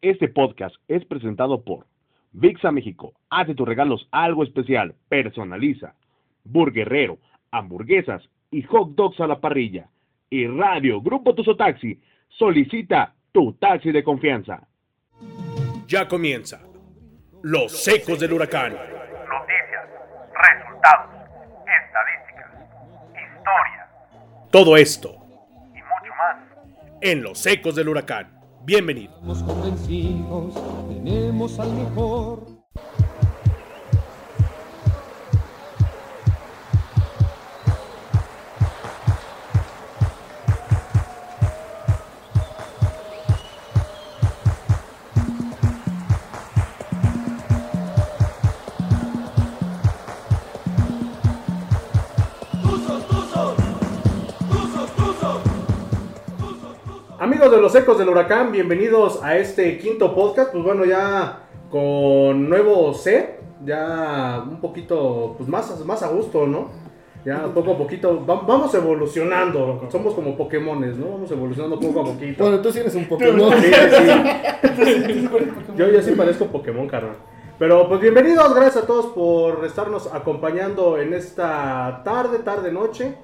Este podcast es presentado por VIXA México. Hace tus regalos algo especial. Personaliza. Burguerrero, hamburguesas y hot dogs a la parrilla. Y Radio Grupo Tuzo Taxi. Solicita tu taxi de confianza. Ya comienza. Los secos del huracán. Noticias, resultados, estadísticas, historia Todo esto y mucho más. en Los secos del huracán. Bienvenido. Estamos convencidos, tenemos al mejor. Los Ecos del Huracán, bienvenidos a este quinto podcast. Pues bueno, ya con nuevo set, ya un poquito, pues más, más a gusto, ¿no? Ya poco a poquito, va- vamos evolucionando. Somos como Pokémones, ¿no? Vamos evolucionando poco a poquito. Bueno, tú sí eres un Pokémon. Sí, sí. Yo, yo sí parezco Pokémon, carnal. Pero pues bienvenidos, gracias a todos por estarnos acompañando en esta tarde, tarde, noche.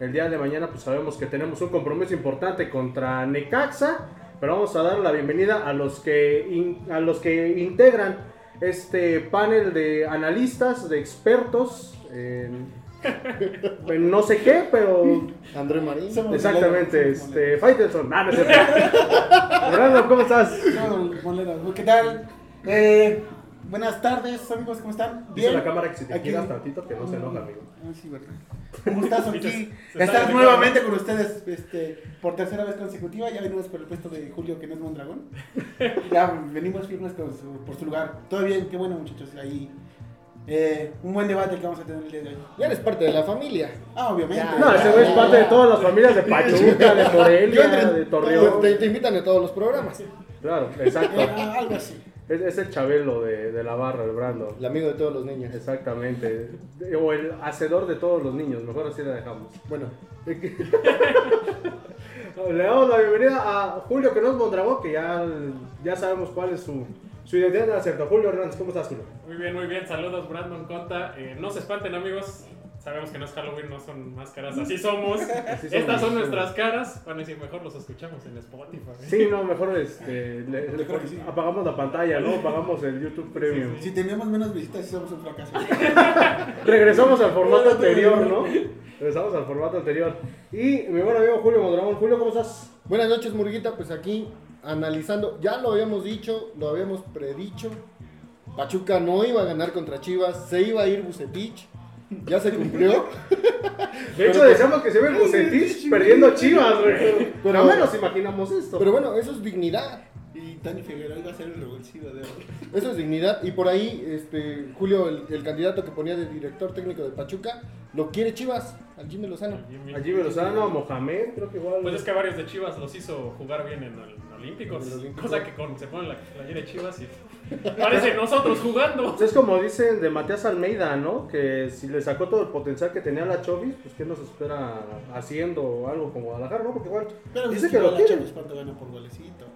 El día de mañana pues sabemos que tenemos un compromiso importante contra Necaxa, pero vamos a dar la bienvenida a los que, in- a los que integran este panel de analistas, de expertos en, en no sé qué, pero André Marín. exactamente, este, Faitelson. Ah, no cierto. Brandon, ¿cómo estás? No, ¿Qué tal? Eh, buenas tardes, amigos, ¿cómo están? Dice la cámara que si te Aquí. quieras tantito que no se enoja, amigo. Ah, sí, verdad. ¿Cómo estás, aquí? Se está Estar detectando. nuevamente con ustedes este, por tercera vez consecutiva. Ya venimos por el puesto de Julio, que no es Mondragón. Ya venimos firmes con su- por su lugar. Todo bien, qué bueno, muchachos. Ahí. eh, un buen debate que vamos a tener el día de hoy. Ya eres parte de la familia. Ah, obviamente. Ya. No, ese güey es parte de todas las familias de Pachuca, de Morelia, de Torreón. Te, te invitan a todos los programas. Claro, exacto. Eh, algo así. Es, es el Chabelo de, de la barra, el Brando. El amigo de todos los niños. Exactamente. O el hacedor de todos los niños, mejor así la dejamos. Bueno, Le damos la bienvenida a Julio que no es Mondragón, que ya, ya sabemos cuál es su, su identidad de acento. Julio Hernández, ¿cómo estás, Julio? Muy bien, muy bien. Saludos, Brandon Conta. Eh, no se espanten, amigos. Sabemos que no es Halloween, no son máscaras. Así somos. Así somos. Estas son nuestras caras. Bueno, y si mejor los escuchamos en Spotify. Sí, no, mejor este, le- le- creo que sí. apagamos la pantalla, ¿no? Apagamos el YouTube Premium. Si tenemos menos visitas, sí somos un fracaso. Regresamos al formato anterior, ¿no? Regresamos al formato anterior. Y mi buen amigo Julio Mondragón. Julio, ¿cómo estás? buenas noches, Murguita. Pues aquí analizando, ya lo habíamos dicho, lo habíamos predicho. Pachuca no iba a ganar contra Chivas, se iba a ir Bucetich. Ya se cumplió. De hecho, decíamos que se ve el Bucetich perdiendo Chivas, güey. Pero menos imaginamos esto. Pero bueno, eso es dignidad. Y Tani Figueroa iba a ser el revulsivo de hoy. Eso es dignidad. Y por ahí, este, Julio, el, el candidato que ponía de director técnico de Pachuca, lo quiere Chivas, al Jimmy Lozano. A Jimmy Lozano, a Mohamed, creo que igual. Pues es que varios de Chivas los hizo jugar bien en el Olímpicos. En el Olímpico. Cosa que con, se ponen la playera de Chivas y parece nosotros jugando. Pues es como dicen de Matías Almeida, ¿no? Que si le sacó todo el potencial que tenía la Chovis, pues ¿qué nos espera haciendo algo como Guadalajara, no? Porque igual Pero dice que lo la quiere. Cuánto gana por golecito.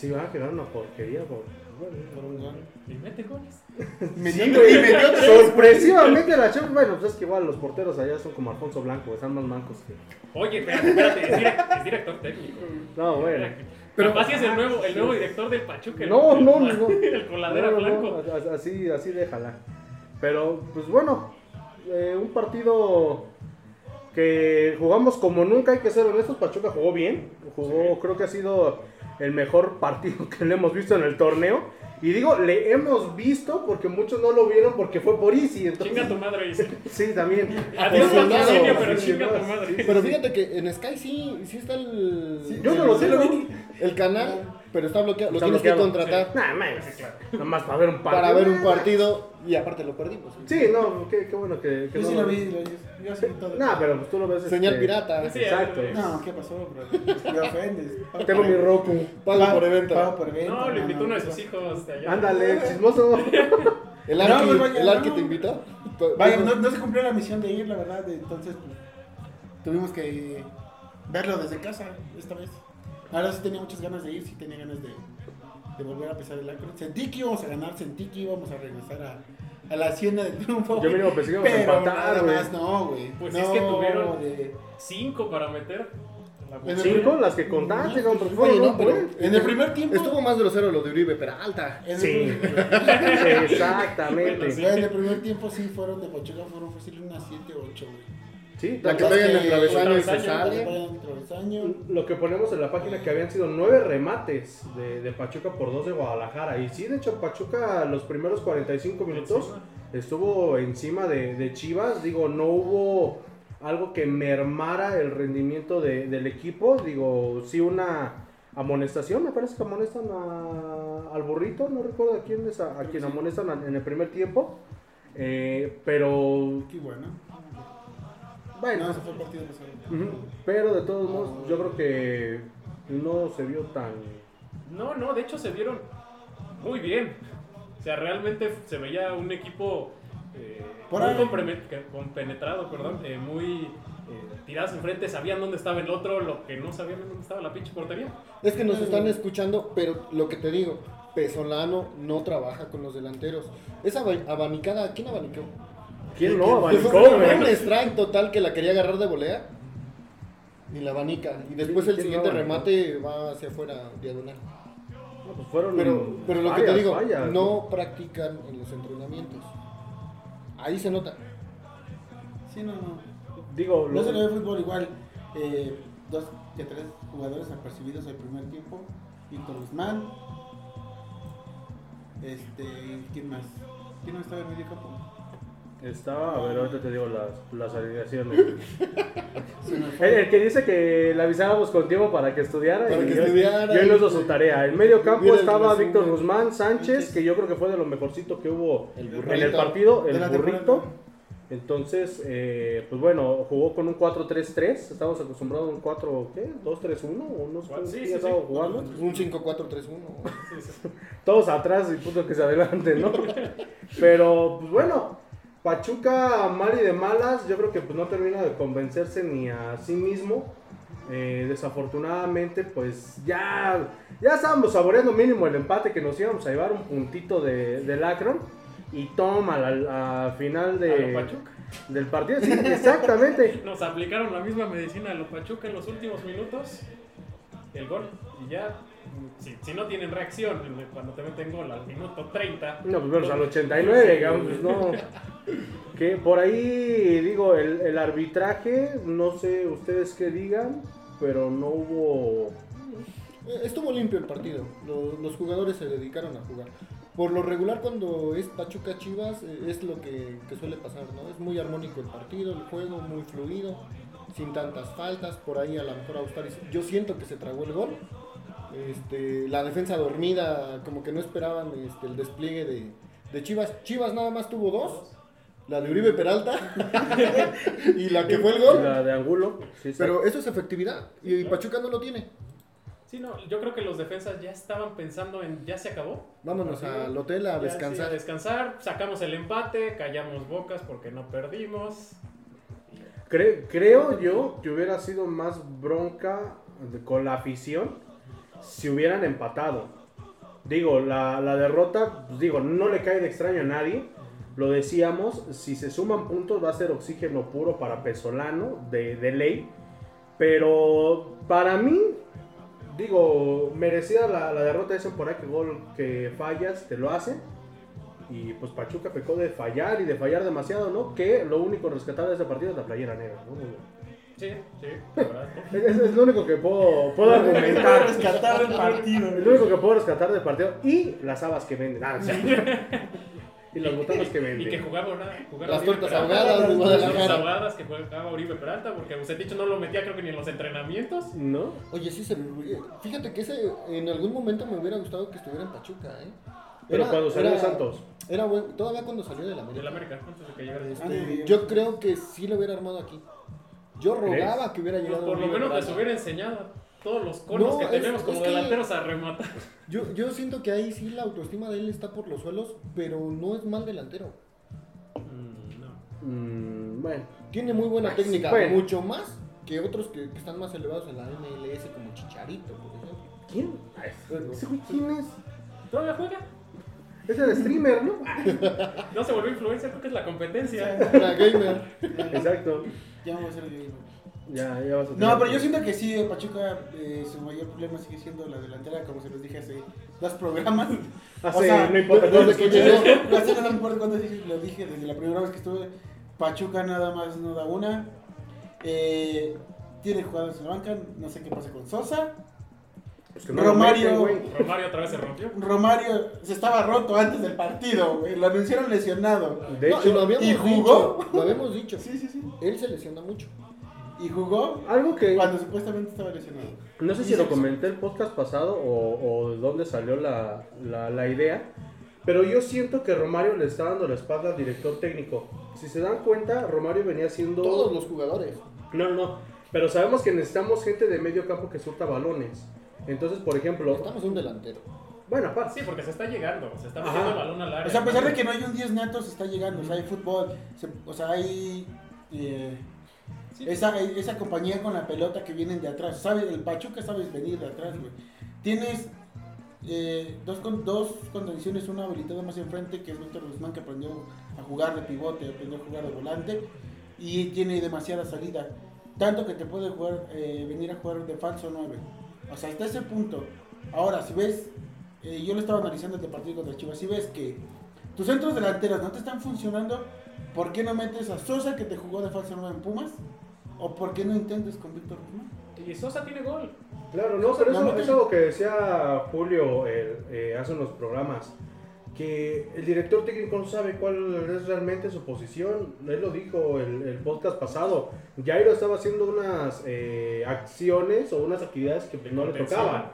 Sí, va a quedar una porquería, por... Por un gol. Y mete goles. Metió- Sí, güey. y metió tres. Sorpresivamente la Chovis, bueno, pues es que igual los porteros allá son como Alfonso Blanco, están más mancos que... Oye, espérate, espérate. Es, direct- es director técnico. No, bueno. Pero así es el nuevo, el nuevo director del Pachuca. No, el- no, no. El coladera No, no, blanco. no, así, así déjala. Pero, pues bueno, eh, un partido que jugamos como nunca, hay que ser honestos. Pachuca jugó bien, jugó, creo que ha sido el mejor partido que le hemos visto en el torneo. Y digo, le hemos visto porque muchos no lo vieron porque fue por Easy. Entonces, Chinga tu madre, dice. Sí, también. Adiós, patrocinio, pero chinga tu madre. Pero fíjate que en Sky sí, sí está el, Yo no lo sé, el, ¿no? El canal, pero está bloqueado. Lo Está tienes bloqueado. que contratar Nah, mames. Nada más para ver un partido. para ver un partido y aparte lo perdimos. Sí, no, qué, qué bueno que, que Yo no sí lo vi, lo vi. Yo sí todo. Nah, pero pues tú lo ves. Señal este, pirata. Sí, Exacto. No, ¿qué pasó, bro? Me ofendes. Tengo mi Roku. Paga por evento. Paga por evento. No, lo invitó uno de no, sus hijos de allá. Ándale, chismoso. El No, Arqui, pues vaya, el Arqui no. te invitó. Vaya, no, no se cumplió la misión de ir, la verdad. de- Entonces, pues, tuvimos que verlo desde casa esta vez. Ahora sí tenía muchas ganas de ir, sí tenía ganas de, de volver a pisar el Akron. Sentí que íbamos a ganar, sentí que íbamos a regresar a, a la hacienda del triunfo. Yo mínimo pensé que íbamos a empatar, güey. no, güey. Pues no, es que tuvieron- de- Cinco para meter. La Cinco, las que contaste, no, pero Oye, fueron no, pero. En el primer tiempo. Estuvo más grosero lo de Uribe Peralta. en Sí. Exactamente. en el primer tiempo sí fueron de Pachuca, fueron fácil unas 7 o 8, güey. Sí, La que pega en el travesaño y se sale. Lo que ponemos en la página que habían sido nueve remates de, de Pachuca por dos de Guadalajara. Y sí, de hecho, Pachuca los primeros 45 minutos Encima. estuvo encima de, de Chivas. Digo, no hubo algo que mermara el rendimiento de- del equipo. Digo, sí una amonestación. Me parece que amonestan a- al burrito. No recuerdo a quién, es a, a quien amonestan en el primer tiempo. Eh, pero, Qué bueno. Bueno, No, ese fue el partido pasado. Ujú, Pero de todos modos, yo creo que no se vio tan. No, no, de hecho se vieron muy bien. O sea, realmente se veía un equipo eh, Por muy compenetrado, perdón, eh, muy eh, tirados enfrente, sabían dónde estaba el otro, lo que no sabían dónde estaba la pinche portería. Es que nos están escuchando, pero lo que te digo, Pesolano no trabaja con los delanteros. Esa aba- abanicada, ¿quién abanicó? ¿Quién no? Abanicó, fue un güey. strike total que la quería agarrar de volea. Y la abanica. Y después el ¿Quién siguiente no abanicó? remate va hacia afuera, diagonal. No, pues fueron Pero, pero lo que te digo, fallas, no practican en los entrenamientos. Ahí se nota. Sí, no, no. Digo, No lo- se le ve fútbol igual. Eh, dos que tres jugadores apercibidos el primer tiempo. Víctor Guzmán. Este, ¿quién más? ¿Quién no estaba en medio campo? Estaba, a ver, ahorita te digo las, las alineaciones. el, el que dice que le avisáramos con tiempo para que estudiara. Para y que yo- estudiara, Yo no hizo su tarea. En medio campo estaba. Víctor Guzmán Sánchez, que yo creo que fue de lo mejorcito que hubo El en burrito. el partido, el burrito. Entonces, eh, pues bueno, jugó con un 4-3-3. Estamos acostumbrados a un 4, ¿qué? ¿2-3-1? ¿O no sé Sí, sí, sí. jugando? Un 5-4-3-1. Sí, sí. Todos atrás y puto que se adelante, ¿no? Pero, pues bueno, Pachuca mal y de malas, yo creo que pues no termina de convencerse ni a sí mismo. Eh, desafortunadamente, pues ya, ya estábamos saboreando mínimo el empate que nos íbamos a llevar un puntito de, del Akron. Y toma, la, a final A de, lo Pachuca. del partido. Sí, exactamente. Nos aplicaron la misma medicina a los Pachuca en los últimos minutos. El gol. Y ya, si, si no tienen reacción cuando te meten gol al minuto 30. No, pues bueno, al 89, digamos, pues no. Que por ahí, digo, el, arbitraje, no sé ustedes qué digan, pero no hubo. Eh, Estuvo limpio el partido. Lo- Los, jugadores se dedicaron a jugar. Por lo regular, cuando es Pachuca Chivas, eh, es lo que, suele pasar, ¿no? Es muy armónico el partido, el juego, muy fluido, sin tantas faltas. Por ahí, a lo mejor, Austaris. Yo siento que se tragó el gol. Este, la defensa dormida, como que no esperaban este, el despliegue de, de Chivas. Chivas nada más tuvo dos. La de Uribe Peralta y la que fue el gol. La de Angulo. Sí, Pero eso es efectividad. Y Pachuca no lo tiene. Sí, no, yo creo que los defensas ya estaban pensando en ya se acabó. Vámonos al hotel a Ya, sí, descansar. a descansar, sacamos el empate, callamos bocas porque no perdimos. Cre- creo yo que hubiera sido más bronca de- con la afición si hubieran empatado. Digo, la, la derrota, pues digo, no le cae de extraño a nadie. Lo decíamos, si se suman puntos va a ser oxígeno puro para Pesolano, de, de ley. Pero para mí, digo, merecida la, la derrota ese por ahí que gol que fallas, te lo hacen. Y pues Pachuca pecó de fallar y de fallar demasiado, ¿no? Que lo único rescatable de ese partido es la playera negra, ¿no? Sí, sí, la verdad. Es, es lo único que puedo, puedo argumentar. Rescatar el partido. Es lo único que puedo rescatar del partido. Y las habas que venden. Ah, sí. y las botanas que Y que venden. jugaba, jugaba Las Oribe tortas ahogadas de Las tortas ahogadas que jugaba Uribe Peralta, porque Bucetich no lo metía creo que ni en los entrenamientos. ¿No? Oye, sí se Fíjate que ese en algún momento me hubiera gustado que estuviera en Pachuca, ¿eh? Pero Era- cuando salió de Santos. Era bueno, todavía cuando salió de la Del América. América, antes de que llegara. Este, yo creo que sí lo hubiera armado aquí. Yo rogaba ¿Crees? que hubiera Pues llegado por lo menos les Peralta. hubiera enseñado todos los conos No, que es- tenemos es como que- delanteros a rematar. Yo, yo siento que ahí sí la autoestima de él está por los suelos, pero no es mal delantero. Mm, no. Mm, bueno. Tiene muy buena Ay, técnica, bueno. mucho más que otros que, que están más elevados en la MLS como Chicharito, por ejemplo. ¿Quién? ¿Ese güey quién es? ¿Todavía juega? Es el streamer, ¿no? No se volvió influencer, creo que es la competencia. La gamer. Exacto. Ya vamos a ser gamer. Ya, ya vas a No, pero yo siento que sí, Pachuca, eh, su mayor problema sigue siendo la delantera, como se los dije hace dos programas. Hace, no importa desde cuántos que escuches. llegó, hace no importa cuántas veces lo dije, desde la primera vez que estuve, Pachuca nada más no da una. Eh, tiene jugadores en la banca, no sé qué pasa con Sosa. Pues que no lo Romario. meten. Romario otra vez se rompió. Romario se estaba roto antes del partido, güey, lo anunciaron lesionado. De No, hecho, y lo habíamos ¿y jugó? dicho. Lo habíamos dicho. Sí, sí, sí. Él se lesiona mucho. Y jugó algo que cuando supuestamente estaba lesionado. no sé si se lo comenté el podcast pasado o, o de dónde salió la, la, la idea, pero yo siento que Romario le está dando la espalda al director técnico. Si se dan cuenta, Romario venía siendo... Todos los jugadores. No, no, no. Pero sabemos que necesitamos gente de medio campo que surta balones. Entonces, por ejemplo, Estamos un delantero. bueno, aparte, Sí, porque se está llegando, se está metiendo el balón al área. O sea, a pesar de que no hay un 10 netos, está llegando. O sea, hay fútbol. se- o sea, hay. eh, Esa, esa compañía con la pelota que vienen de atrás. ¿Sabes? El Pachuca sabes venir de atrás, güey. Tienes eh, dos, con, dos condiciones. Una habilitada más enfrente, que es Víctor Guzmán, que aprendió a jugar de pivote, aprendió a jugar de volante. Y tiene demasiada salida. Tanto que te puede jugar, eh, venir a jugar de falso 9. O sea, hasta ese punto. Ahora, si ves, eh, yo lo estaba analizando el partido contra Chivas, si ves que tus centros delanteros no te están funcionando, ¿por qué no metes a Sosa que te jugó de falso 9 en Pumas? ¿O por qué no intentes con Víctor Guzmán? Y Sosa tiene gol. Claro, no, pero eso no, es algo que decía Julio eh, eh, hace unos programas. Que el director técnico no sabe cuál es realmente su posición. Él lo dijo el, el podcast pasado. Jairo estaba haciendo unas eh, acciones o unas actividades que no le tocaban.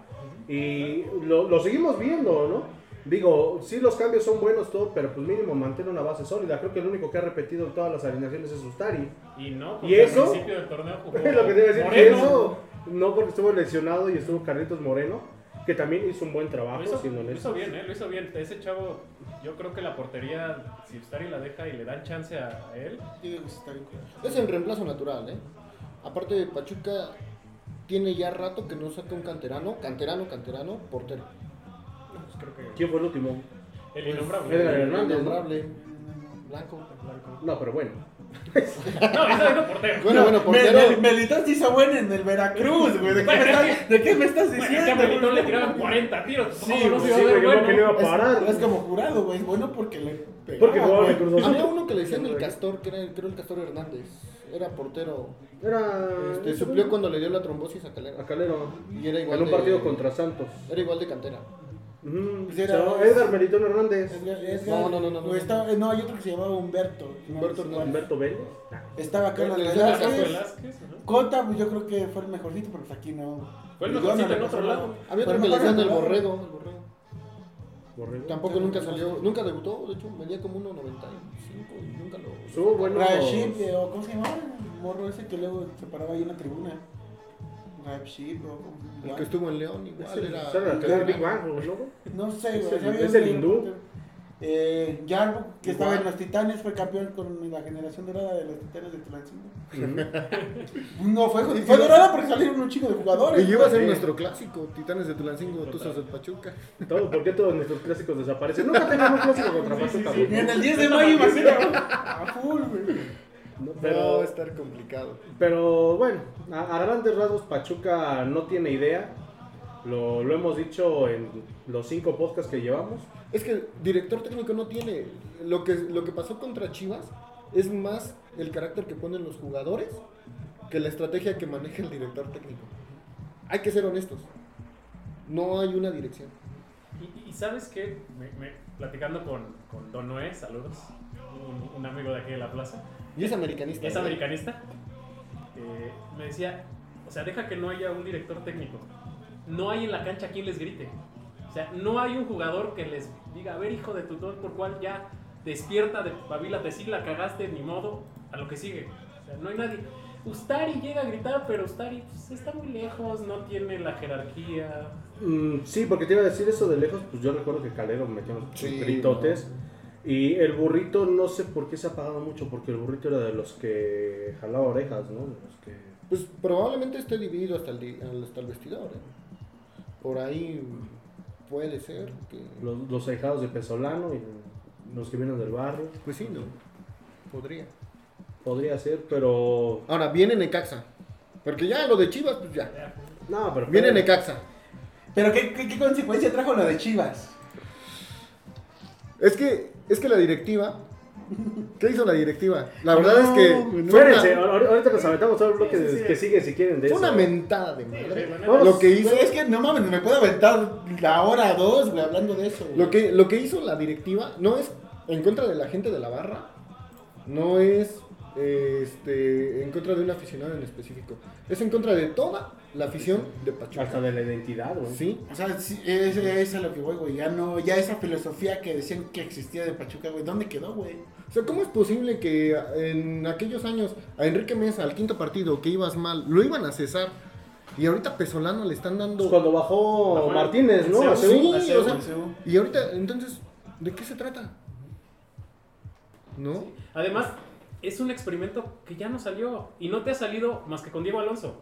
Y lo, lo seguimos viendo, ¿no? Digo, sí los cambios son buenos todo, pero pues mínimo mantiene una base sólida. Creo que el único que ha repetido todas las alineaciones es Ustari. Y no, ¿Y porque eso? al principio del torneo jugó Es lo que decir, Moreno. eso, no porque estuvo lesionado y estuvo Carlitos Moreno, que también hizo un buen trabajo, Lo hizo, lo hizo bien, ¿eh? Lo hizo bien. Ese chavo, yo creo que la portería, si Ustari la deja y le dan chance a él. Es el reemplazo natural, ¿eh? Aparte, Pachuca tiene ya rato que no saca un canterano, canterano, canterano, portero. Pues creo que ¿Quién fue el último? el innombrable. Edgar Hernández, ¿no? Innombrable, Blanco. No, pero bueno. No, esa dijo portero. Bueno, bueno, portero. Me- me- Melitón se hizo bueno en el Veracruz, güey. ¿De qué me estás, de qué me estás Bueno, diciendo? es que a Melitón le tiraban 40 tiros. Sí, ¿Cómo no se Sí, iba a creo que no iba bueno? a parar. Es, es como jurado, güey. Es bueno porque le pegaba, Porque jugaba en Cruz. Había uno que le decían el Castor, que era creo el Castor Hernández. Era portero. Era. Este, suplió cuando le dio la trombosis a Calera. A Calero. Y era igual En un de- partido contra Santos. Era igual de cantera. Ujú. Pues Se era- llamaba Edgar Melitón Hernández. Edgar- Edgar- No, no, no, no, no. estaba- no, hay otro que se llamaba Humberto. Humberto No. Humberto Vélez. Estaba el Carlos Velázquez. Cota, pues yo creo que fue el mejorcito, pero pues aquí no. Fue el mejorcito en otro lado. Había otro que le mejor decían el en borrego. El borrego. Borrego. Tampoco nunca salió, nunca debutó, de hecho, medía como 1.95 y nunca lo. Estuvo bueno. Rashid, o ¿cómo se llamaba? El morro ese que luego se paraba ahí en la tribuna. Rashid, o como- El que estuvo en León igual Es el- era. era Big Bang, ¿no? No sé, Es el- es el hindú. Eh, Yarbo, que estaba en los Titanes, fue campeón con la generación dorada de los Titanes de Tulancingo. No, fue, fue dorada porque salieron un chico de jugadores. Y iba a ser Sí. nuestro clásico, Titanes de Tulancingo, Tuzos del Pachuca. Todo, ¿Por qué todos nuestros clásicos desaparecen? Nunca tenemos clásico contra Pachuca. sí. Ni en el 10 de mayo iba a ser a full, güey. No, Pero va a estar complicado. pero bueno, a, a grandes rasgos Pachuca no tiene idea. Lo, lo hemos dicho en los cinco podcasts que llevamos. Es que el director técnico no tiene. Lo que, lo que pasó contra Chivas es más el carácter que ponen los jugadores que la estrategia que maneja el director técnico. Hay que ser honestos. No hay una dirección. Y, y sabes qué, me, me- platicando con, con Don Noé, saludos, un, un amigo de aquí de la plaza, Y es americanista. es americanista, eh, me decía, o sea, deja que no haya un director técnico. No hay en la cancha quien les grite. O sea, no hay un jugador que les diga, a ver, hijo de tu por cual ya despierta, de pabilate, sí la cagaste, ni modo, a lo que sigue. O sea, no hay nadie. Ustari llega a gritar, pero Ustari pues, está muy lejos, no tiene la jerarquía. Mm, sí, porque te iba a decir eso de lejos, pues yo recuerdo que Calero metió unos Sí, gritotes. Y el burrito no sé por qué se ha apagado mucho, porque el burrito era de los que jalaba orejas, ¿no? De los que... Pues probablemente esté dividido hasta el, hasta el vestidor. ¿eh? Por ahí Puede ser. que- Los, los ahijados de Pesolano y los que vienen del barrio. Pues sí, ¿no? Podría. Podría ser, pero. Ahora, viene Necaxa. Porque ya lo de Chivas, pues ya. No, pero. Viene Necaxa. Pero ¿qué, qué, qué consecuencia trajo lo de Chivas? Es que, es que la directiva. ¿Qué hizo la directiva? La verdad es que. Fue Espérense, una, ahor- ahorita nos aventamos todo el bloque Sí, sí, de- sí. que sigue si quieren de fue eso. una mentada de madre. Lo que hizo. Es que no mames, me puedo aventar la hora dos, güey, hablando de eso. güey. Lo que, lo que hizo la directiva no es en contra de la gente de la barra, no es eh, este, en contra de un aficionado en específico, es en contra de toda la afición de Pachuca. Hasta de la identidad, güey. Sí, O sea, sí, es, es a lo que voy, güey. Ya no, ya esa filosofía que decían que existía de Pachuca, güey, ¿dónde quedó, güey? o sea, ¿cómo es posible que en aquellos años a Enrique Mesa, al quinto partido, que ibas mal, lo iban a cesar y ahorita Pesolano le están Pues dando... cuando bajó Martínez, ¿no? Sí, o sea, y ahorita, entonces, ¿de qué se trata? ¿No? Además, es un experimento que ya no salió y no te ha salido más que con Diego Alonso.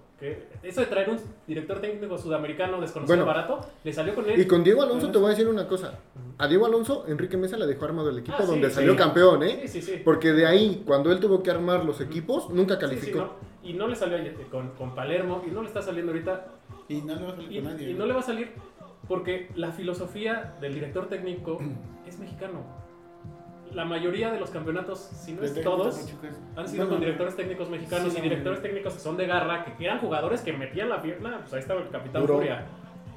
Eso de traer un director técnico sudamericano desconocido Bueno. barato, le salió con él. Y con Diego Alonso te voy a decir una cosa. A Diego Alonso, Enrique Mesa le dejó armado el equipo Ah, donde sí. salió campeón, ¿eh? Sí, sí, sí. Porque de ahí, cuando él tuvo que armar los equipos, nunca Sí, sí, calificó. no. Y no le salió ayer con, con Palermo y no le está saliendo ahorita. Y no le va a salir Y, con nadie. y no le va a salir porque la filosofía del director técnico es mexicano. La mayoría de los campeonatos, si no es todos, han sido No, con directores técnicos mexicanos Sí, y directores no. técnicos que son de garra, que eran jugadores que metían la pierna. Pues ahí estaba el Capitán Duro. Furia.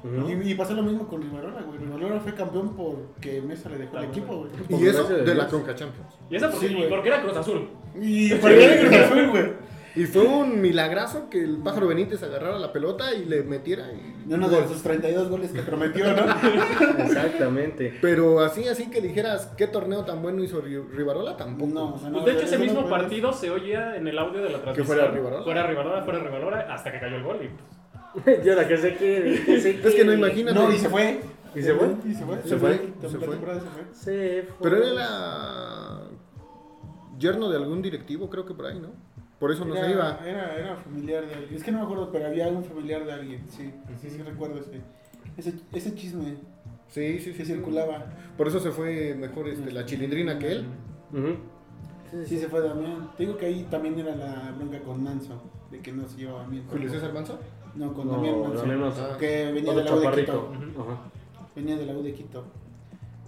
Ujú. Y, y pasó lo mismo con Rivarola, güey. Rivarola fue campeón porque Mesa le dejó el Claro. equipo, güey. Y eso de la. Conca Champions. Y eso porque, Sí, porque era Cruz Azul. Y por qué le Cruz Azul, güey. Y fue un milagrazo que el pájaro Benítez agarrara la pelota y le metiera. Y... De uno de sus 32 goles que prometió, ¿no? Exactamente. Pero así, así que dijeras, ¿qué torneo tan bueno hizo Ri- Rivarola? Tampoco. No, o sea, no. Pues de hecho, ese no, mismo no, partido se oía en el audio de la transmisión. fuera Rivarola. Fuera Rivarola, fuera Rivarola, hasta que cayó el gol. Y, pues, y ahora que quiere, que Es que no imagínate. No, y se fue. ¿Y se fue? Y se fue. Se fue, La se fue. se fue. Se fue. Pero él era yerno de algún directivo, creo que por ahí, ¿no? Por eso no se iba. Era, era, familiar de alguien. Es que no me acuerdo, pero había un familiar de alguien. Sí, sí, sí recuerdo ese, ese, ese chisme Sí, sí, que sí. circulaba. Por eso se fue mejor este, la chilindrina que él. Ujú. Sí, se fue Damián. Te digo que ahí también era la bronca con Manso, de que no se llevaba bien. Julio César Manso. No, con No, Damián Manso. Damián Manso. Que venía de la U de. Quito. Ajá. Venía de la U de Quito.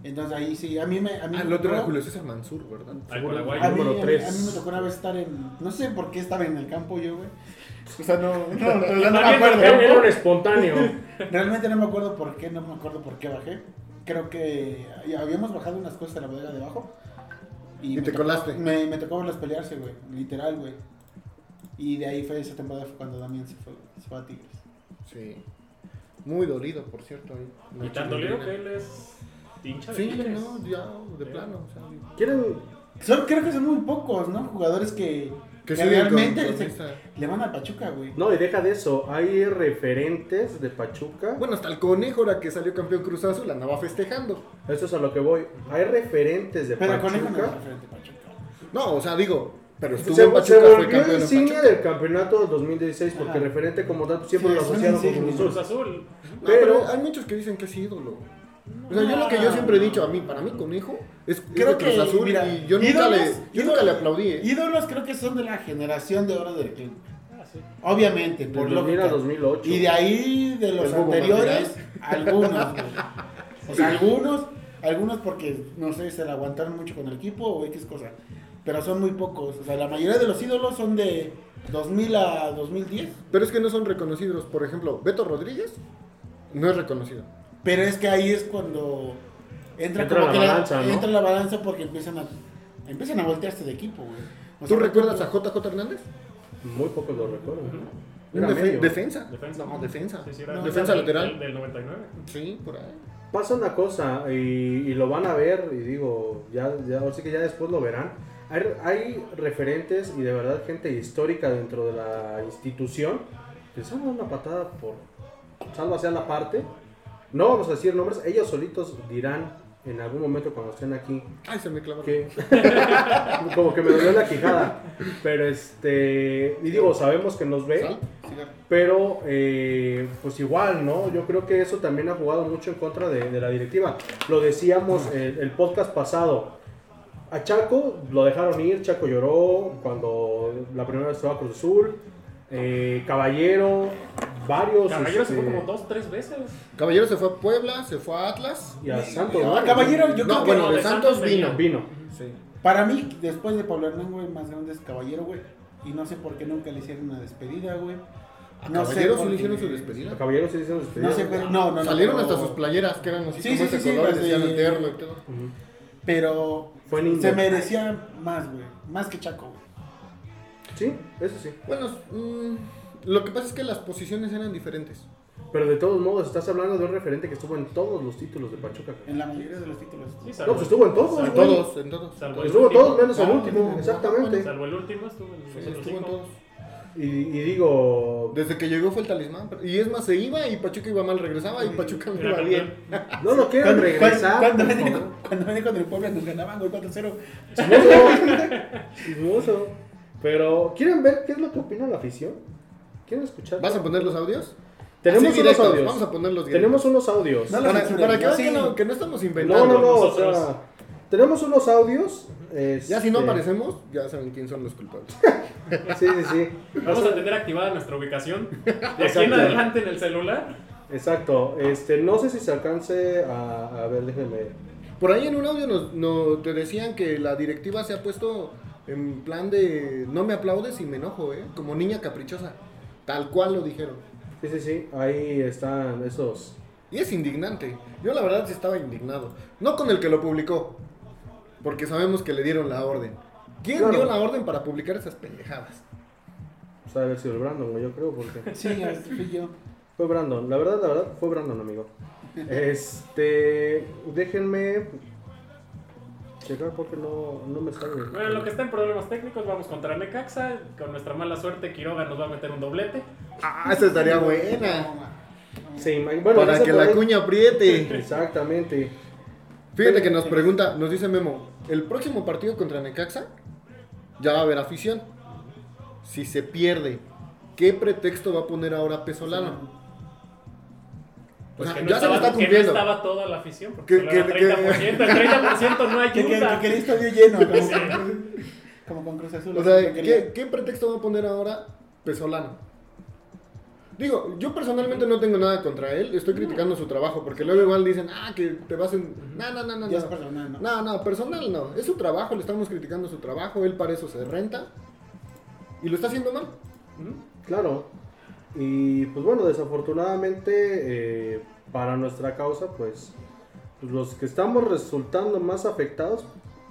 Entonces ahí sí, a mí me. A mí Ah, el me otro era tocó- Julio César Mansur, ¿verdad? A mí, número a mí- tres. a mí me tocó una vez estar en. No sé por qué estaba en el campo yo, güey. O sea, no, no, no, no me acuerdo. Era un espontáneo. Realmente no me acuerdo por qué, no me acuerdo por qué bajé. Creo que habíamos bajado unas cosas de la bodega de abajo. Y me te tocó- colaste. Me, me tocó verlos pelearse, güey. Literal, güey. Y de ahí fue esa temporada fue cuando Damián se fue, se fue a Tigres. Sí. Muy dolido, por cierto. ahí, Y tan dolido que él es hincha de Sí, Tigres. no, ya, de Sí. plano. o sea, ¿Quieren Son, creo que son muy pocos, ¿no? Jugadores que, que que siguen con- realmente con se- esa- le van a Pachuca, güey. No, y deja de eso. Hay referentes de Pachuca. Bueno, hasta el conejo, ahora que salió campeón Cruz Azul, andaba festejando. Eso es a lo que voy. Hay referentes de Pero con eso no es Pachuca. referente Pachuca. No, o sea, digo, pero estuvo Se, en se Pachuca, fue volvió campeón en insignia Pachuca. del campeonato del 2016 porque Ajá. referente como tanto siempre Sí, lo es una asociaron con insignia. Cruz Cruz Azul. Azul. No, Pero- pero hay muchos que dicen que es ídolo. O sea, yo lo que yo siempre he dicho, a mí, para mí Conejo es, es Creo de Cruz que, Azul mira, y yo nunca, ídolos- le, yo ídolos- nunca le aplaudí. ¿eh? Ídolos creo que son de la generación de oro del club. Ah, sí. Obviamente, por 2000 a lógica. 2008. Y de ahí, de los anteriores, algunos. güey. O sea, algunos, algunos porque, no sé, se la aguantaron mucho con el equipo o X cosa. Pero son muy pocos. O sea, la mayoría de los ídolos son de 2000 a 2010. Pero es que no son reconocidos. Por ejemplo, Beto Rodríguez no es reconocido. Pero es que ahí es cuando entra, Entra como la que balanza, ¿no? entra la balanza porque empiezan a, empiezan a voltearse de equipo, güey. O ¿Tú sea, recuerdas a JJ Hernández? Muy pocos lo recuerdo. Medio. defensa. Defensa. No, defensa. Sí, sí, era No, defensa del- lateral. Del, del 99. Sí, por ahí. Pasa una cosa y, y lo van a ver y digo, ya, ya, ahora sí que ya después lo verán. Hay, hay referentes y de verdad gente histórica dentro de la institución que se han dado una patada por salvo hacia la parte. No vamos a decir nombres, ellos solitos dirán en algún momento cuando estén aquí Ay, se me clavó. que como que me dolió la quijada. Pero este, y digo, sabemos que nos ve. Pero, eh, pues igual, ¿no? Yo creo que eso también ha jugado mucho en contra de, de la directiva. Lo decíamos el, el podcast pasado. A Chaco lo dejaron ir, Chaco lloró cuando la primera vez estaba Cruz Azul. Eh, Caballero, varios. Caballero se fue este, como dos, tres veces. Caballero se fue a Puebla, se fue a Atlas. Y a Santos, Ah, ¿no? Caballero, yo No, creo bueno, que de de Santos Santos vino. Vino. Sí. para mí, después de Pablo Hernán, güey, más grande es Caballero, güey. Y no sé por qué nunca le hicieron una despedida, güey. ¿A No sé Caballero sí le hicieron su despedida? A Caballero sí hicieron despedida. No sé, pero no, no, no. Salieron pero- hasta sus playeras, que eran así Sí, como sí, ese sí, sí, color, las decían de- eterno y todo. Pero Fue se merecía más, güey. Más que Chaco, güey. Sí, eso sí. Bueno, mm, lo que pasa es que las posiciones eran diferentes. Pero de todos modos, estás hablando de un referente que estuvo en todos los títulos de Pachuca. En la mayoría de los títulos. Sí, No, salvo, pues estuvo en todos, En todos, en todos. salvo el Estuvo en todos menos el último, exactamente. Salvo el último, estuvo en Sí, estuvo en todos. Y, y digo, Desde que llegó fue el talismán. Y es más, se iba y Pachuca iba mal, regresaba y Pachuca no Era iba bien. no lo quieren Cuando- regresar. Cuando, cuando venía con el Puebla nos ganaban, güey, 4-0. Chismoso. Chismoso. Pero, ¿quieren ver qué es lo que opina la afición? ¿Quieren escuchar? ¿Vas a poner los audios? Tenemos unos audios. Vamos a ponerlos directos. Tenemos unos audios. No Para, que sí. que no, que no estamos No, inventando. no, no, o nosotros. sea, tenemos unos audios. Ya si no aparecemos, ya saben quién son los culpables. Sí, sí, sí. Vamos a tener activada nuestra ubicación. De aquí en adelante en el celular. Exacto. Este, no sé si se alcance a, a ver, déjenme. Por ahí en un audio nos, nos- te decían que la directiva se ha puesto en plan de no me aplaudes y me enojo, ¿eh? Como niña caprichosa. Tal cual lo dijeron. Sí, sí, sí. Ahí están esos. Y es indignante. Yo la verdad sí estaba indignado. No con el que lo publicó, porque sabemos que le dieron la orden. ¿Quién Claro. dio la orden para publicar esas pendejadas? O sea, haber sido el Brandon, güey, yo creo, porque. Sí, fui yo. Fue Brandon, la verdad, la verdad, fue Brandon, amigo. Este, déjenme checar porque no, no me sale. Bueno, en lo que está en problemas técnicos, vamos contra Necaxa. Con nuestra mala suerte, Quiroga nos va a meter un doblete. Ah, esa estaría buena. Sí, ma- bueno, para que la ahí- cuña apriete. Exactamente. Fíjate que nos pregunta, nos dice Memo, el próximo partido contra Necaxa ya va a haber afición. Si se pierde, ¿qué pretexto va a poner ahora Pesolano? O Pues sea, que no, ya se estaba, le está que no cumpliendo. estaba toda la afición, porque Que- solo era que- 30%. El 30% no Que, que, que ayuda. quería estadio lleno. Como, como con Cruz Azul. O sea, que ¿qué, qué pretexto va a poner ahora Pesolano? Digo, yo personalmente no tengo nada contra él, estoy criticando su trabajo, porque luego igual dicen, ah, que te vas en... No, no, no, no. Ya es no. personal, ¿no? No, no, personal no. Es su trabajo, le estamos criticando su trabajo, él para eso se renta. Y lo está haciendo mal. Claro. Y pues bueno, desafortunadamente eh, para nuestra causa, pues, los que estamos resultando más afectados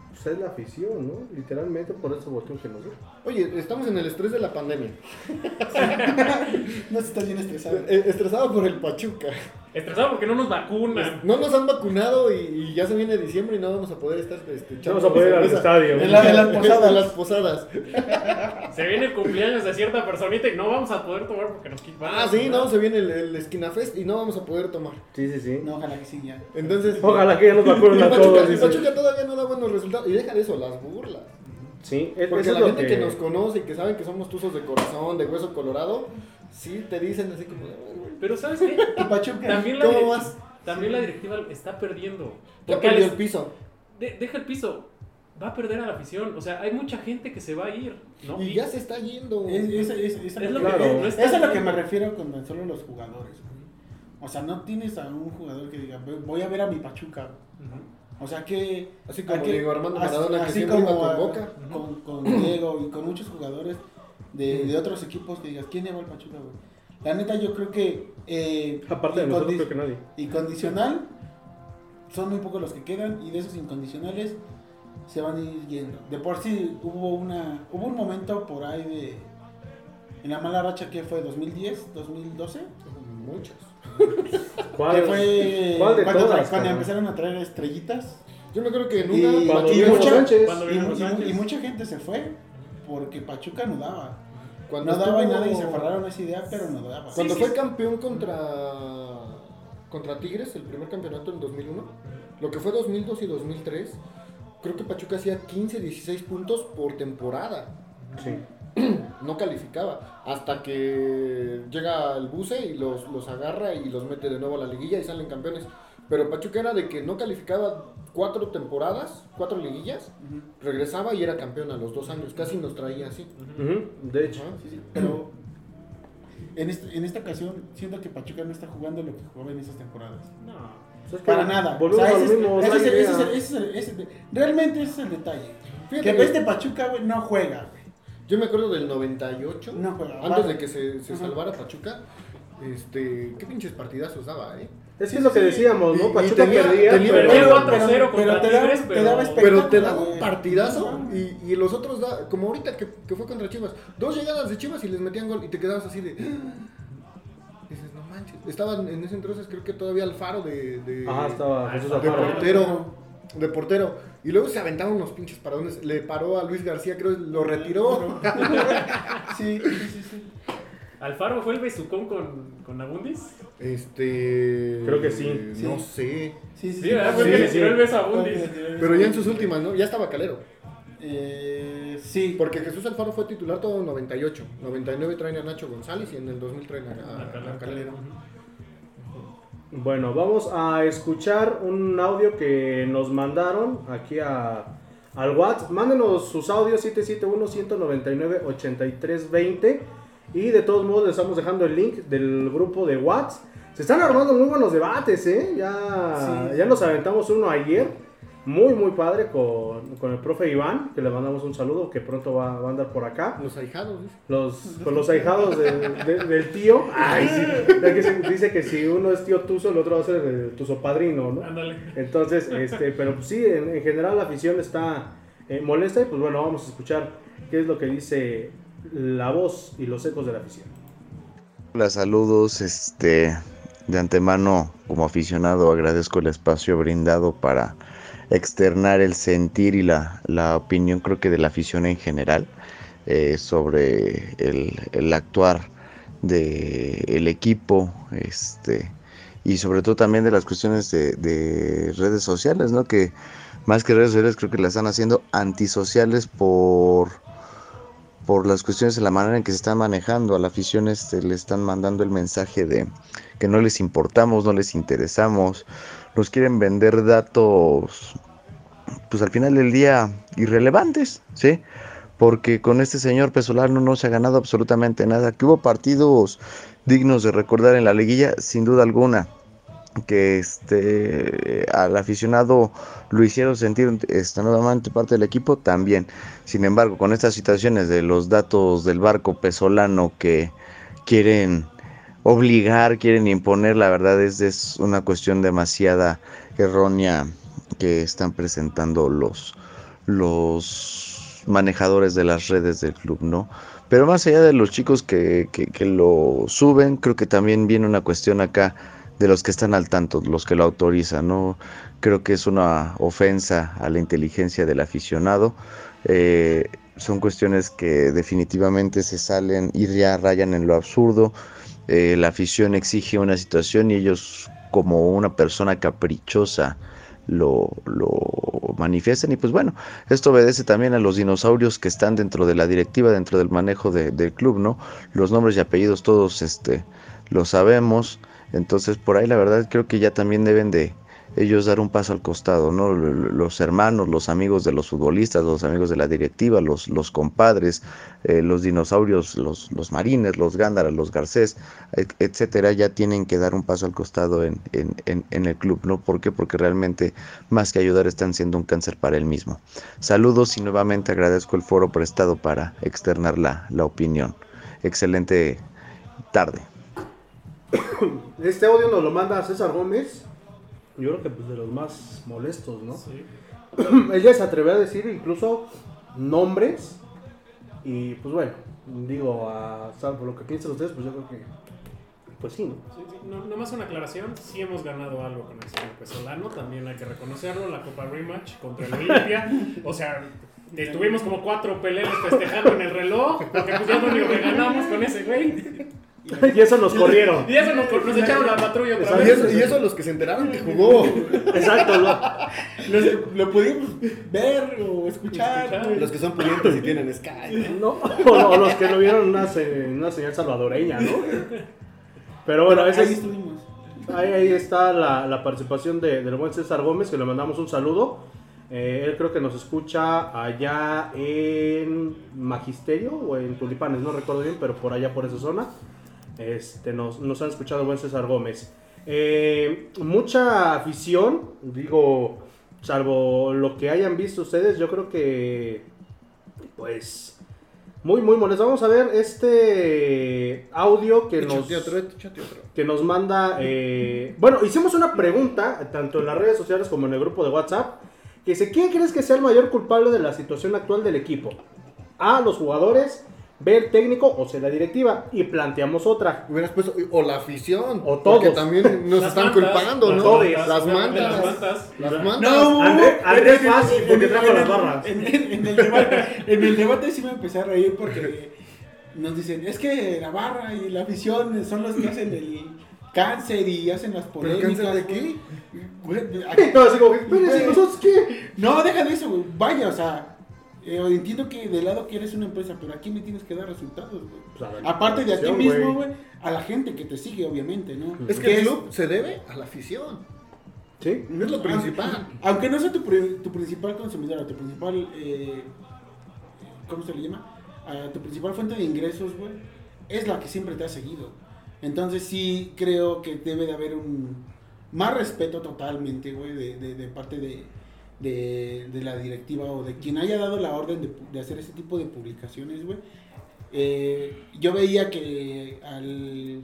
pues, es la afición, ¿no? Literalmente por ese botón que nos dio. Oye, estamos en el estrés de la pandemia. No estás bien estresado. Eh, Estresado por el Pachuca. Estresado porque no nos vacunan. No nos han vacunado y, y ya se viene diciembre y no vamos a poder estar este, No vamos a poder ir al estadio. En, la- en las posadas. En las posadas. Se viene el cumpleaños de cierta personita y no vamos a poder tomar porque nos quitan. Ah, sí, no, se viene el, el Esquina Fest y no vamos a poder tomar. Sí, sí, sí. No, ojalá que sí, ya. Entonces, Ojalá que ya nos vacunen a todos. el dice. Pachuca todavía no da buenos resultados. Y deja de eso, las burlas. Sí, es, Porque la gente que... nos conoce y que saben que somos tuzos de corazón, de hueso colorado, sí te dicen así como, "Ay, güey, Pero ¿sabes qué? Pachuca. También la, ¿Cómo vas? también la directiva está perdiendo. ya Porque perdió al- el piso. de- deja el piso. Va a perder a la afición. O sea, hay mucha gente que se va a ir. ¿no? Y ya se está yendo. Es, es, es, es, Es lo lo que, que- es- no está eso es lo que me refiero con solo los jugadores. O sea, no tienes a un jugador que diga, "Voy- a ver a mi Pachuca. Ujú. O sea que. Así como que- Diego Armando así- Maradona, que así siempre iba como con a- Boca. Con, con Diego y con muchos jugadores de, de otros equipos que digas, ¿quién lleva al Pachuca, güey? La neta, yo creo que. Eh, Aparte de nosotros, creo que nadie. Incondicional, son muy pocos los que quedan y de esos incondicionales se van a ir yendo. De por sí hubo una hubo un momento por ahí de en la mala racha que fue 2010, 2012, Muchos. ¿Cuál, que fue cuál de cuando, todas? cuando empezaron a traer estrellitas Yo me creo que en Y- una. Cuando y mucha- y, y- Sánchez. y mucha gente se fue porque Pachuca no daba. Cuando no daba y estuvo- nada y se aferraron a esa idea, pero no daba. Cuando Sí, fue sí. campeón contra contra Tigres, el primer campeonato en 2001, lo que fue 2002 y 2003, creo que Pachuca hacía 15, 16 puntos por temporada. Sí. no calificaba. Hasta que llega el buce y los, los agarra y los mete de nuevo a la liguilla y salen campeones. Pero Pachuca era de que no calificaba cuatro temporadas, cuatro liguillas, regresaba y era campeón a los dos años. Casi nos traía así. De hecho. Sí, sí, pero en, este- en esta ocasión siento que Pachuca no está jugando lo que jugaba en esas temporadas. No. Es que Para nada. Realmente ese es el detalle. Fíjate Que que- este Pachuca, güey, no juega, güey. Yo me acuerdo del 98, No juega. antes de que se, salvara Pachuca. Este, qué pinches partidazos daba, ¿eh? Es que es lo que decíamos, ¿no? Pachuca tenía- perdía, tenía- pero- pero- 4-0 contra te daba- Tigres, te pero... daba Pero te daba un partidazo y, y los otros, da, como ahorita que, que fue contra Chivas, dos llegadas de Chivas y les metían gol y te quedabas así de... Dices, no manches. Estaban en ese entonces creo que todavía Alfaro de... de Ajá, estaba Jesús de Alfaro. portero. De portero. Y luego se aventaban unos pinches paradones. Le paró a Luis García, creo que lo retiró. Sí, sí, sí, sí. ¿Alfaro fue el besucón con, con Abundis? Este. Creo que sí. No Sí. sé. Sí, sí, Sí, ¿verdad? Fue el Sí, que le sí. tiró el beso a Abundis. Pero ya en sus últimas, ¿no? Ya estaba calero. Eh, sí. Porque Jesús Alfaro fue titular todo en 98. 99 traen a Nacho González y en el 2000 traen a, a- a Calero. Bueno, vamos a escuchar un audio que nos mandaron aquí a, al WhatsApp. Mándenos sus audios 771-199-8320. Y de todos modos les estamos dejando el link del grupo de WhatsApp. Se están armando muy buenos debates, ¿eh? Ya, Sí. ya nos aventamos uno ayer. Muy, muy padre con, con el profe Iván, que le mandamos un saludo, que pronto va, va a andar por acá. Los ahijados, dice. Los, con los ahijados de- de- del tío. Ay, sí. Ya que se- dice que si uno es tío tuzo, el otro va a ser el tuzo padrino, ¿no? Ándale. Entonces, este, pero pues sí, en, en general la afición está eh, molesta y pues bueno, vamos a escuchar qué es lo que dice la voz y los ecos de la afición. Hola, saludos. Este, de antemano, como aficionado, agradezco el espacio brindado para externar el sentir y la, la opinión, creo que de la afición en general, eh, sobre el, el actuar del equipo, este, y sobre todo también de las cuestiones de, de redes sociales, ¿no? Que más que redes sociales, creo que las están haciendo antisociales por por las cuestiones de la manera en que se están manejando. A la afición este, le están mandando el mensaje de que no les importamos, no les interesamos, nos quieren vender datos, pues al final del día irrelevantes, ¿sí? Porque con este señor Pesolano no se ha ganado absolutamente nada. Que hubo partidos dignos de recordar en la liguilla, sin duda alguna que este al aficionado lo hicieron sentir este, nuevamente parte del equipo también. Sin embargo, con estas situaciones de los datos del barco pesolano que quieren obligar, quieren imponer, la verdad es, es una cuestión demasiada errónea que están presentando los, los manejadores de las redes del club, ¿no? Pero más allá de los chicos que, que, que lo suben, creo que también viene una cuestión acá de los que están al tanto, los que lo autorizan, ¿no? Creo que es una ofensa a la inteligencia del aficionado. Eh, son cuestiones que definitivamente se salen y ya rayan en lo absurdo. Eh, la afición exige una situación y ellos como una persona caprichosa lo, lo manifiestan y pues bueno, esto obedece también a los dinosaurios que están dentro de la directiva, dentro del manejo de- del club, ¿no? Los nombres y apellidos todos este, lo sabemos, entonces por ahí la verdad creo que ya también deben de ellos dar un paso al costado, ¿no? Los hermanos, los amigos de los futbolistas, los amigos de la directiva, los, los compadres, eh, los dinosaurios, los, los marines, los gándaras, los garcés, et- etcétera, ya tienen que dar un paso al costado en, en, en, en el club, ¿no? ¿Por qué? Porque realmente más que ayudar están siendo un cáncer para él mismo. Saludos y nuevamente agradezco el foro prestado para externar la, la opinión. Excelente tarde. Este audio nos lo manda César Gómez. Yo creo que pues de los más molestos, ¿no? Sí. Ella se atrevió a decir incluso nombres. Y pues bueno, digo, a salvo lo que piensan ustedes, pues yo creo que. Pues sí, ¿no? Sí, sí. No, nomás una aclaración, sí hemos ganado algo con el señor Pesolano, también hay que reconocerlo, la Copa Rematch contra el Olimpia. O sea, estuvimos como cuatro peleas festejando en el reloj, porque pues ya lo único que ganamos con ese güey. Y eso nos corrieron. Y eso nos, nos echaron la patrulla otra Y vez. eso, y eso los que se enteraron que jugó. Exacto, lo- Los que lo pudimos ver o escuchar. Los que son pudientes y tienen Sky. No, o, o los que lo vieron en una, una señal salvadoreña, ¿no? Pero bueno, ese Ahí es- estuvimos. Ahí, ahí está la, la participación de- del buen César Gómez, que le mandamos un saludo. Eh, él creo que nos escucha allá en Magisterio o en Tulipanes, no recuerdo bien, pero por allá por esa zona. Este, nos, nos han escuchado buen César Gómez. Eh, mucha afición, digo, salvo lo que hayan visto ustedes, yo creo que, pues, muy, muy molesto. Vamos a ver este audio que nos que nos manda. eh, bueno, hicimos una pregunta, tanto en las redes sociales como en el grupo de WhatsApp, que dice: ¿Quién crees que sea el mayor culpable de la situación actual del equipo? A, los jugadores, B, el técnico o C, la directiva. Y planteamos otra. Hubieras puesto, o la afición. O Porque todos. también nos están mantas, culpando, ¿no? todes, Las mantas. Las mantas. Las mantas. No, Andrés- en fácil, porque en trajo en las barras. En, el- en el debate, en el debate sí me empecé a reír porque nos dicen, es que la barra y la afición son los que hacen el cáncer y hacen las ¿Pero el polémicas. cáncer de güey. Güey, todos así como. ¿nosotros qué? No, deja de eso, güey. Vaya, o sea, eh, entiendo que de lado que eres una empresa, pero aquí me tienes que dar resultados, güey. Pues Aparte de a ti mismo, güey. a la gente que te sigue, obviamente, ¿no? Es que el club se debe a la afición. ¿Sí? Es lo principal. Aunque no sea tu, pri- tu principal consumidor, tu principal, eh, ¿cómo se le llama? Ah, tu principal fuente de ingresos, güey, es la que siempre te ha seguido. Entonces sí creo que debe de haber un más respeto totalmente, güey, de, de- de parte de, de- de la directiva o de quien haya dado la orden de, de hacer ese tipo de publicaciones, güey. Eh, yo veía que al,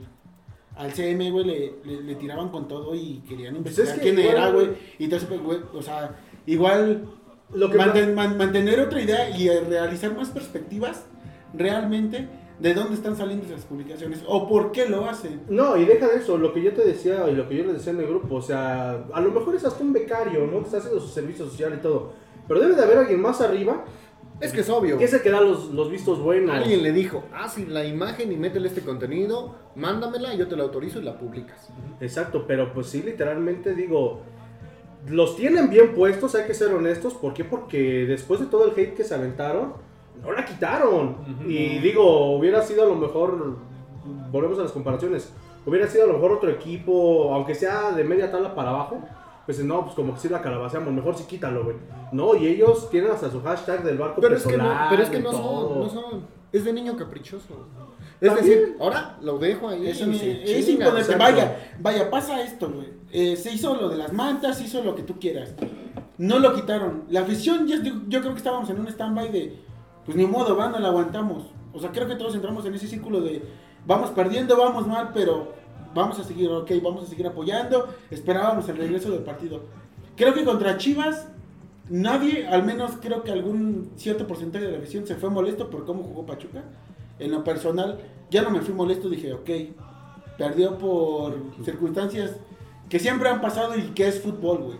al CM, güey, le, le- le tiraban con todo y querían Pues investigar es que quién igual, era, güey. Y entonces, pues, güey, o sea, igual Lo que manten- man- mantener otra idea y realizar más perspectivas realmente de dónde están saliendo esas publicaciones o por qué lo hacen. No, y deja de eso, lo que yo te decía y lo que yo les decía en el grupo, o sea, a lo mejor es hasta un becario, ¿no? Que está haciendo su servicio social y todo. Pero debe de haber alguien más arriba Es que es obvio. que es el que da los, los vistos buenos. Alguien le dijo, haz la imagen y métele este contenido, mándamela, yo te la autorizo y la publicas. Exacto, pero pues sí, literalmente digo, los tienen bien puestos, hay que ser honestos. ¿Por qué? Porque después de todo el hate que se aventaron, no la quitaron. Y digo, hubiera sido a lo mejor, volvemos a las comparaciones, hubiera sido a lo mejor otro equipo, aunque sea de media tabla para abajo. Pues no, pues como que si la calabaceamos, mejor sí quítalo, güey. No, y ellos tienen hasta su hashtag del barco Pero es que no, pero es que no son, no son. Es de niño caprichoso. Es También. decir, ahora lo dejo ahí. Es chinga. imponente. exacto. Vaya, vaya, pasa esto, güey. Eh, se hizo lo de las mantas, se hizo lo que tú quieras. No lo quitaron. La afición, yo, yo creo que estábamos en un stand-by de, pues ni modo, va, no la aguantamos. O sea, creo que todos entramos en ese círculo de, vamos perdiendo, vamos mal, pero vamos a seguir, ok, vamos a seguir apoyando. Esperábamos el regreso del partido. Creo que contra Chivas, nadie, al menos creo que algún cierto porcentaje de la afición se fue molesto por cómo jugó Pachuca. En lo personal, ya no me fui molesto, dije, ok, perdió por circunstancias que siempre han pasado y que es fútbol, güey.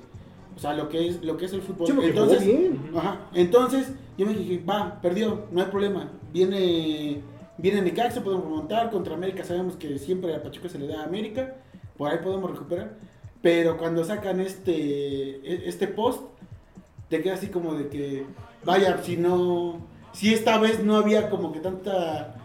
O sea, lo que es, lo que es el fútbol. Sí, entonces, bien. ajá, entonces yo me dije, va, perdió, no hay problema. Viene, viene Necaxa, podemos remontar. Contra América sabemos que siempre a Pachuca se le da a América. Por ahí podemos recuperar. Pero cuando sacan este, e- este post, te queda así como de que, vaya, si no, si esta vez no había como que tanta,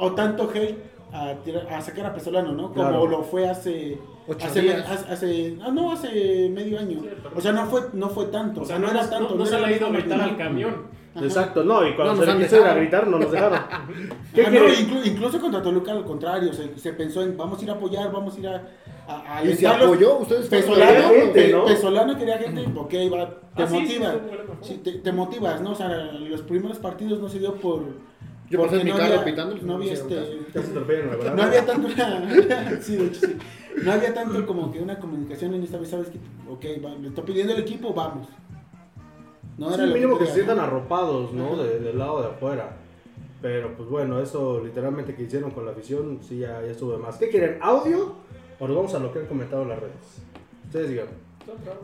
o tanto hate a, tirar- a sacar a Pesolano, ¿no? Como Claro. lo fue hace, Ocho hace, días. hace, hace- ah, no, hace medio año. Sí, O sea, no fue, no fue tanto. O sea, no, era no- tanto. no se le ha ido a tanto. gritar al camión. Ajá. Exacto, no, y cuando No se le han quiso ir a gritar, no nos dejaron. ¿Qué Ah, no, quiere? inclu- incluso contra Toluca al contrario, se, se pensó en vamos a ir a apoyar, vamos a ir a, a, a Y se apoyó, ustedes Pesolano, Quería gente, ¿no? Pesolano quería gente, ok, va, te Ah, sí, sí, motiva. bueno, mejor. Sí, te, te motivas, ¿no? O sea, los primeros partidos no se dio por. Yo pasé en mi no carro había- pitando, No no había este. No había tanto sí, de hecho sí. No había tanto como que una comunicación en esta vez, ¿sabes qué? Ok, va, le está pidiendo el equipo, vamos. No Sí, lo mínimo que quería, se sientan arropados, ¿no? De- del lado de afuera. Pero pues bueno, eso literalmente que hicieron con la afición, sí, ya, ya estuvo de más. ¿Qué quieren? ¿Audio? ¿O nos vamos a lo que han comentado en las redes? Ustedes digan.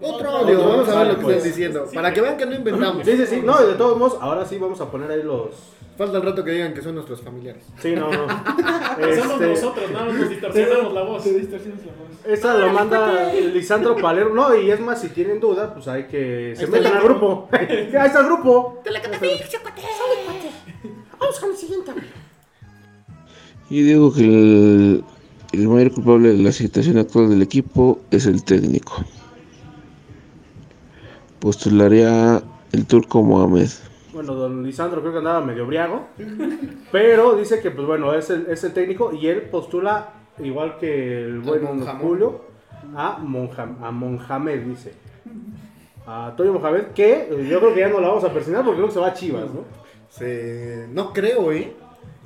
Otro audio, vamos a ver lo que Pues. están diciendo. Para que vean que no inventamos. Sí, sí, sí. No, de todos modos, ahora sí vamos a poner ahí los. Falta el rato que digan que son nuestros familiares. Sí, no, no. Somos Este, nosotros, nada más nos distorsionamos la voz. Te distorsionas la voz. Esa lo manda Lisandro Palermo. No, y es más, si tienen duda, pues hay que se metan el al grupo. Ahí está el grupo. Y digo que el, el mayor culpable de la situación actual del equipo es el técnico. Postularía el turco Mohamed. Bueno, don Lisandro creo que andaba medio briago. Pero dice que, pues bueno, es el, es el técnico y él postula, igual que el buen. Julio, a, Monjam, a Monjamed, dice. A Toyo Mohamed, que eh, yo creo que ya no la vamos a presionar porque creo que se va a Chivas, ¿no? Se... No creo, ¿eh?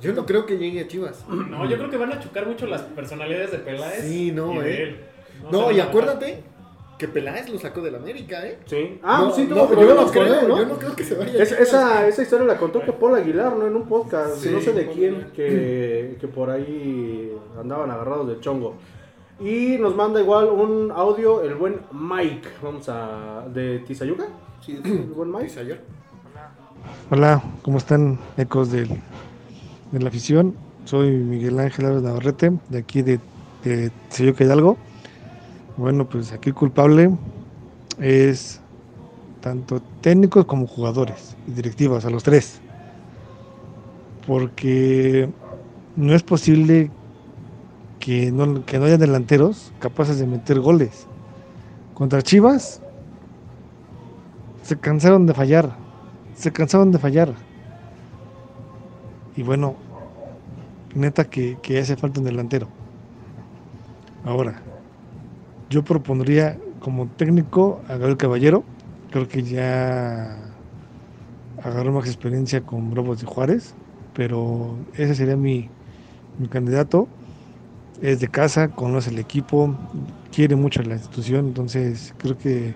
Yo no creo que llegue a Chivas. No, yo creo que van a chocar mucho las personalidades de Peláez. Sí, no, y de eh. él. No, y acuérdate que Peláez lo sacó del América, ¿eh? Sí. Ah, no, sí, no, tuvo no problemas con creo, él, ¿no? yo no creo que se vaya a Es- esa, esa historia la contó que Paul Aguilar, ¿no? En un podcast, Sí. no sé de quién, que, que por ahí andaban agarrados de chongo. Y nos manda igual un audio el buen Mike, vamos a... ¿De Tizayuca? Sí, El buen Mike. Pisayor. Hola, ¿cómo están ecos del, de la afición? Soy Miguel Ángel Álvarez Navarrete, de aquí de, de Tizayuca Hidalgo. Bueno, pues aquí el culpable es tanto técnicos como jugadores y directivas, a los tres. Porque no es posible que no, que no haya delanteros capaces de meter goles. Contra Chivas se cansaron de fallar se cansaron de fallar. Y bueno, neta que, que hace falta un delantero. Ahora, yo propondría como técnico a Gabriel Caballero. Creo que ya agarró más experiencia con Lobos de Juárez, pero ese sería mi, mi candidato. Es de casa, conoce el equipo, quiere mucho la institución, entonces creo que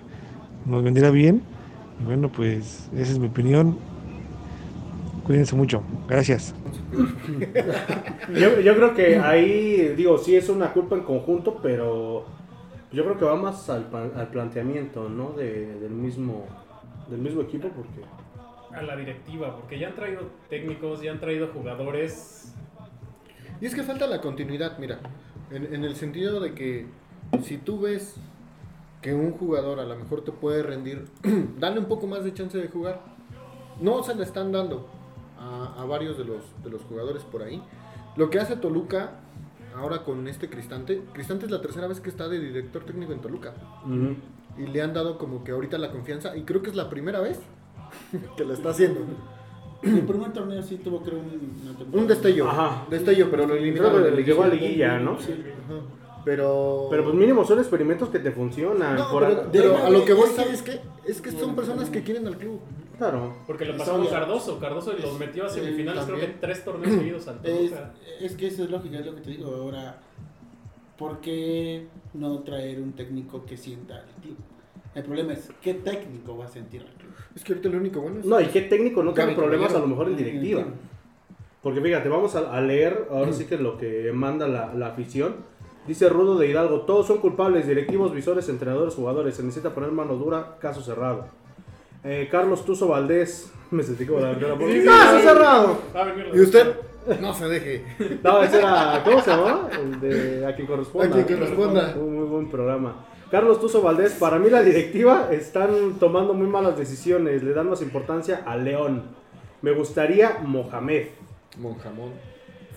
nos vendría bien. Y bueno, pues esa es mi opinión. Cuídense mucho. Gracias. Yo, yo creo que ahí, digo, sí es una culpa en conjunto, pero yo creo que va más al, al planteamiento, ¿no? De- del, mismo, del mismo equipo, porque... A la directiva, porque ya han traído técnicos, ya han traído jugadores. Y es que falta la continuidad, mira, en, en el sentido de que si tú ves que un jugador a lo mejor te puede rendir, dale un poco más de chance de jugar. No se le están dando a, a varios de los, de los jugadores por ahí. Lo que hace Toluca ahora con este Cristante, Cristante es la tercera vez que está de director técnico en Toluca. Y le han dado como que ahorita la confianza, y creo que es la primera vez que lo está haciendo. En el primer torneo sí tuvo, creo, un. Un destello, Ajá. destello, pero lo eliminaron. llegó a liguilla. liguilla, ¿no? Ajá. Pero... Pero pues mínimo son experimentos que te funcionan. No, por pero, a lo que voy, es- ¿sabes qué? Es que son personas que quieren al club. Claro. Porque lo pasó con Cardoso. Cardoso los metió a semifinales, creo que tres torneos seguidos al Es, es que eso es lógica, es lo que te digo. Ahora, ¿por qué no traer un técnico que sienta al club? El problema es, ¿qué técnico va a sentir al club? Es que ahorita lo único bueno es... No, y qué técnico no tiene problemas a lo mejor en directiva. Porque fíjate, vamos a, a leer ahora sí que lo que manda la, la afición. Dice Rudo de Hidalgo, todos son culpables, directivos, visores, entrenadores, jugadores. Se necesita poner mano dura, caso cerrado. Eh, Carlos Tuzo Valdés, me sentí como la por Sí, sí, ¡Caso sí. cerrado! Y usted, no se deje. No, ese era, ¿cómo se llama? El de A quien corresponda. A quien corresponda. Un muy buen programa. Carlos Tuzo Valdés, para mí la directiva están tomando muy malas decisiones, le dan más importancia a León. Me gustaría Mohamed. Monjamón.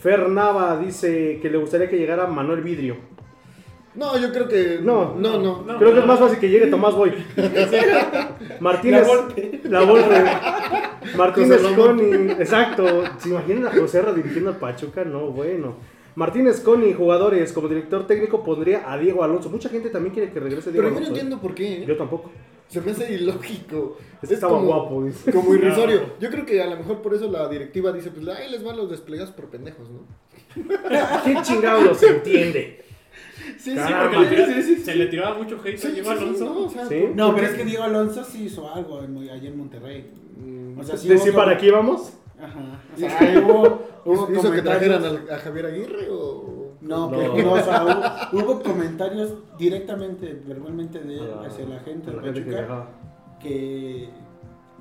Fer Nava dice que le gustaría que llegara Manuel Vidrio. No, yo creo que... No, no, no. no. Creo que es más fácil que llegue Tomás Boy. Martínez. La Volpe. Martínez Coni. Exacto. ¿Se imaginan a José Ra dirigiendo al Pachuca? No, bueno. Martínez Coni, jugadores, como director técnico pondría a Diego Alonso. Mucha gente también quiere que regrese Diego Pero yo no Alonso. ¿eh? entiendo por qué. ¿eh? Yo tampoco. Se me hace ilógico. Este estaba guapo, dice. Como irrisorio. Yo creo que a lo mejor por eso la directiva dice, pues ahí les van los desplegados por pendejos, ¿no? ¿Quién chingado los entiende? Sí, sí, Caramba. porque Porque sí, sí, sí. se le tiraba mucho hate a Sí, Diego sí, sí, Alonso. no, o sea, Sí. por- No, porque- pero es que Diego Alonso sí hizo algo en, allá en Monterrey. Mm, O sea, sí ¿Decir hubo para aquí vamos? Ajá. O sea, ahí hubo, hubo ¿Hizo que trajeran al- a Javier Aguirre o...? No, No. pero no, o sea, hubo, hubo comentarios directamente, verbalmente de él A- hacia la gente de la gente que Pachuca que...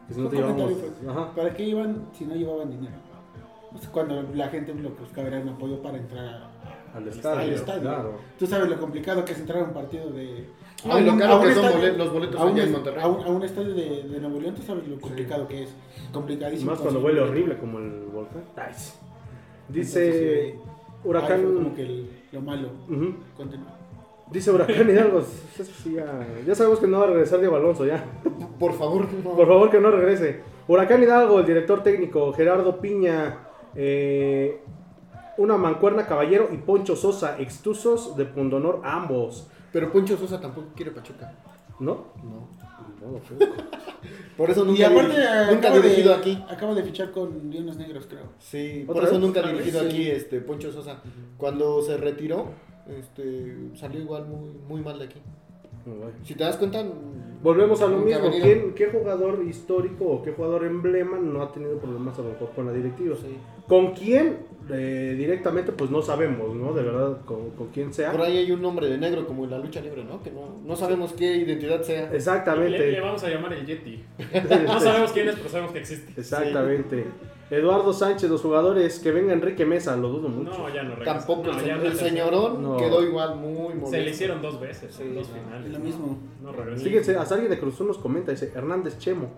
Que si no ¿qué te llevamos. comentario fue? Ajá. ¿Para qué iban si no llevaban dinero? O sea, cuando la gente lo que buscaba era un apoyo para entrar Al al estadio. estadio. Claro. Tú sabes lo complicado que es entrar a un partido de... No, y lo caro a un que son estadio- bolet- los boletos a un, allá en Monterrey. A un, a un estadio de, de Nuevo León, tú sabes lo complicado que es. Complicadísimo. Más cuando huele horrible como el volcán. Entonces, Dice sí, Huracán. fue como que el- lo malo. Continúa. Dice Huracán Hidalgo. ya, ya sabemos que no va a regresar Diego Alonso ya. Por favor, no. Por favor que no regrese. Huracán Hidalgo, el director técnico, Gerardo Piña, eh, una mancuerna caballero y Poncho Sosa, extusos de Pundonor ambos. Pero Poncho Sosa tampoco quiere Pachuca. ¿No? No. No, no creo. Por eso nunca, Y aparte, diri- nunca dirigido de, aquí. Acaba de fichar con Leones Negros, creo. Sí, ¿Otra por eso vez? nunca vez, dirigido sí. aquí este Poncho Sosa. Cuando se retiró, este, salió igual muy, muy mal de aquí. Si te das cuenta, Volvemos a lo mismo. ¿Quién- ¿Qué jugador histórico o qué jugador emblema no ha tenido problemas a lo mejor con la directiva? Sí. ¿Con quién? Eh, directamente, pues no sabemos, ¿no? De verdad, con, con quién sea. Por ahí hay un nombre de negro como en la lucha libre, ¿no? Que no, no sabemos qué identidad sea. Exactamente. Le, le vamos a llamar el Yeti. No sabemos quién es, pero sabemos que existe. Exactamente. Eduardo Sánchez, los jugadores, que venga Enrique Mesa, lo dudo mucho. No, ya no regresa. Tampoco No, el, ya señor- no el señorón No. quedó igual muy molesto. Se le hicieron dos veces, en dos finales. Es lo mismo. No regresa. Fíjense, hasta alguien de Cruz nos comenta, dice Hernández Chemo,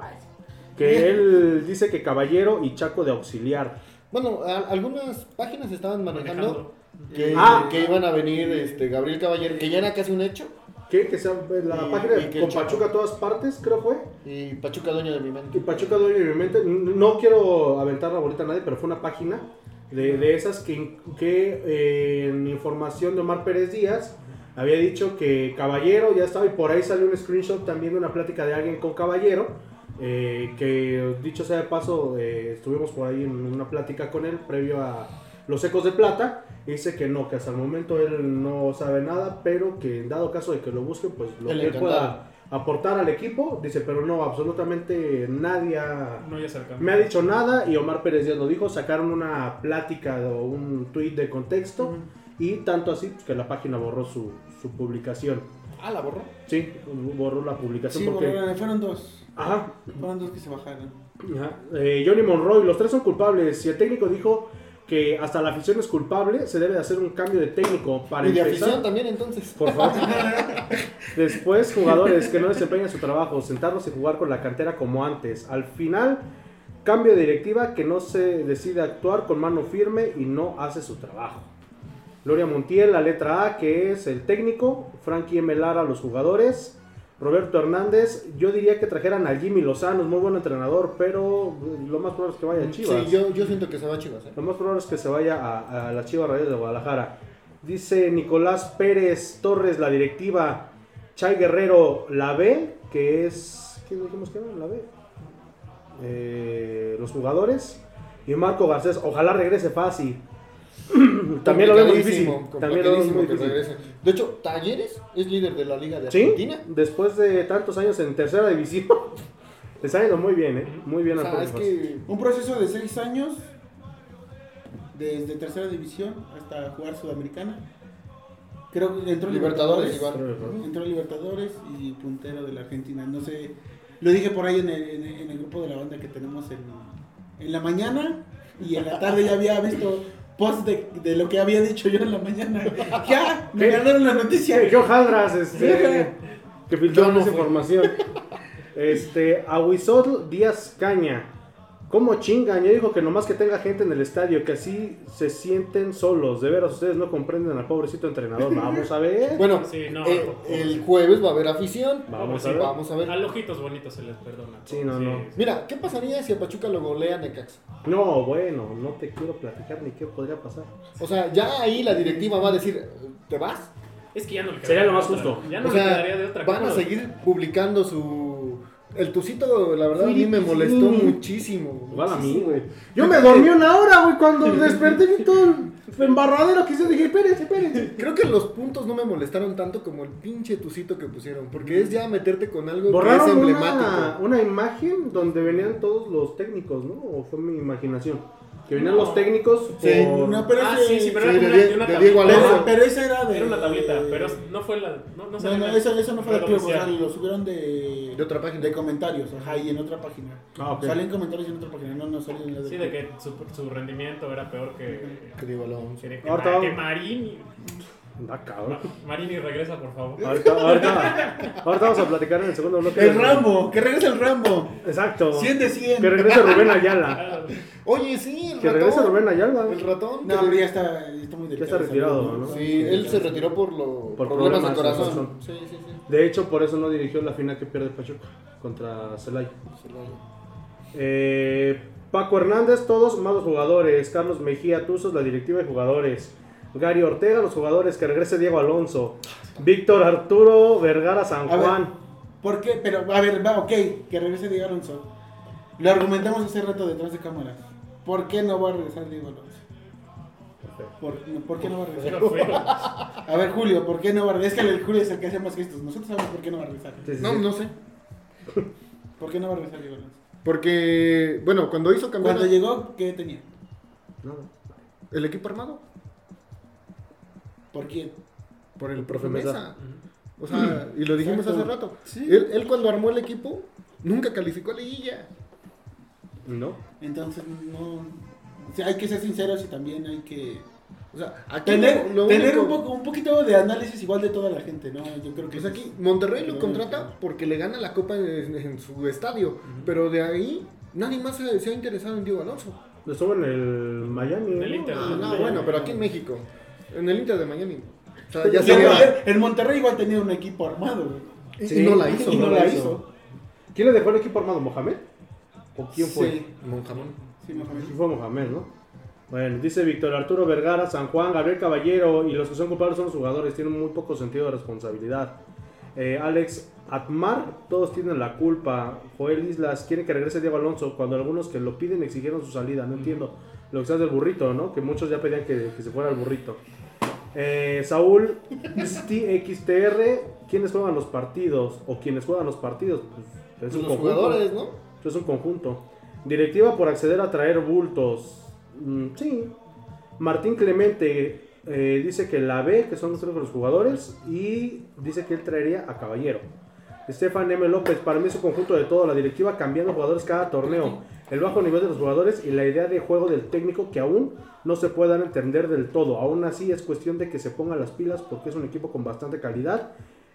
que él dice que caballero y chaco de auxiliar. Bueno, a- algunas páginas estaban manejando Manejando. que, Ah. que iban a venir este Gabriel Caballero, que ya era casi un hecho, ¿Qué? Que sea la Y- página y con. Pachuca a todas partes, creo fue. y Pachuca dueño de mi Y mente. Pachuca dueño de mi mente. No quiero aventar la bolita a nadie, pero fue una página de, de esas que, que eh, en información de Omar Pérez Díaz había dicho que Caballero ya estaba y por ahí salió un screenshot también de una plática de alguien con Caballero. eh, que dicho sea de paso, eh, estuvimos por ahí en una plática con él previo a los ecos de plata. Dice que no, que hasta el momento él no sabe nada, pero que en dado caso de que lo busquen, pues lo que él pueda aportar al equipo, dice, pero no, absolutamente nadie ha- No, ya me ha dicho nada y Omar Pérez Díaz lo dijo, sacaron una plática o un tweet de contexto y tanto así pues, que la página borró su, su publicación. Ah, la borró. Sí, borró la publicación Sí, porque... borraron, fueron dos. Ajá, Fueron dos que se bajaron. ajá. Eh, Johnny Monroy, los tres son culpables. Si el técnico dijo que hasta la afición es culpable, se debe de hacer un cambio de técnico para y de empezar. afición también entonces. Por favor. Después, jugadores que no desempeñan su trabajo, sentarlos y jugar con la cantera como antes. Al final, cambio de directiva que no se decide actuar con mano firme y no hace su trabajo. Gloria Montiel, la letra A, que es el técnico. Frankie M. Lara, los jugadores. Roberto Hernández, yo diría que trajeran a Jimmy Lozano, es muy buen entrenador, pero lo más probable es que vaya a Chivas. Sí, yo, yo siento que se va a Chivas. ¿eh? Lo más probable es que se vaya a, a las Chivas Rayadas de Guadalajara. Dice Nicolás Pérez Torres, la directiva. Chay Guerrero, la B, que es. ¿Quién dijimos que era? La B. Eh, los jugadores. Y Marco Garcés, ojalá regrese fácil. También lo vemos difícil. También lo vemos complicadísimo muy que difícil. regrese. De hecho, Talleres es líder de la Liga de Sí, Argentina. después de tantos años en tercera división, le está yendo muy bien, ¿eh? Muy bien O sea, es Pumas. que Un proceso de seis años, desde tercera división hasta jugar Sudamericana. Creo que entró Libertadores Libertadores. Entró Libertadores y puntero de la Argentina. No sé, lo dije por ahí en el, en el- en el grupo de la banda que tenemos en, en la mañana y en la tarde ya había visto post de, de lo que había dicho yo en la mañana. Ya, me ¿Qué? ganaron la noticia. ¿Qué hojaldras, este, que filtraron Yo no esa información? Este, Aguizotl Díaz Caña. ¿Cómo chingan? Ya dijo que nomás que tenga gente en el estadio, que así se sienten solos. De veras, ustedes no comprenden al pobrecito entrenador. Vamos a ver. Bueno, Sí, no, eh, el jueves va a haber afición. Vamos Sí, a ver. Vamos a ver. A ojitos bonitos se les perdona. Sí, no, no. Mira, ¿qué pasaría si a Pachuca lo golea Necaxa? No, bueno, no te quiero platicar ni qué podría pasar. O sea, ya ahí la directiva va a decir, ¿te vas? Es que ya no le Sería lo más justo. Ya no o le sea, quedaría de otra. van a seguir publicando su... El tucito, la verdad, a mí me molestó muchísimo. Igual a mí, güey. Yo me dormí una hora, güey, cuando desperté vi todo el embarradero que hice. Dije, espérense, espérense. Creo que los puntos no me molestaron tanto como el pinche tucito que pusieron. Porque es ya meterte con algo que es Borraron una, emblemático. una imagen donde venían todos los técnicos, ¿no? ¿O fue mi imaginación? Que venían los técnicos Sí, por... no, pero ah, ese- sí, sí, pero sí, era de una, de una. Diego Alonso. Pero- Pero esa era de- Era una tablita, de- pero no fue la. No, no, No, salió no, eso, eso no fue el club, o sea, lo subieron de, De otra página. de comentarios, ajá, y en otra página. Ah, ok. Salen comentarios en otra página, no, no salen en la de Sí, de que su, su rendimiento era peor que. Que Diego Alonso. Que, que, Que. Ah, cabrón. Marini regresa, por favor. Ahorita, ahorita, ahorita vamos a platicar en el segundo bloque. El Rambo, que regrese el Rambo. Exacto. 100 de 100. Que regrese Rubén Ayala. Oye, sí, el Que ratón. regrese Rubén Ayala. El ratón. No, que- pero ya está, está muy Ya delicado. está retirado, ¿no? Sí, él se retiró por los Por problemas, problemas de de corazón. corazón. Sí, sí, sí. De hecho, por eso no dirigió la final que pierde Pachuca contra Celaya. Eh, Paco Hernández, todos malos jugadores. Carlos Mejía Tuzos, la directiva de jugadores. Gary Ortega, los jugadores. Que regrese Diego Alonso. Víctor Arturo Vergara San A ver, Juan. ¿Por qué? Pero, a ver, va, ok, que regrese Diego Alonso. Lo argumentamos hace rato detrás de cámaras. ¿Por qué no va a regresar Diego Alonso? ¿Por, por qué no va a regresar? A ver, Julio, ¿por qué no va a regresar? Es que el Julio es el que hace más gestos. Nosotros sabemos por qué no va a regresar. Sí, sí, No, sí. no sé. ¿Por qué no va a regresar Diego Alonso? Porque, bueno, cuando hizo campeón Cuando llegó, ¿qué tenía? Nada. el equipo armado ¿Por quién? por el profe Mesa. Mesa. O sea, y lo dijimos Exacto. hace rato. Sí. Él, él cuando armó el equipo nunca calificó a liguilla. No. Entonces, no. o sea, hay que ser sinceros y también hay que. O sea, aquí Tener, lo- lo tener único- un, poco, un poquito de análisis igual de toda la gente, ¿no? Yo creo que Pues aquí Monterrey lo contrata porque le gana la copa en, en su estadio, pero de ahí nadie más se, se ha interesado en Diego Alonso. Lo estuvo en el Miami. En el ¿no? Inter. Ah, no, bueno, pero aquí en México, en el Inter de Miami. O sea, Ya el Monterrey igual tenía un equipo armado, güey. y no la hizo. Y no la hizo. ¿Quién le dejó el equipo armado? ¿Mohamed? ¿O quién fue? Sí, Monjamón. sí, Mohamed. Sí fue Mohamed, ¿no? Bueno, dice Víctor Arturo Vergara, San Juan, Gabriel Caballero y los que son culpables son los jugadores, tienen muy poco sentido de responsabilidad. Eh, Alex Atmar, todos tienen la culpa. Joel Islas quiere que regrese Diego Alonso cuando algunos que lo piden exigieron su salida. No entiendo lo que sea del burrito, ¿no? Que muchos ya pedían que, que se fuera el burrito. Eh, Saúl XTR, ¿quiénes juegan los partidos? O quienes juegan los partidos? Pues, es un Los conjunto. jugadores, ¿no? Es un conjunto. Directiva por acceder a traer bultos. Mm, sí. Martín Clemente eh, dice que la B, que son los los jugadores, y dice que él traería a Caballero. Estefan M. López, para mí es un conjunto de todo, la directiva cambiando jugadores cada torneo, el bajo nivel de los jugadores y la idea de juego del técnico que aún no se puede dar a entender del todo. Aún así es cuestión de que se pongan las pilas porque es un equipo con bastante calidad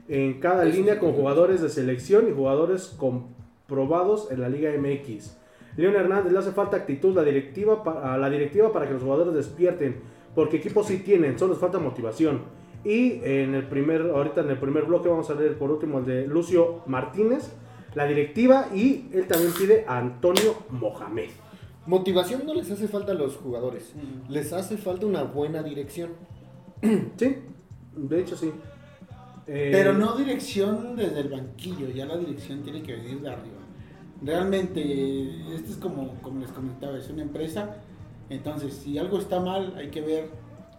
en cada línea con jugadores de selección y jugadores comprobados en la Liga MX. León Hernández le hace falta actitud la directiva a la directiva para que los jugadores despierten, porque equipos sí tienen, solo les falta motivación. Y en el primer, ahorita en el primer bloque vamos a leer por último el de Lucio Martínez, la directiva, y él también pide a Antonio Mohamed. Motivación no les hace falta a los jugadores, les hace falta una buena dirección. Sí, de hecho sí. Eh, Pero no dirección desde el banquillo, ya la dirección tiene que venir de arriba. Realmente, esto es como, como les comentaba, es una empresa. Entonces, si algo está mal, hay que ver.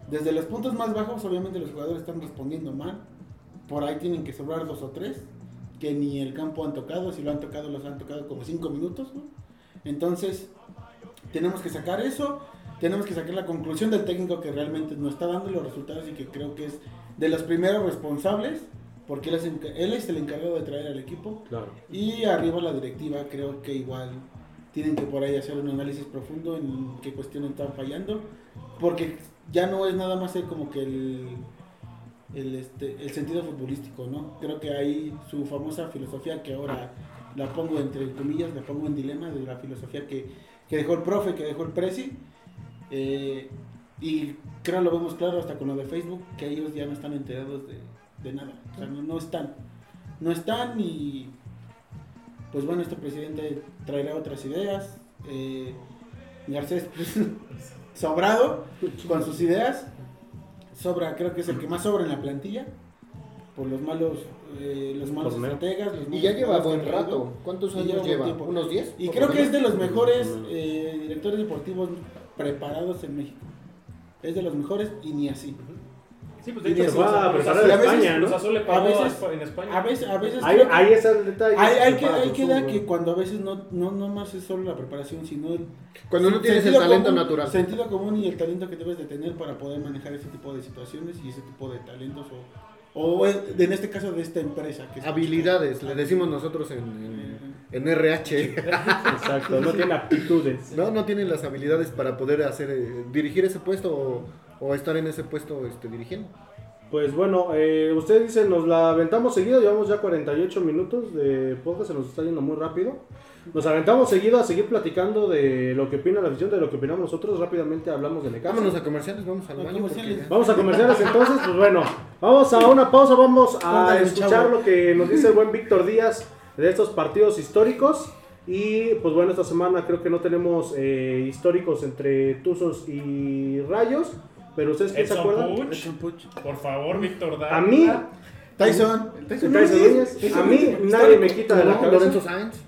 Desde los puntos más bajos, obviamente los jugadores están respondiendo mal. Por ahí tienen que sobrar dos o tres, que ni el campo han tocado. Si lo han tocado, los han tocado como cinco minutos. ¿no? Entonces, tenemos que sacar eso. Tenemos que sacar la conclusión del técnico que realmente no está dando los resultados y que creo que es de los primeros responsables, porque él es, enca- él es el encargado de traer al equipo. Claro. Y arriba la directiva, creo que igual tienen que por ahí hacer un análisis profundo en qué cuestiones están fallando, porque ya no es nada más como que el, el, este, el sentido futbolístico, ¿no? Creo que hay su famosa filosofía que ahora la pongo entre comillas, la pongo en dilema de la filosofía que, que dejó el profe, que dejó el presi. eh, y creo lo vemos claro hasta con lo de Facebook, que ellos ya no están enterados de, de nada. No, no están. No están y pues bueno, este presidente traerá otras ideas. Eh, Garcés, pues, sobrado con sus ideas. Sobra, creo que es el que más sobra en la plantilla. Por los malos, eh, los malos estrategas. los Y malos ya lleva buen rato. ¿Cuántos Y años lleva? ¿Unos 10? Y creo que es de los mejores eh, directores deportivos preparados en México. Es de los mejores y ni así. Sí, pues de hecho, se fue a preparar a España, ¿no? Cruz Azul le A veces- a- en España. A veces, a veces ahí está el detalle. Hay, hay que, hay su que dar fútbol. que cuando a veces no, no, no más es solo la preparación, sino el Cuando no tienes el talento común- natural. Sentido común y el talento que debes de tener para poder manejar ese tipo de situaciones y ese tipo de talentos o, o en este caso de esta empresa. Que es- Habilidades, le decimos nosotros en, en, en RH. Exacto, no tiene aptitudes. No, no tienen las habilidades para poder hacer eh, dirigir ese puesto o, o estar en ese puesto este, dirigiendo. Pues bueno, eh, usted dice, nos la aventamos seguido, llevamos ya 48 minutos de podcast, se nos está yendo muy rápido. Nos aventamos seguido a seguir platicando de lo que opina la afición, de lo que opinamos nosotros. Rápidamente hablamos de Necaxa. Vámonos a comerciales, vamos al A baño. comerciales. Vamos a comerciales entonces, pues bueno, vamos a una pausa, vamos a escuchar lo que nos dice el buen Víctor Díaz de estos partidos históricos. Y pues bueno, esta semana creo que no tenemos eh, históricos entre Tuzos y Rayos, pero ustedes qué se acuerdan? Puch, Edson Puch. por favor, Víctor Dávila. A mí, Tyson. Tyson Núñez, a mí nadie me quita de la cabeza. Lorenzo Sáenz.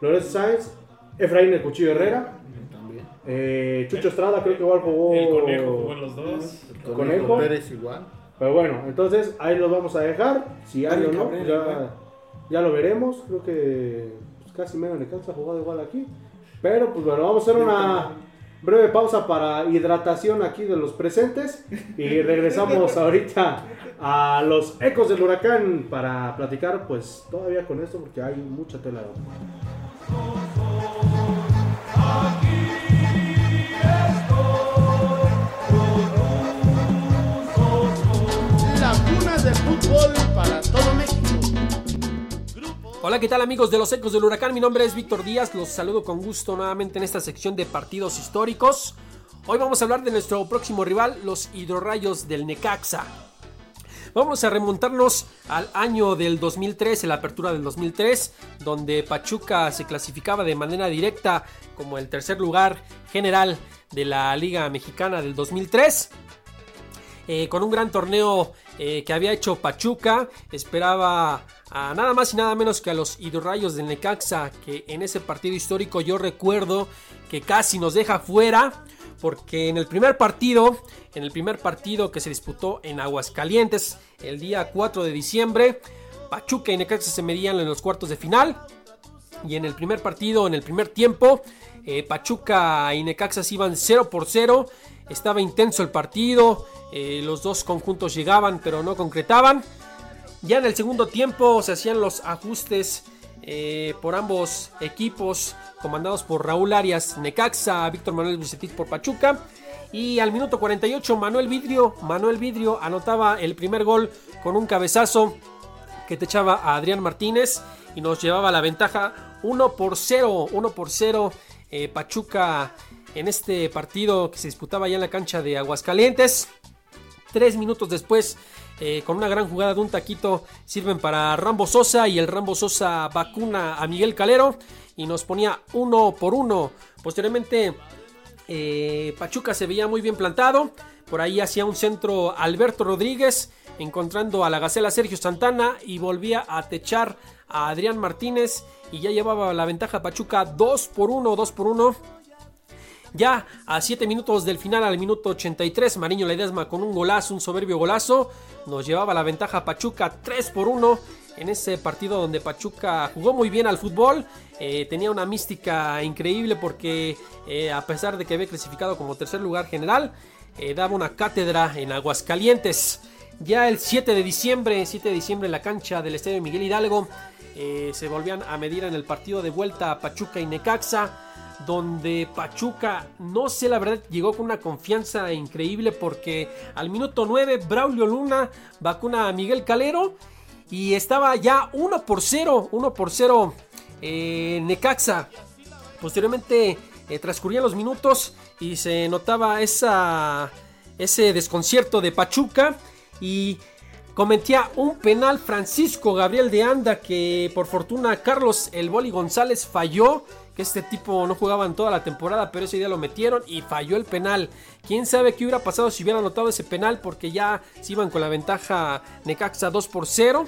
Lorenzo Sáenz, Efraín el Cuchillo Herrera, También. eh, Chucho Estrada creo que igual jugó. El conejo jugó en los dos. El Conejo. Pérez igual. Pero bueno, entonces ahí los vamos a dejar. Si hay o no, Cabrera, ya, ya lo veremos. Creo que pues, casi medio Necaxa ha jugado igual aquí. Pero pues bueno, vamos a hacer una breve pausa para hidratación aquí de los presentes. Y regresamos ahorita a los ecos del huracán para platicar pues todavía con esto porque hay mucha tela de del fútbol para todo México. Hola, ¿qué tal amigos de los Ecos del Huracán? Mi nombre es Víctor Díaz, los saludo con gusto nuevamente en esta sección de partidos históricos. Hoy vamos a hablar de nuestro próximo rival, los Hidrorrayos del Necaxa. Vamos a remontarnos al año del 2003, en la apertura del 2003, donde Pachuca se clasificaba de manera directa como el tercer lugar general de la Liga Mexicana del 2003. Eh, con un gran torneo eh, que había hecho Pachuca. Esperaba a nada más y nada menos que a los hidrorrayos del Necaxa, que en ese partido histórico yo recuerdo que casi nos deja fuera. Porque en el primer partido, en el primer partido que se disputó en Aguascalientes, el día 4 de diciembre, Pachuca y Necaxa se medían en los cuartos de final. Y en el primer partido, en el primer tiempo, eh, Pachuca y Necaxa iban 0 por 0. Estaba intenso el partido. eh, los dos conjuntos llegaban pero no concretaban. Ya en el segundo tiempo se hacían los ajustes eh, por ambos equipos, comandados por Raúl Arias Necaxa, Víctor Manuel Bucetit por Pachuca. Y al minuto 48 Manuel Vidrio, Manuel Vidrio anotaba el primer gol con un cabezazo que te echaba a Adrián Martínez y nos llevaba la ventaja 1 por 0, 1 por 0 eh, Pachuca en este partido que se disputaba ya en la cancha de Aguascalientes. Tres minutos después, eh, con una gran jugada de un taquito, sirven para Rambo Sosa y el Rambo Sosa vacuna a Miguel Calero y nos ponía uno por uno. Posteriormente, eh, Pachuca se veía muy bien plantado. Por ahí hacía un centro Alberto Rodríguez, encontrando a la Gacela Sergio Santana y volvía a techar a Adrián Martínez y ya llevaba la ventaja Pachuca 2 por 1, 2 por 1. Ya a 7 minutos del final, al minuto 83, Mariño Ledesma con un golazo, un soberbio golazo, nos llevaba la ventaja Pachuca 3 por 1 en ese partido donde Pachuca jugó muy bien al fútbol, eh, tenía una mística increíble porque eh, a pesar de que había clasificado como tercer lugar general, eh, daba una cátedra en Aguascalientes. Ya el 7 de diciembre, 7 de diciembre en la cancha del Estadio Miguel Hidalgo, se volvían a medir en el partido de vuelta Pachuca y Necaxa donde Pachuca, no sé la verdad, llegó con una confianza increíble porque al minuto 9 Braulio Luna vacuna a Miguel Calero y estaba ya 1 por 0, 1 por 0 eh, Necaxa. Posteriormente eh, transcurrían los minutos y se notaba esa, ese desconcierto de Pachuca y cometía un penal Francisco Gabriel de Anda que por fortuna Carlos El Boli González falló que este tipo no jugaba en toda la temporada, pero ese día lo metieron y falló el penal. Quién sabe qué hubiera pasado si hubiera anotado ese penal, porque ya se iban con la ventaja Necaxa 2 por 0.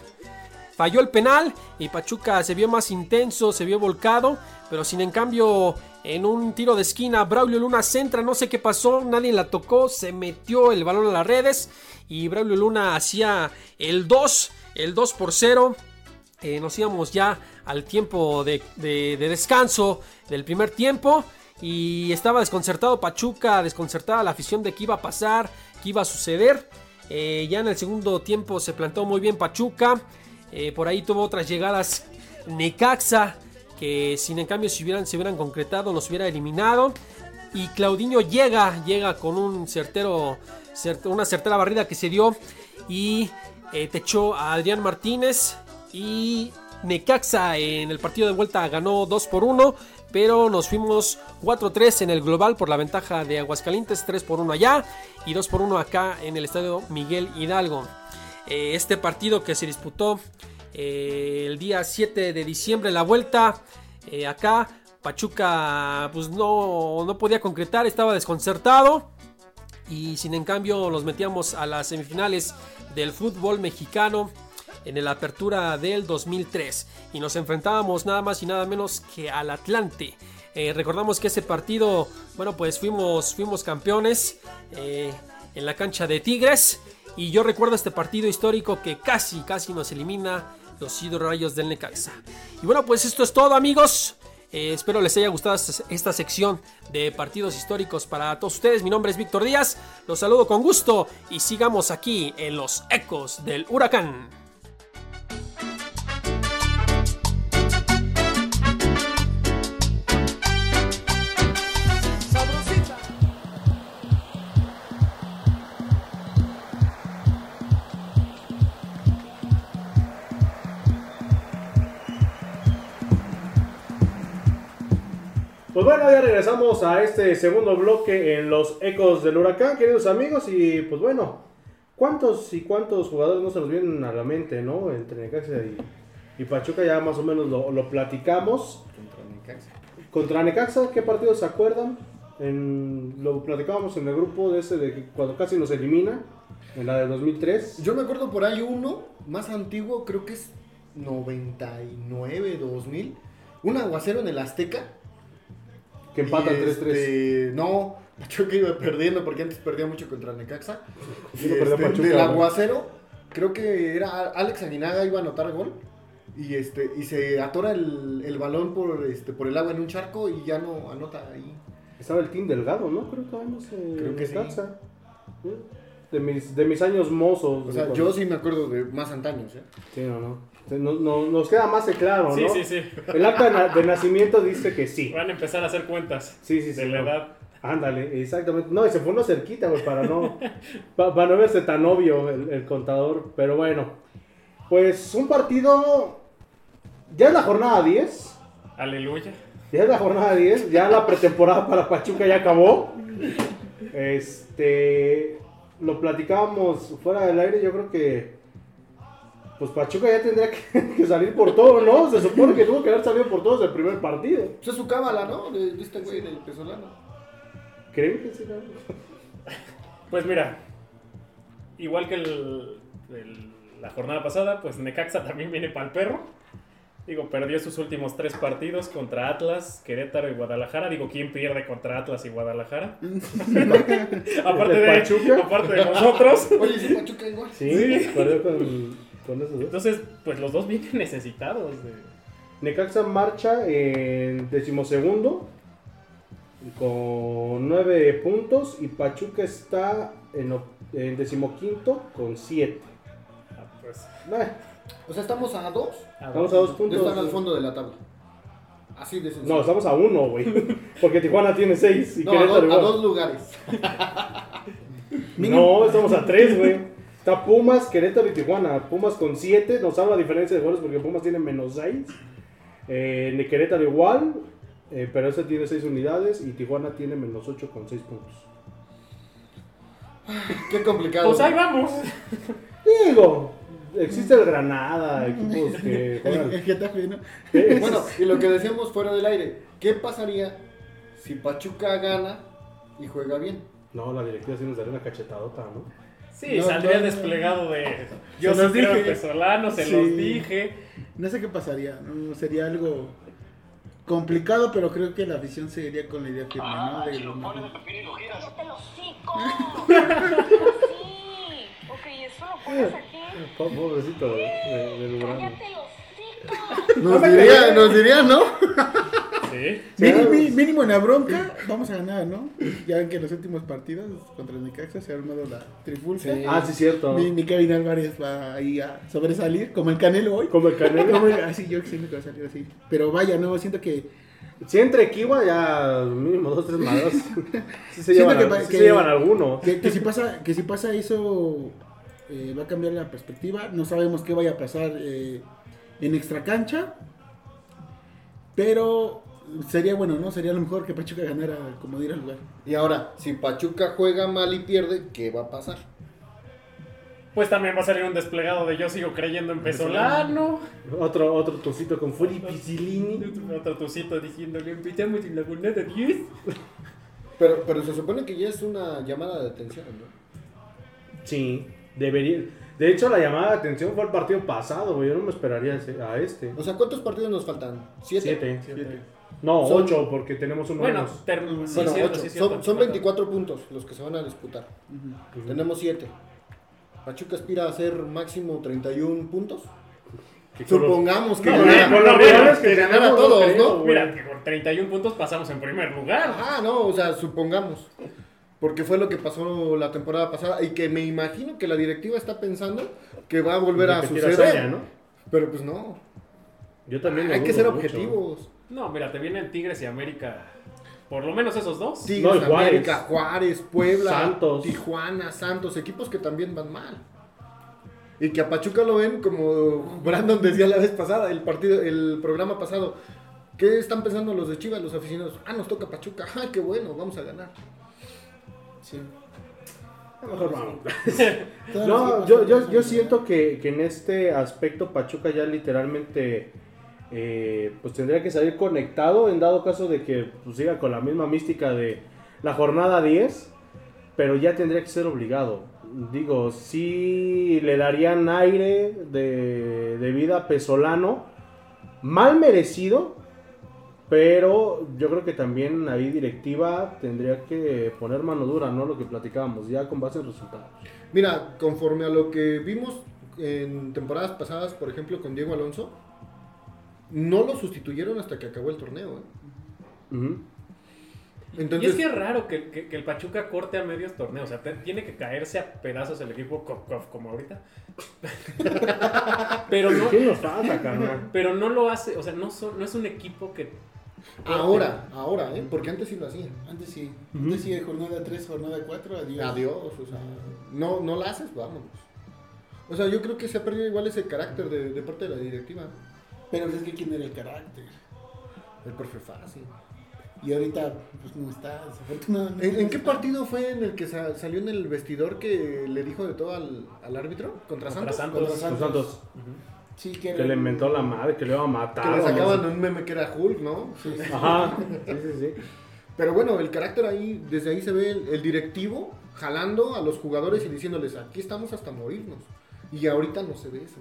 Falló el penal y Pachuca se vio más intenso, se vio volcado, pero sin en cambio En un tiro de esquina, Braulio Luna centra, no sé qué pasó, nadie la tocó, se metió el balón a las redes y Braulio Luna hacía el 2, el 2 por 0. Eh, nos íbamos ya al tiempo de, de- de descanso del primer tiempo y estaba desconcertado Pachuca, desconcertada la afición de qué iba a pasar, qué iba a suceder. Eh, ya en el segundo tiempo se plantó muy bien Pachuca. Eh, por ahí tuvo otras llegadas Necaxa, que sin en cambio si hubieran, se hubieran concretado nos hubiera eliminado. Y Claudinho llega, llega con un certero, cert- una certera barrida que se dio y eh, techó a Adrián Martínez. Y Necaxa en el partido de vuelta ganó 2 por 1, pero nos fuimos 4-3 en el global por la ventaja de Aguascalientes, 3 por 1 allá y 2 por 1 acá en el estadio Miguel Hidalgo. Eh, este partido que se disputó eh, el día 7 de diciembre, la vuelta eh, acá, Pachuca pues no, no podía concretar, estaba desconcertado y sin en cambio los metíamos a las semifinales del fútbol mexicano en la apertura del 2003 y nos enfrentábamos nada más y nada menos que al Atlante. Eh, recordamos que ese partido, bueno, pues fuimos, fuimos campeones eh, en la cancha de Tigres y yo recuerdo este partido histórico que casi, casi nos elimina los hidrorayos del Necaxa. Y bueno, pues esto es todo amigos. Eh, espero les haya gustado esta, esta sección de partidos históricos para todos ustedes. Mi nombre es Víctor Díaz, los saludo con gusto y sigamos aquí en los ecos del huracán. Pues bueno, ya regresamos a este segundo bloque en los ecos del huracán, queridos amigos, y pues bueno, ¿cuántos y cuántos jugadores no se nos vienen a la mente, no? Entre Necaxa y, y Pachuca ya más o menos lo, lo platicamos. Contra Necaxa, ¿qué partidos se acuerdan? En, lo platicábamos en el grupo de ese de cuando casi nos elimina, en la de 2003. Yo me acuerdo por ahí uno más antiguo, creo que es 99, 2000. Un aguacero en el Azteca. Que empatan Y, 3-3. este, No, Pachuca iba perdiendo porque antes perdía mucho contra Necaxa. Sí, Este, Pachuca, del aguacero, creo que era Alex Aguinaga iba a anotar gol. Y este y se atora el, el balón por este por el agua en un charco y ya no anota ahí. Estaba el Team Delgado, ¿no? Creo que se Creo que sí. Necaxa. De mis, de mis años mozos. O sea, yo sí me acuerdo de más antaños, ¿eh? Sí, no, no. Sí, no- no- nos queda más claro, Sí, ¿no? sí, sí. El acta de na- de nacimiento dice que sí. Van a empezar a hacer cuentas Sí, sí, sí. de la no. edad. Ándale, exactamente. No, y se fue uno cerquita, güey, para no, pa- para no verse tan obvio el, el contador. Pero bueno, pues un partido. Ya es la jornada 10. Aleluya. Ya es la jornada 10. Ya la pretemporada para Pachuca ya acabó. Este. Lo platicábamos fuera del aire. Yo creo que. Pues Pachuca ya tendría que, que salir por todo, ¿no? Se supone que tuvo que haber salido por todo desde el primer partido. Pues es su cábala, ¿no? De, de este güey del Pesolano. ¿Creen que sí? no? Pues mira, igual que el- el- la jornada pasada, pues Necaxa también viene para el perro. Digo, perdió sus últimos tres partidos contra Atlas, Querétaro y Guadalajara. Digo, ¿quién pierde contra Atlas y Guadalajara? aparte, ¿De Pachuca? aparte de nosotros. Oye, sí, Pachuca igual. Sí, perdió con, con esos dos. Entonces, pues los dos vienen necesitados. De... Necaxa marcha en decimosegundo con nueve puntos y Pachuca está en, en decimoquinto con siete. Ah, pues, Eh, O sea, estamos a dos. Estamos a dos de puntos. estar al fondo de la tabla. Así de sencillo. no, estamos a uno, güey. Porque Tijuana tiene seis y No, a, Querétaro do- a dos lugares. No, estamos a tres, güey. Está Pumas, Querétaro y Tijuana. Pumas con siete, nos habla la diferencia de goles porque Pumas tiene menos seis. Eh, ni Querétaro igual, eh, pero ese tiene seis unidades y Tijuana tiene menos ocho con seis puntos. Qué complicado. pues ahí vamos. Digo, existe el Granada, equipos que El, juegan. el Getafe, ¿no? Bueno, y lo que decíamos fuera del aire. ¿Qué pasaría si Pachuca gana y juega bien? No, la directiva sí nos daría una cachetadota, ¿no? Sí, No, saldría no, desplegado de. Yo Se los dije. se Sí. los dije. No sé qué pasaría, no, sería algo complicado, pero creo que la afición seguiría con la idea firme, ¿no? De lo mejor. ¡Cállate el hocico! sí. Ok, eso lo pones aquí. Po- Pobrecito de, de, de. ¡Cállate el hocico! Nos diría, nos diría, ¿no? Sí. Mínimo, mínimo en la bronca, vamos a ganar, ¿no? Ya ven que en los últimos partidos contra el Necaxa se ha armado la trifulca. Ah, sí, cierto. Mi, mi Kevin Álvarez va ahí a sobresalir, como el Canelo hoy. Como el Canelo. Como el- así yo siento que va a salir así. Pero vaya, no, siento que Si entre Kiwa ya mínimo dos, tres malos. Sí se Siento llevan, que sí que- se llevan algunos. Que, que si pasa, que si pasa eso, eh, va a cambiar la perspectiva. No sabemos qué vaya a pasar eh, en extra cancha. Pero sería bueno, ¿no? Sería lo mejor que Pachuca ganara como diera el lugar. Y ahora, si Pachuca juega mal y pierde, ¿qué va a pasar? Pues también va a salir un desplegado de yo sigo creyendo en Pesolano. Otro, otro tocito con Furi Pizzilini. Otro tucito diciéndole empezamos en la jornada 10. Pero, pero se supone que ya es una llamada de atención, ¿no? Sí, debería. De hecho, la llamada de atención fue el partido pasado, güey. Yo no me esperaría a este. O sea, ¿cuántos partidos nos faltan? ¿Siete? Siete. No, Son- ocho, porque tenemos uno Bueno, menos. ter- sí, bueno, cierto, ocho. sí, cierto. son, son 24 puntos los que se van a disputar. Tenemos 7. Pachuca aspira a hacer máximo 31 puntos. Supongamos que No, ganara, con los que ganara tenemos, todos, no. Mira, que con 31 puntos pasamos en primer lugar. Ah, no, o sea, supongamos. Porque fue lo que pasó la temporada pasada y que me imagino que la directiva está pensando que va a volver a suceder. hazaña, ¿no? Pero pues no. Yo también Hay que ser mucho. objetivos. No, mira, te vienen Tigres y América. Por lo menos esos dos. Tigres, No, y Juárez. América, Juárez, Puebla, Santos. Tijuana, Santos, equipos que también van mal. Y que a Pachuca lo ven como Brandon decía la vez pasada, el partido, el programa pasado. ¿Qué están pensando los de Chivas, los aficionados? Ah, nos toca Pachuca. Ah, qué bueno, vamos a ganar. Sí. Mejor No, equipos yo, yo, yo ¿no? siento que, que en este aspecto Pachuca ya literalmente eh, pues tendría que salir conectado en dado caso de que pues, siga con la misma mística de la jornada 10, pero ya tendría que ser obligado. Digo, sí le darían aire de, de vida a Pesolano, mal merecido, pero yo creo que también ahí directiva tendría que poner mano dura, ¿no? Lo que platicábamos, ya con base en resultados. Mira, conforme a lo que vimos en temporadas pasadas, por ejemplo, con Diego Alonso, no lo sustituyeron hasta que acabó el torneo. ¿eh? Entonces, y es que es raro que, que- que el Pachuca corte a medios torneos. O sea, te- tiene que caerse a pedazos el equipo co- co- como ahorita. pero no. Lo hace. O sea, no es un equipo que. Ahora, ahora, ¿eh? Porque antes sí lo hacían. Antes sí. Antes sí, jornada 3, jornada 4, adiós. Adiós, o sea, no, no la haces, vámonos. O sea, yo creo que se ha perdido igual ese carácter de, de parte de la directiva. Pero es que quién era el carácter. El profe fácil. Y ahorita, pues no está, desafortunadamente. ¿En, qué está. partido fue en el que sa- salió en el vestidor que le dijo de todo al, al árbitro? ¿Contra, Contra Santos? Santos. Contra Santos. Santos. Sí, que le inventó la madre, que le iba a matar. Que le no sacaban un meme que era Hulk, ¿no? Sí, sí. Ajá. Sí, sí, sí. Pero bueno, el carácter ahí, desde ahí se ve el, el directivo jalando a los jugadores y diciéndoles, aquí estamos hasta morirnos. Y ahorita no se ve eso.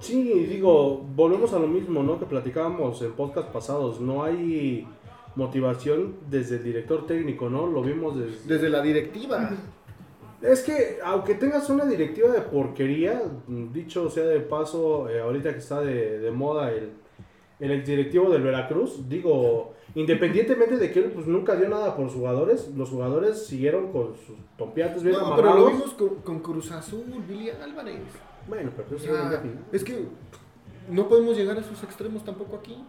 Sí, digo, volvemos a lo mismo, ¿no? Que platicábamos en podcast pasados. No hay motivación desde el director técnico, ¿no? Lo vimos desde... Desde la directiva. Es que, aunque tengas una directiva de porquería, dicho sea de paso, eh, ahorita que está de, de moda el, el exdirectivo del Veracruz, digo, independientemente de que él pues, nunca dio nada por los jugadores, los jugadores siguieron con sus tompiates bien No, pero lo vimos con, con Cruz Azul, Billy Álvarez. Bueno, pero eso sea, es que no podemos llegar a esos extremos tampoco aquí.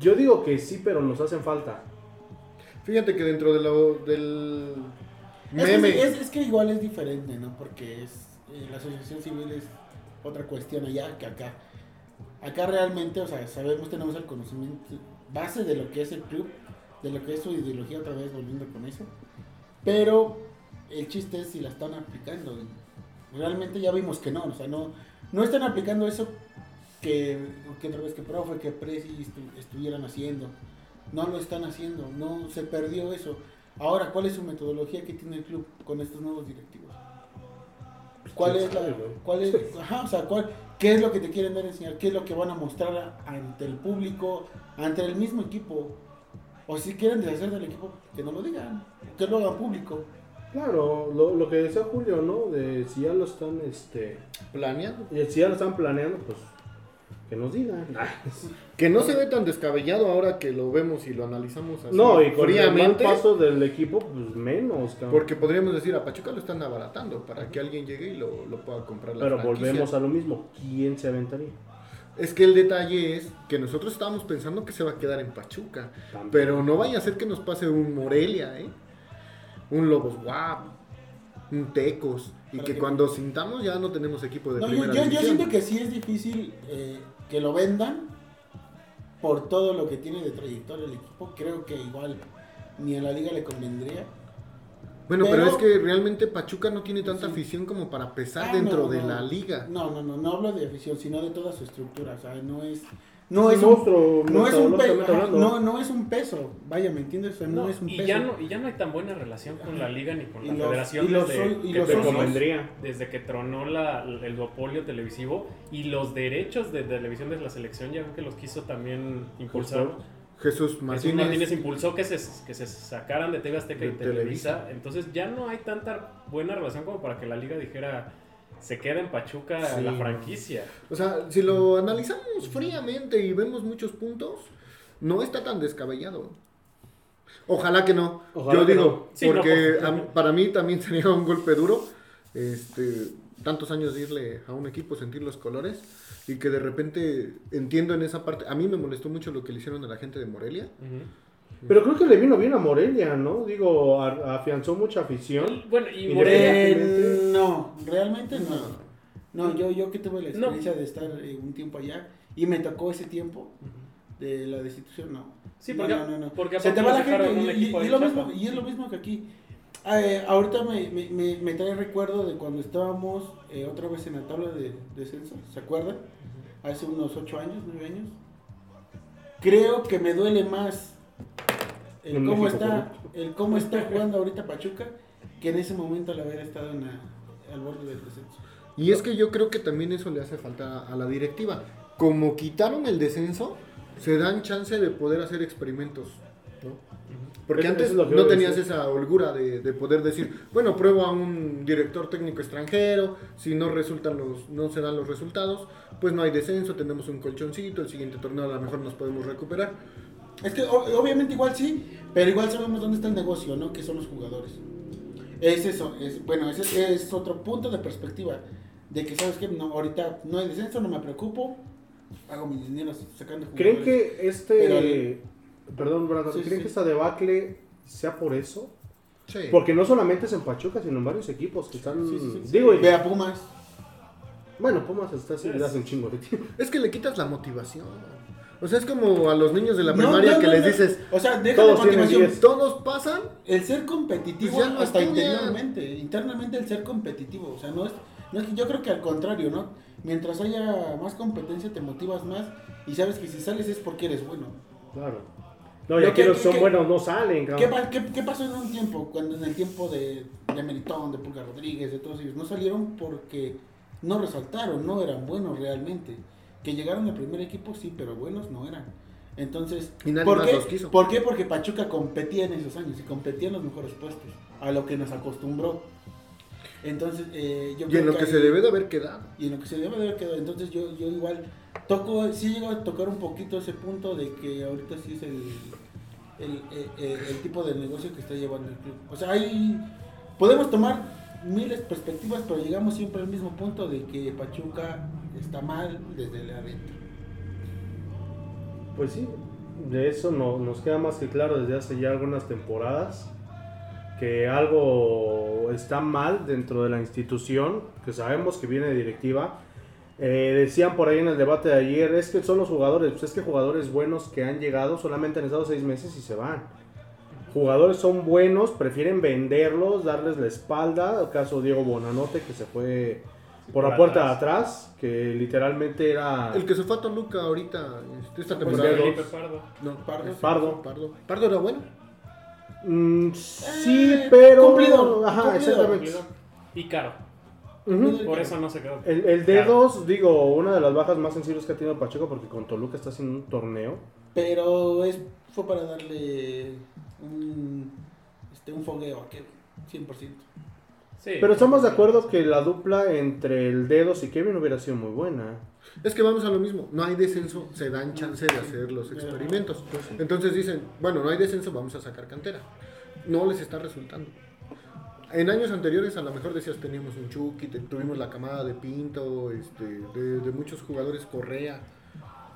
Yo digo que sí, pero nos hacen falta. Fíjate que dentro de del Es que, meme... es, es que igual es diferente, ¿no? Porque es, eh, la asociación civil es otra cuestión allá que acá. Acá realmente, o sea, sabemos, tenemos el conocimiento base de lo que es el club, de lo que es su ideología, otra vez volviendo con eso. Pero el chiste es si la están aplicando. Realmente ya vimos que no, o sea, no, no están aplicando eso que, que otra vez que profe, que presi estu- estuvieran haciendo. No lo están haciendo, no se perdió eso. Ahora, ¿cuál es su metodología que tiene el club con estos nuevos directivos? ¿Cuál quién es la, cuál es, ajá, o sea, cuál, ¿Qué es lo que te quieren dar a enseñar? ¿Qué es lo que van a mostrar ante el público, ante el mismo equipo? O si quieren deshacer del equipo, que no lo digan, que lo hagan público. Claro, lo, lo que decía Julio, ¿no? De si ya lo están, este... Planeando. Y si ya lo están planeando, pues que nos digan. Que no se ve tan descabellado ahora que lo vemos y lo analizamos así. No, y con el mal paso del equipo, pues menos, cabrón. Porque podríamos decir, a Pachuca lo están abaratando para que alguien llegue y lo, lo pueda comprar la Pero franquicia. volvemos a lo mismo. ¿Quién se aventaría? Es que el detalle es que nosotros estábamos pensando que se va a quedar en Pachuca. También. Pero no vaya a ser que nos pase un Morelia, ¿eh? Un Lobos Guap, un Tecos. Y que que- cuando sintamos ya no tenemos equipo de No, yo, primera yo- yo división. siento que sí es difícil eh, que lo vendan por todo lo que tiene de trayectoria el equipo. Creo que igual ni a la liga le convendría. Bueno, pero, Pero- es que realmente Pachuca no tiene tanta Sí. afición como para pesar Ah, dentro no, de la liga. No, no, no, no hablo de afición, sino de toda su estructura. O sea, no es. No Es un monstruo, no es un peso. No, no es un peso. Vaya, ¿me entiendes? O sea, no, No, es un y, peso. ya no, y ya no hay tan buena relación con la liga ni con Y la los- federación y los desde, que los socios- desde que tronó la, el duopolio televisivo y los derechos de televisión de la selección ya ven que los quiso también impulsar. Jesús Jesús Martínez. Martínez impulsó que se, que se sacaran de TV Azteca De y Televisa. Entonces ya no hay tanta buena relación como para que la liga dijera se queda en Pachuca Sí. la franquicia. O sea, si lo analizamos fríamente y vemos muchos puntos, no está tan descabellado. Ojalá que no. Ojalá Yo que digo, no. Sí, no, porque por- a- para mí también sería un golpe duro. Este, tantos años de irle a un equipo, sentir los colores y que de repente entiendo en esa parte. A mí me molestó mucho lo que le hicieron a la gente de Morelia. Pero creo que le vino bien a Morelia, ¿no? Digo, a- afianzó mucha afición. Bueno, y Morelia... Eh, no, realmente no. No, yo, yo que tuve la No. experiencia de estar eh, un tiempo allá y me tocó ese tiempo de la destitución, no. Sí, No, porque, no, no, no. porque Se te va la gente y, y- y lo mismo, y es lo mismo que aquí. Eh, ahorita me, me, me, me trae recuerdo de cuando estábamos eh, otra vez en la tabla de descenso, ¿se acuerdan? Hace unos 8 años, 9 años. Creo que me duele más el cómo está, el cómo está jugando ahorita Pachuca que en ese momento al haber estado en la- al borde del descenso. Y es que yo creo que también eso le hace falta a la directiva. Como quitaron el descenso, se dan chance de poder hacer experimentos. ¿no? Porque antes es que no tenías decir. esa holgura de, de poder decir, bueno, pruebo a un director técnico extranjero, si no resultan los, no se dan los resultados, pues no hay descenso, tenemos un colchoncito, el siguiente torneo a lo mejor nos podemos recuperar. Es que ob- obviamente igual sí, pero igual sabemos dónde está el negocio, ¿no? Que son los jugadores. Es eso, es, bueno, ese es otro punto de perspectiva. De que, ¿sabes qué? No, ahorita no hay descenso, no me preocupo. Hago mi dinero sacando jugadores. ¿Creen que este... Pero- Perdón, Brandon, Sí, ¿creen sí. que esta debacle sea por eso? Sí. Porque no solamente es en Pachuca, sino en varios equipos que están... Sí, sí, sí, sí. Digo, y- Ve a Pumas. bueno, Pumas está así desde hace un chingo de tiempo. Es que le quitas la motivación. O sea, es como a los niños de la No, primaria no, que no, les dices, O sea, deja Todos de tienen motivación. 10. todos pasan, El ser competitivo Pues ya no hasta interiormente, internamente el ser competitivo, o sea, no es, no es que yo creo que al contrario, ¿no? Mientras haya más competencia te motivas más y sabes que si sales es porque eres bueno. Claro. No, y Lo aquí que- los son que- buenos no salen, ¿Qué, cabrón. pa- qué, qué pasó en un tiempo, cuando en el tiempo de, de Meritón, de Pulga Rodríguez, de todos ellos? No salieron porque no resaltaron, no eran buenos realmente. Que llegaron al primer equipo, sí, pero buenos no eran. Entonces, Y nadie ¿por, más qué? los quiso. ¿por qué? Porque Pachuca competía en esos años y competía en los mejores puestos, a lo que nos acostumbró. Entonces, eh, yo y creo en lo que ahí- se debe de haber quedado. y en lo que se debe de haber quedado. Entonces yo, yo igual toco, sí llego a tocar un poquito ese punto de que ahorita sí es el, el, el- el- el tipo de negocio que está llevando el club. O sea, hay, podemos tomar miles de perspectivas, pero llegamos siempre al mismo punto de que Pachuca está mal desde la renta. Pues sí, de eso no, nos queda más que claro desde hace ya algunas temporadas que algo está mal dentro de la institución, que sabemos que viene de directiva. Eh, decían por ahí en el debate de ayer, es que son los jugadores, pues es que jugadores buenos que han llegado solamente han estado seis meses y se van. Jugadores son buenos, prefieren venderlos, darles la espalda. El caso Diego Bonanote que se fue por la puerta de atrás. que literalmente era... El que se fue a Toluca ahorita, este, esta Pues temporada. dos. Pardo. No, Pardo. Pardo. Pardo. Pardo era bueno. Mm, sí, Eh, pero. cumplidor, Ajá, cumplidor. exactamente. Y caro. Por eso no se quedó. El, el D2, digo, una de las bajas más sensibles que ha tenido Pacheco porque con Toluca está haciendo un torneo. Pero es, fue para darle un, este, un fogueo a Kevin, 100%. Sí. Pero estamos de acuerdo que la dupla entre el Dedos y Kevin hubiera sido muy buena. Es que vamos a lo mismo, no hay descenso, se dan chance de hacer los experimentos. Entonces dicen, bueno, no hay descenso, vamos a sacar cantera. No les está resultando. En años anteriores a lo mejor decías teníamos un Chucky, tuvimos la camada de Pinto, este, de, de muchos jugadores Correa,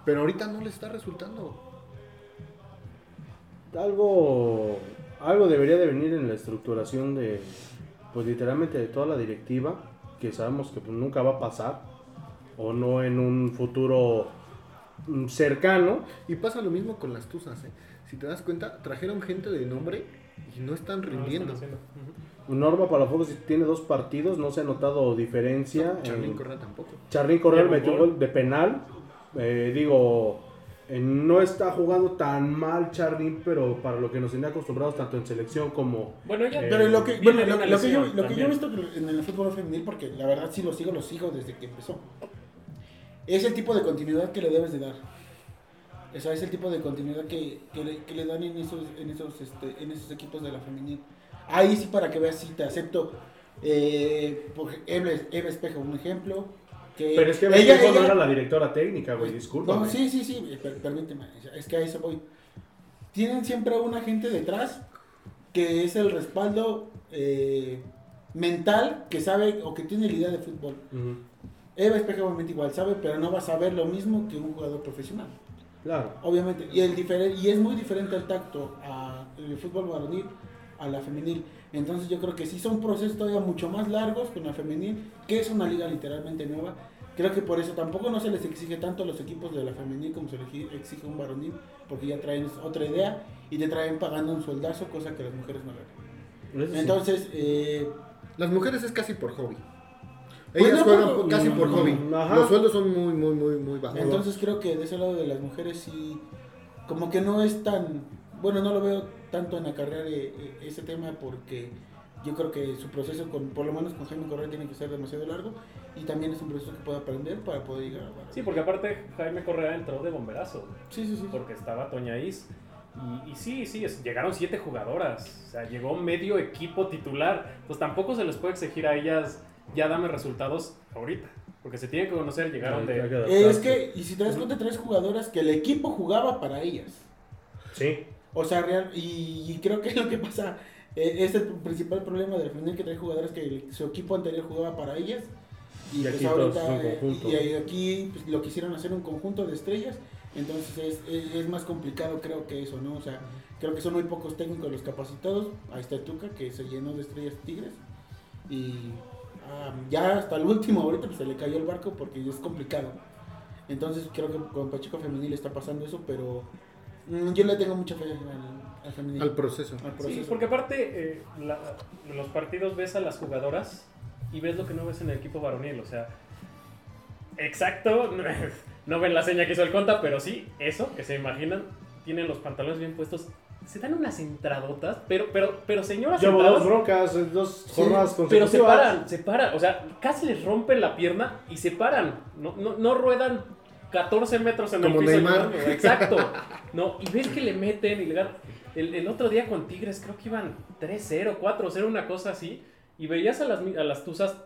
pero ahorita no les está resultando. Algo, algo debería de venir en la estructuración de, pues literalmente de toda la directiva, que sabemos que pues, nunca va a pasar, o no en un futuro mm, cercano. Y pasa lo mismo con las Tuzas, ¿eh? Si te das cuenta, trajeron gente de nombre y no están No lo están rindiendo. haciendo. Ujú. Norma Palafox tiene dos partidos, no se ha notado diferencia. Charlín en- Correa tampoco. Charlín Correa metió gol de penal. Eh, digo, eh, no está jugando tan mal Charlín, pero para lo que nos tenía acostumbrados tanto en selección como... Bueno, ya. Eh, Pero lo que, bueno, lo, que yo, lo que yo he visto en el fútbol femenil, porque la verdad sí lo sigo, lo sigo desde que empezó, es el tipo de continuidad que le debes de dar. O sea, es el tipo de continuidad que, que, le, que le dan en esos, en, esos, este, en esos equipos de la femenil. Ahí sí para que veas si te acepto. Eh, por Eva, Eva Espejo, un ejemplo. Que Pero es que ella- Ella, no era la directora técnica, güey, disculpa. no, sí, sí, sí, per- permíteme, es que a eso voy. Tienen siempre una gente detrás que es el respaldo eh, mental que sabe o que tiene la idea de fútbol. Eva Espejo obviamente igual sabe, pero no va a saber lo mismo que un jugador profesional. Claro. Obviamente, y, el y es muy diferente el tacto a el fútbol varonil a la femenil. Entonces yo creo que sí son procesos todavía mucho más largos con la femenil, que es una liga literalmente nueva. Creo que por eso tampoco no se les exige tanto a los equipos de la femenil como se les exige- a un varonil, porque ya traen otra idea y te traen pagando un sueldazo, cosa que las mujeres no sí. Entonces, eh, Las mujeres es casi por hobby. Pues Ellas no, juegan pero- casi por no, hobby. ajá. Los sueldos son muy, muy, muy, muy bajos. Entonces creo que de ese lado de las mujeres sí, como que no es tan, bueno, no lo veo tanto en acarrear eh, eh, ese tema porque yo creo que su proceso, con, por lo menos con Jaime Correa, tiene que ser demasiado largo y también es un proceso que puede aprender para poder llegar a Sí, porque aparte Jaime Correa entró de bomberazo. Sí, sí, sí. Porque estaba Toña Is. Y, y sí, sí, es- llegaron siete jugadoras. O sea, llegó medio equipo titular. Entonces tampoco se les puede exigir a ellas ya dame resultados ahorita. Porque se tienen que conocer, llegaron de... Eh, es que, y si te das cuenta, tres jugadoras que el equipo jugaba para ellas. Sí. O sea, real, y, y creo que lo que pasa eh, es el principal problema del femenil que trae jugadoras que su equipo anterior jugaba para ellas. Y, Y pues aquí ahorita, eh, y aquí pues, lo quisieron hacer un conjunto de estrellas. Entonces es, es, es más complicado creo que eso, ¿no? O sea, creo que son muy pocos técnicos los capacitados. Ahí está Tuca que se llenó de estrellas tigres. Y ah, ya hasta el último ahorita pues, se le cayó el barco porque es complicado. Entonces creo que con Pacheco Femenil está pasando eso, pero yo le tengo mucha fe al, al. Al proceso. Al Sí, proceso. porque aparte eh, la- los partidos ves a las jugadoras y ves lo que no ves en el equipo varonil. O sea, exacto, no ven la seña que hizo el conta, pero sí, eso, que se imaginan, tienen los pantalones bien puestos. Se dan unas entradotas, pero, pero, pero señoras Llevo dos broncas, eh, dos Sí, jornadas pero se paran, se paran. O sea, casi les rompen la pierna y se paran. No, no, no ruedan 14 metros en Como el piso. Neymar. Exacto. No, y ves que le meten y le ganan. El, el otro día con Tigres creo que iban 3-0, 4-0, una cosa así. Y veías a las, a las tuzas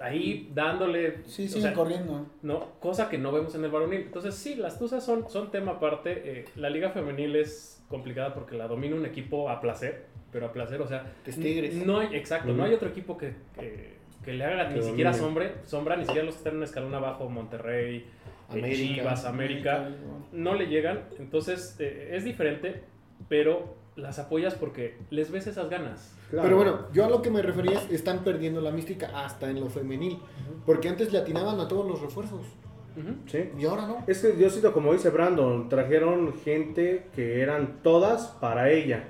ahí dándole. Sí, o sea, corriendo. no, cosa que no vemos en el varonil. Entonces, sí, las tuzas son, son tema aparte. Eh, la liga femenil es complicada porque la domina un equipo a placer, pero a placer, o sea, Que es Tigres. no hay, exacto, no hay otro equipo que, que, que le haga Que ni siquiera sombra, sombra, ni siquiera los que están en un escalón abajo, Monterrey, América. Chivas, América, no le llegan. Entonces, eh, es diferente, pero las apoyas porque les ves esas ganas. Claro. Pero bueno, yo a lo que me refería es están perdiendo la mística hasta en lo femenil. Porque antes le atinaban a todos los refuerzos. Sí. Y ahora no. Es que yo siento, como dice Brandon, trajeron gente que eran todas para ella.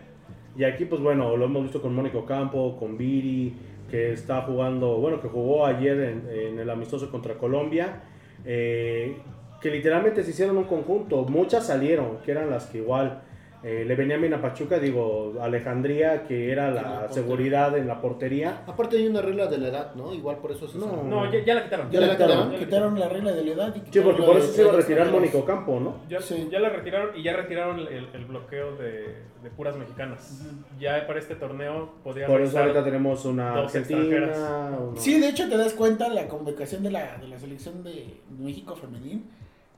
Y aquí, pues bueno, lo hemos visto con Mónico Campo, con Viri, que está jugando, bueno, que jugó ayer en, en el amistoso contra Colombia. Eh, que literalmente se hicieron un conjunto. Muchas salieron, que eran las que igual eh, le venía bien a Pachuca, digo, Alejandría, que era la seguridad en la portería. Aparte hay una regla de la edad, ¿no? Igual por eso se No. No, ya, ya la quitaron. Ya la quitaron, quitaron la regla de la edad y Sí, porque por eso se iba a retirar. Mónico Campo, ¿no? Ya, Sí. ya la retiraron y ya retiraron el, el bloqueo de, de puras mexicanas. Ya para este torneo podía Por eso ahorita tenemos una dos Argentina. una- Sí, de hecho te das cuenta la convocación de la, de la selección de México femenil.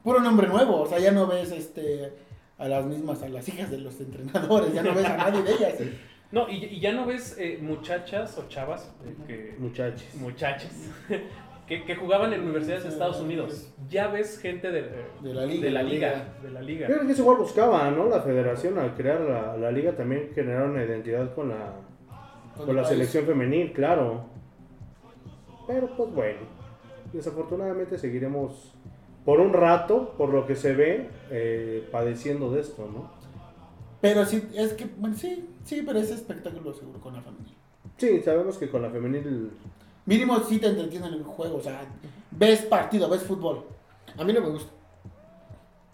Puro nombre nuevo, o sea, ya no ves este a las mismas, a las hijas de los entrenadores, ya no ves a nadie de ellas. No, y, y ya no ves eh, muchachas o chavas eh, que, Muchachos. muchachas que, que jugaban en universidades de Estados Unidos. Ya ves gente de, De la liga, de la liga, liga. de la liga. Yo creo que eso igual buscaba, ¿no? La federación al crear la, la liga también generar una identidad con la, Con la país. selección femenil, claro. Pero pues bueno, desafortunadamente seguiremos por un rato, por lo que se ve, eh, padeciendo de esto, ¿no? Pero sí, es que, bueno, sí, sí, pero es espectáculo seguro con la femenil. Sí, sabemos que con la femenil... Mínimo sí te entretienen el juego, o sea, ves partido, ves fútbol. A mí no me gusta.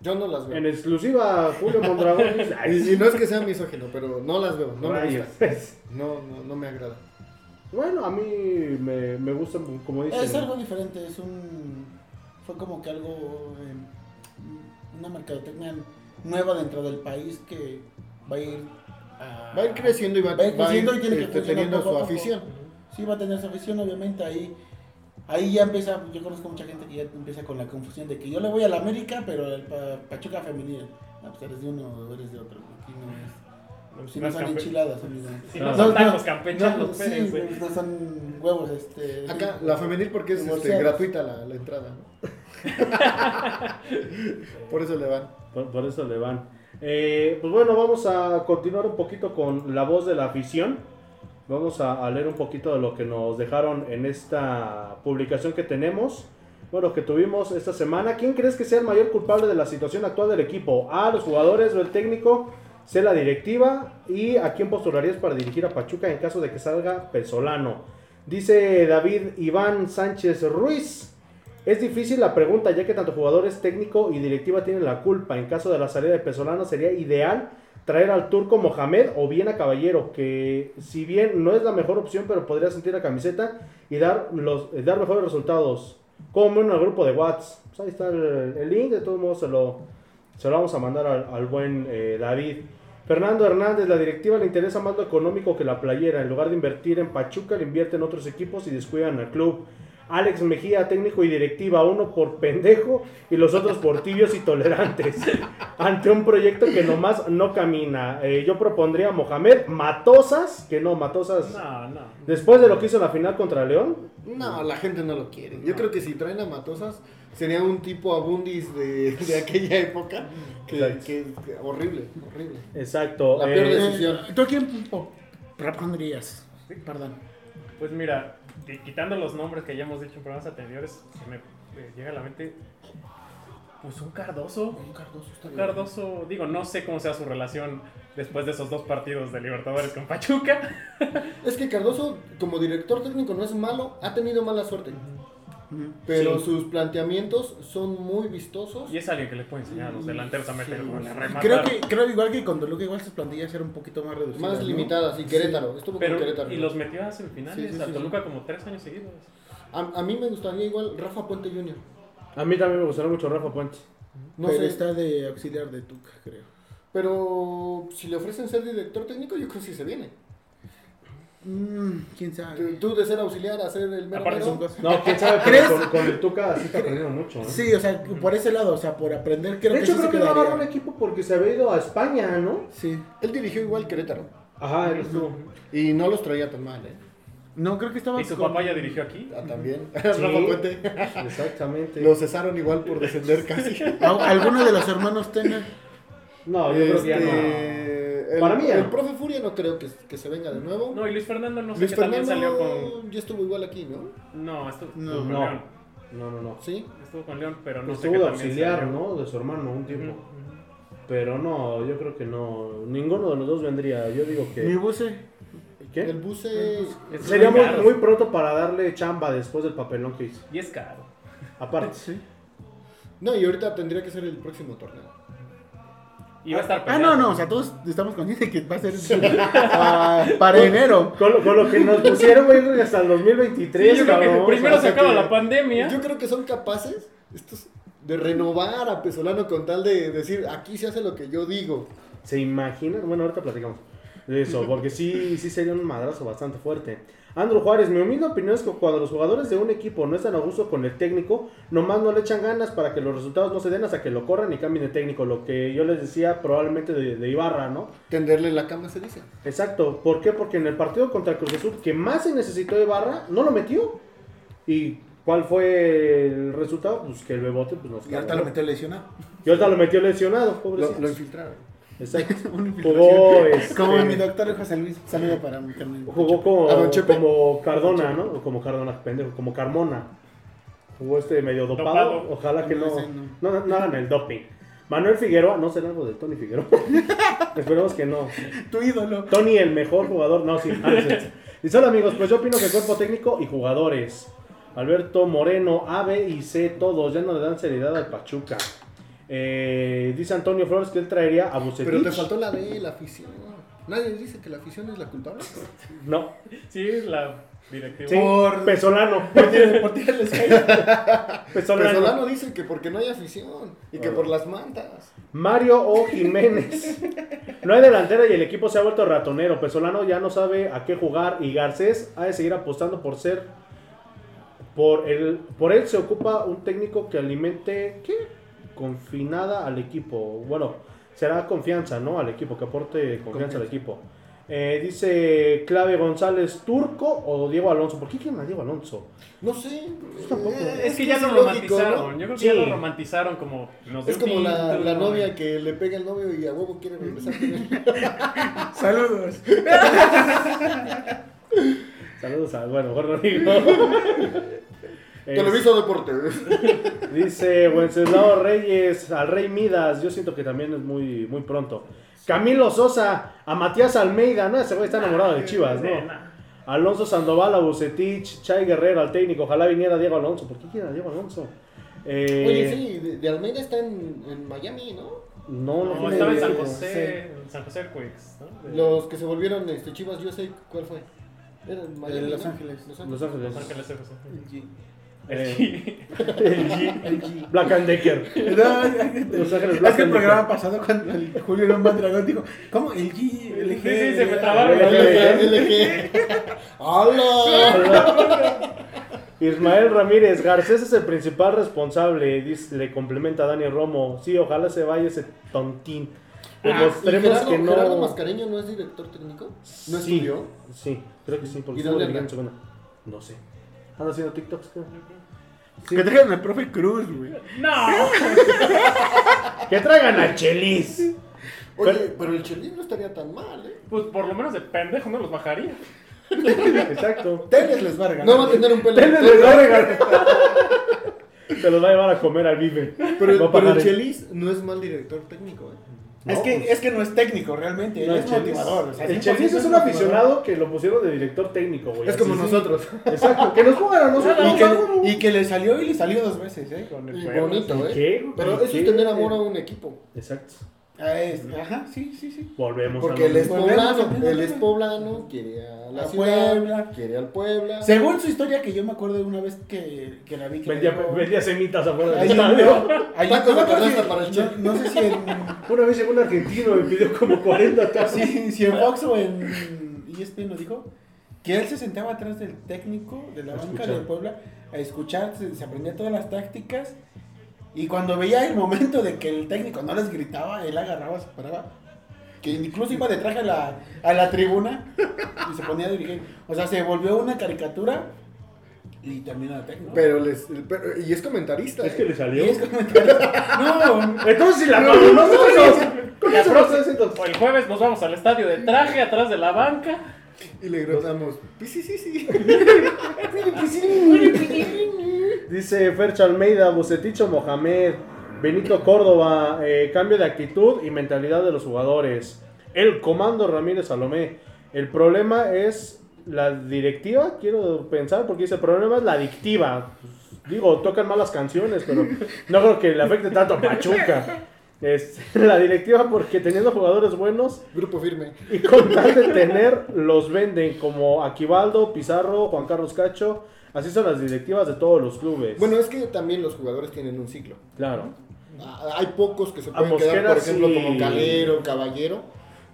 Yo no las veo. En exclusiva, Julio Mondragón. dice, "Ay, Y, y no es que sea misógino, pero no las veo. No me rayos". gusta. No, no, no me agrada. Bueno, a mí me, me gusta, como dicen... Es algo diferente, es un. Fue como que algo. eh, una mercadotecnia nueva dentro del país que va a ir. a- Va a ir creciendo y va, va a ir creciendo va a y tiene que este, teniendo poco su afición. Sí, va a tener su afición, obviamente. Ahí, ahí ya empieza. Yo conozco mucha gente que ya empieza con la confusión de que yo le voy a la América, pero al Pa- Pachuca femenil. Ah, pues eres de uno o eres de otro. Aquí no es. Si no, son enchiladas, amigo. Si no son tacos campechanos, sí, no son huevos, este. Acá, la femenil porque es este, gratuita la, la entrada. ¿no? Por eso le van. Por, eso le van. Eh, pues bueno, vamos a continuar un poquito con la voz de la afición. Vamos a, a leer un poquito de lo que nos dejaron en esta publicación que tenemos. Bueno, que tuvimos esta semana. ¿Quién crees que sea el mayor culpable de la situación actual del equipo? A, los jugadores o el técnico. C, la directiva. Y a quién postularías para dirigir a Pachuca en caso de que salga Pesolano. Dice David Iván Sánchez Ruiz. Es difícil la pregunta ya que tanto jugadores, técnico y directiva tienen la culpa. En caso de la salida de Pesolano sería ideal traer al turco Mohamed o bien a Caballero, que si bien no es la mejor opción, pero podría sentir la camiseta y dar, los, eh, dar mejores resultados. Como en el grupo de Watts. Pues ahí está el, link, de todos modos se lo, se lo vamos a mandar al, buen eh, David. Fernando Hernández, la directiva le interesa más lo económico que la playera. En lugar de invertir en Pachuca, le invierte en otros equipos y descuidan al club. Alex Mejía, técnico y directiva, uno por pendejo y los otros por tibios y tolerantes. Ante un proyecto que nomás no camina. Eh, yo propondría a Mohamed Matosas, que no, Matosas. No, no. Después de lo que hizo en la final contra León, No, la gente no lo quiere. Yo creo que si traen a Matosas, sería un tipo Abundis de, de aquella época. Que, Exacto. que- que- horrible, horrible. exacto. La peor Eh, decisión. ¿Tú a quién po- propondrías? Perdón. Pues mira, qui- quitando los nombres que ya hemos dicho en programas anteriores, se me eh, llega a la mente. Pues un Cardoso. Un Cardoso está Un bien. Cardoso, digo, no sé cómo sea su relación después de esos dos partidos de Libertadores con Pachuca. Es que Cardoso, como director técnico, no es malo, ha tenido mala suerte. Pero Sí. sus planteamientos son muy vistosos. Y es alguien que le puede enseñar a los delanteros a meter a rematar. Creo que, creo igual que con Toluca, igual sus plantillas eran un poquito más reducidas. Más ¿no? limitadas. Y Querétaro, estuvo Pero, con Querétaro. y los metió a semifinales Sí, sí, a sí, Toluca como tres años seguidos. A, a mí me gustaría igual Rafa Puente Jr. a mí también me gustaría mucho Rafa Puente. No Pero sé, está de auxiliar de Tuca, creo. pero si le ofrecen ser director técnico, yo creo que sí se viene. Mm, ¿Quién sabe? Tú de ser auxiliar a ser el mero Aparte mero, son cosas. No, quién sabe, ¿Crees? pero con, con el Tuca sí está aprendiendo mucho. ¿no? Sí, o sea, por ese lado, o sea, por aprender, creo de que hecho, sí creo que no agarró un quedaría. equipo porque se había ido a España, ¿no? Sí. Él dirigió igual Querétaro. Ajá, él estuvo. Y no los traía tan mal, ¿eh? No, creo que estaba Y su con- papá ya dirigió aquí. Ah, también. Sí. Rafa Puente. Exactamente. Lo cesaron igual por descender casi. ¿Al- ¿Alguno de los hermanos Tena? No, yo creo que ya no. El, Para mí ya el no. profe Furia no creo que, que se venga de nuevo. No, y Luis Fernando no sé Luis también Fernando salió con. ya estuvo igual aquí, ¿no? No, estuvo, No. estuvo con No. León. No, no, no. Sí. Estuvo con León, pero no sé Estuvo de también auxiliar, salió. ¿no? De su hermano un tiempo. Pero no, yo creo que no. Ninguno de los dos vendría. Yo digo Mi que. buce. ¿Qué? El buce. Es Sería muy, muy pronto para darle chamba después del papelón que hizo. Y es caro. Aparte. Sí. No, y ahorita tendría que ser el próximo torneo. Y va a estar Ah, peleando. no, no, o sea, todos estamos conscientes de que va a ser ah, para enero. Con lo, con lo que nos pusieron, güey, hasta el 2023, Sí, yo creo que primero O sea, se acaba que- la pandemia. Yo creo que son capaces estos de renovar a Pesolano con tal de decir, aquí se hace lo que yo digo. ¿Se imaginan? Bueno, ahorita platicamos de eso, porque sí, sí sería un madrazo bastante fuerte. Andrew Juárez, mi humilde opinión es que cuando los jugadores de un equipo no están a gusto con el técnico, nomás no le echan ganas para que los resultados no se den hasta que lo corran y cambien de técnico. Lo que yo les decía probablemente de, de Ibarra, ¿no? Tenderle la cama se dice. Exacto. ¿Por qué? Porque en el partido contra Cruz Azul, que más se necesitó de Ibarra, no lo metió. ¿Y cuál fue el resultado? Pues que el Bebote pues, nos Y ahorita lo metió lesionado. Y ahorita lo metió lesionado, Lo, pobrecito. lo infiltraron. Exacto. Jugó, este, Como mi doctor José Luis. Saludo para mi carnal. Jugó como, como Cardona, ¿no? O como Cardona, pendejo, como Carmona. Jugó este medio dopado. Dopado. Ojalá que No, no, ese no, no, hagan el doping. Manuel Figueroa, no será algo de Tony Figueroa. Esperemos que no. Tu ídolo. Tony, el mejor jugador. No, sí. ah, sí. Dice, hola amigos, pues yo opino que cuerpo técnico y jugadores. Alberto Moreno, A, B y C, todos. Ya no le dan seriedad al Pachuca. Eh, dice Antonio Flores que él traería a Bucetich. Pero te faltó la B, la afición. Nadie dice que la afición es la culpable. No. Sí, la directiva. Sí, Por- Pesolano. Por caída. Pesolano. Pesolano dice que porque no hay afición y que por las mantas. Mario O. Jiménez. No hay delantera y el equipo se ha vuelto ratonero. Pesolano ya no sabe a qué jugar y Garcés ha de seguir apostando por ser. Por, el, por él se ocupa un técnico que alimente. ¿Qué? Confinada al equipo. Bueno, será confianza, ¿no? Al equipo, que aporte confianza, al equipo. Eh, dice Clave González, ¿Turco o Diego Alonso? ¿Por qué quieren a Diego Alonso? No sé. tampoco. eh, Es que ya lo romantizaron. ¿no? Yo creo que Sí. ya lo romantizaron como. nos dio Es como la, la ¿no? novia que le pega al novio y a huevo quiere regresar con él. Saludos. Saludos a. Bueno, no digo. Televisa Deportes. Dice Wenceslao Reyes al Rey Midas. Yo siento que también es muy, muy pronto. Camilo Sosa a Matías Almeida. No, ese güey está enamorado de Chivas, ¿no? Alonso Sandoval a Bucetich. Chay Guerrero al técnico. Ojalá viniera Diego Alonso. ¿Por qué quiere a Diego Alonso? Eh, Oye, sí, de, de Almeida está en, en Miami, ¿no? No, no, No, estaba en San. José. en San José Earthquakes, ¿no? Los que se volvieron este, Chivas, yo sé cuál fue. Era en Miami, De Los ¿no? Ángeles. Los Los Ángeles. Ángeles. Los Ángeles F.C. Eh, el G. Black and Decker. No, Los Ángeles es Black que el programa Decker. pasado cuando el Julio Lomba Dragón dijo, ¿cómo? El G, el G. Sí, sí, se me trabaron. LG, LG. ¡Hala! Ismael Ramírez, Garcés es el principal responsable, dice- le complementa a Daniel Romo. Sí, ojalá se vaya ese tontín. ¿Y Demostremos Gerardo, que no. Gerardo Mascareño no es director técnico? ¿No Sí, estudió? Sí, creo que sí, porque ¿Y estuvo dónde en segunda. No sé. Anda haciendo TikToks, creo. Sí. Que traigan al profe Cruz, güey. ¡No! Que traigan a Chelis. Oye, pero el Chelín no estaría tan mal, ¿eh? Pues por lo menos de pendejo no los bajaría. Exacto. Teles les va a regalar. No va a tener un pelo. Teles les va a regalar. Se los va a llevar a comer al Vive. Pero, pero el- Chelis no es mal director técnico, ¿eh? Es, No, que, pues- es que no es técnico realmente, No, es Chelis- motivador. o sea, el 100% Chelis es un aficionado que lo pusieron de director técnico, güey. Es como Así, sí. nosotros. Exacto, que nos a nosotros. Y que, y que le salió y le salió dos veces, ¿eh? Con el Y bonito, ¿eh? ¿Qué? Pero eso es tener amor a un equipo. Exacto. Ah, es- ajá, sí, sí, sí. Volvemos Porque a él es poblano, él es poblano, quiere a la A ciudad, Puebla. quiere al Puebla. Según su historia, que yo me acuerdo de una vez que, que la vi. Que Vendía, dijo- vendía semitas afuera del estadio. Tacos de canasta para el no- no sé si en, Una vez llegó un argentino y pidió como 40 tacos. si, si en Fox o en ESPN lo dijo, que él se sentaba atrás del técnico de la A banca escuchar. de Puebla a escuchar, se, se aprendía todas las tácticas y cuando veía el momento de que el técnico no les gritaba, él agarraba, se paraba, que incluso iba de traje a la, a la tribuna y se ponía a dirigir. O sea, se volvió una caricatura y terminó de técnico. Pero les, pero- y es comentarista. Es ¿eh? que le salió. Y es comentarista. No, Entonces, si la pagó nosotros. ¿Cómo La se próxima- o el jueves nos vamos al estadio de traje atrás de la banca. Y le gritamos, "Pues sí, sí, sí. Dice Fercho Almeida, Buceticho Mohamed, Benito Córdoba, eh, cambio de actitud y mentalidad de los jugadores. El comando Ramírez Salomé. El problema es la directiva, quiero pensar, porque dice, el problema es la adictiva. Digo, tocan malas canciones, pero no creo que le afecte tanto a Pachuca. Es la directiva porque teniendo jugadores buenos Grupo firme. y con tal de tener, los venden como Aquivaldo, Pizarro, Juan Carlos Cacho. Así son las directivas de todos los clubes. Bueno, es que también los jugadores tienen un ciclo. claro. Ah, Hay pocos que se pueden quedar, por ejemplo, sí. como Calero, Caballero.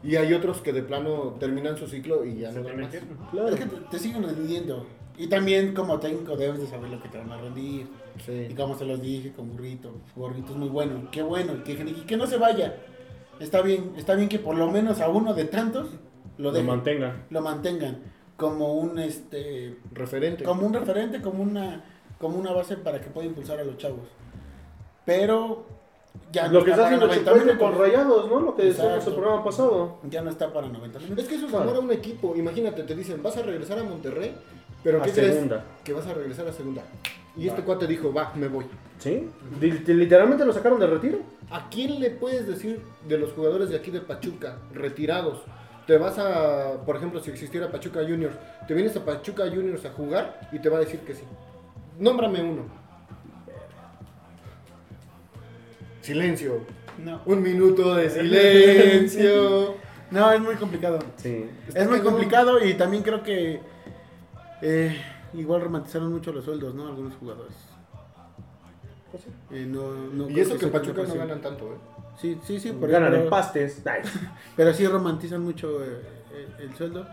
Y hay otros que de plano terminan su ciclo y ya no dan más. Claro. Es que te, te siguen rendiendo. Y también como técnico debes de saber lo que te van a rendir. Sí. Y como se los dije con Burrito. Burrito es muy bueno. Qué bueno. Que, y que no se vaya. Está bien. Está bien que por lo menos a uno de tantos lo, Lo dejen, mantengan. lo mantengan. Como un este Referente. como un referente, como una, como una base para que pueda impulsar a los chavos. Pero ya Lo que está para haciendo 90 Chicote con. Rayados, ¿no? Lo que decíamos el programa pasado. Ya no está para 90 minutos. Es que eso es Claro. amor a un equipo. Imagínate, te dicen, vas a regresar a Monterrey, pero A ¿qué crees? segunda. Que vas a regresar a segunda. Y este cuate dijo, va, me voy. ¿Sí? Li- Literalmente lo sacaron de retiro. ¿A quién le puedes decir de los jugadores de aquí de Pachuca, retirados? Te vas a, por ejemplo, si existiera Pachuca Juniors, te vienes a Pachuca Juniors a jugar y te va a decir que sí. Nómbrame uno. Silencio. No. Un minuto de silencio. No, es muy complicado. Sí. Está Es muy complicado y también creo que eh, igual romantizaron mucho los sueldos, ¿no? Algunos jugadores. Eh, no, no Y eso que sea Pachuca no 100%. ganan tanto, ¿eh? Sí, sí, sí. por Ganan en pastes. Pero sí romantizan mucho eh, el sueldo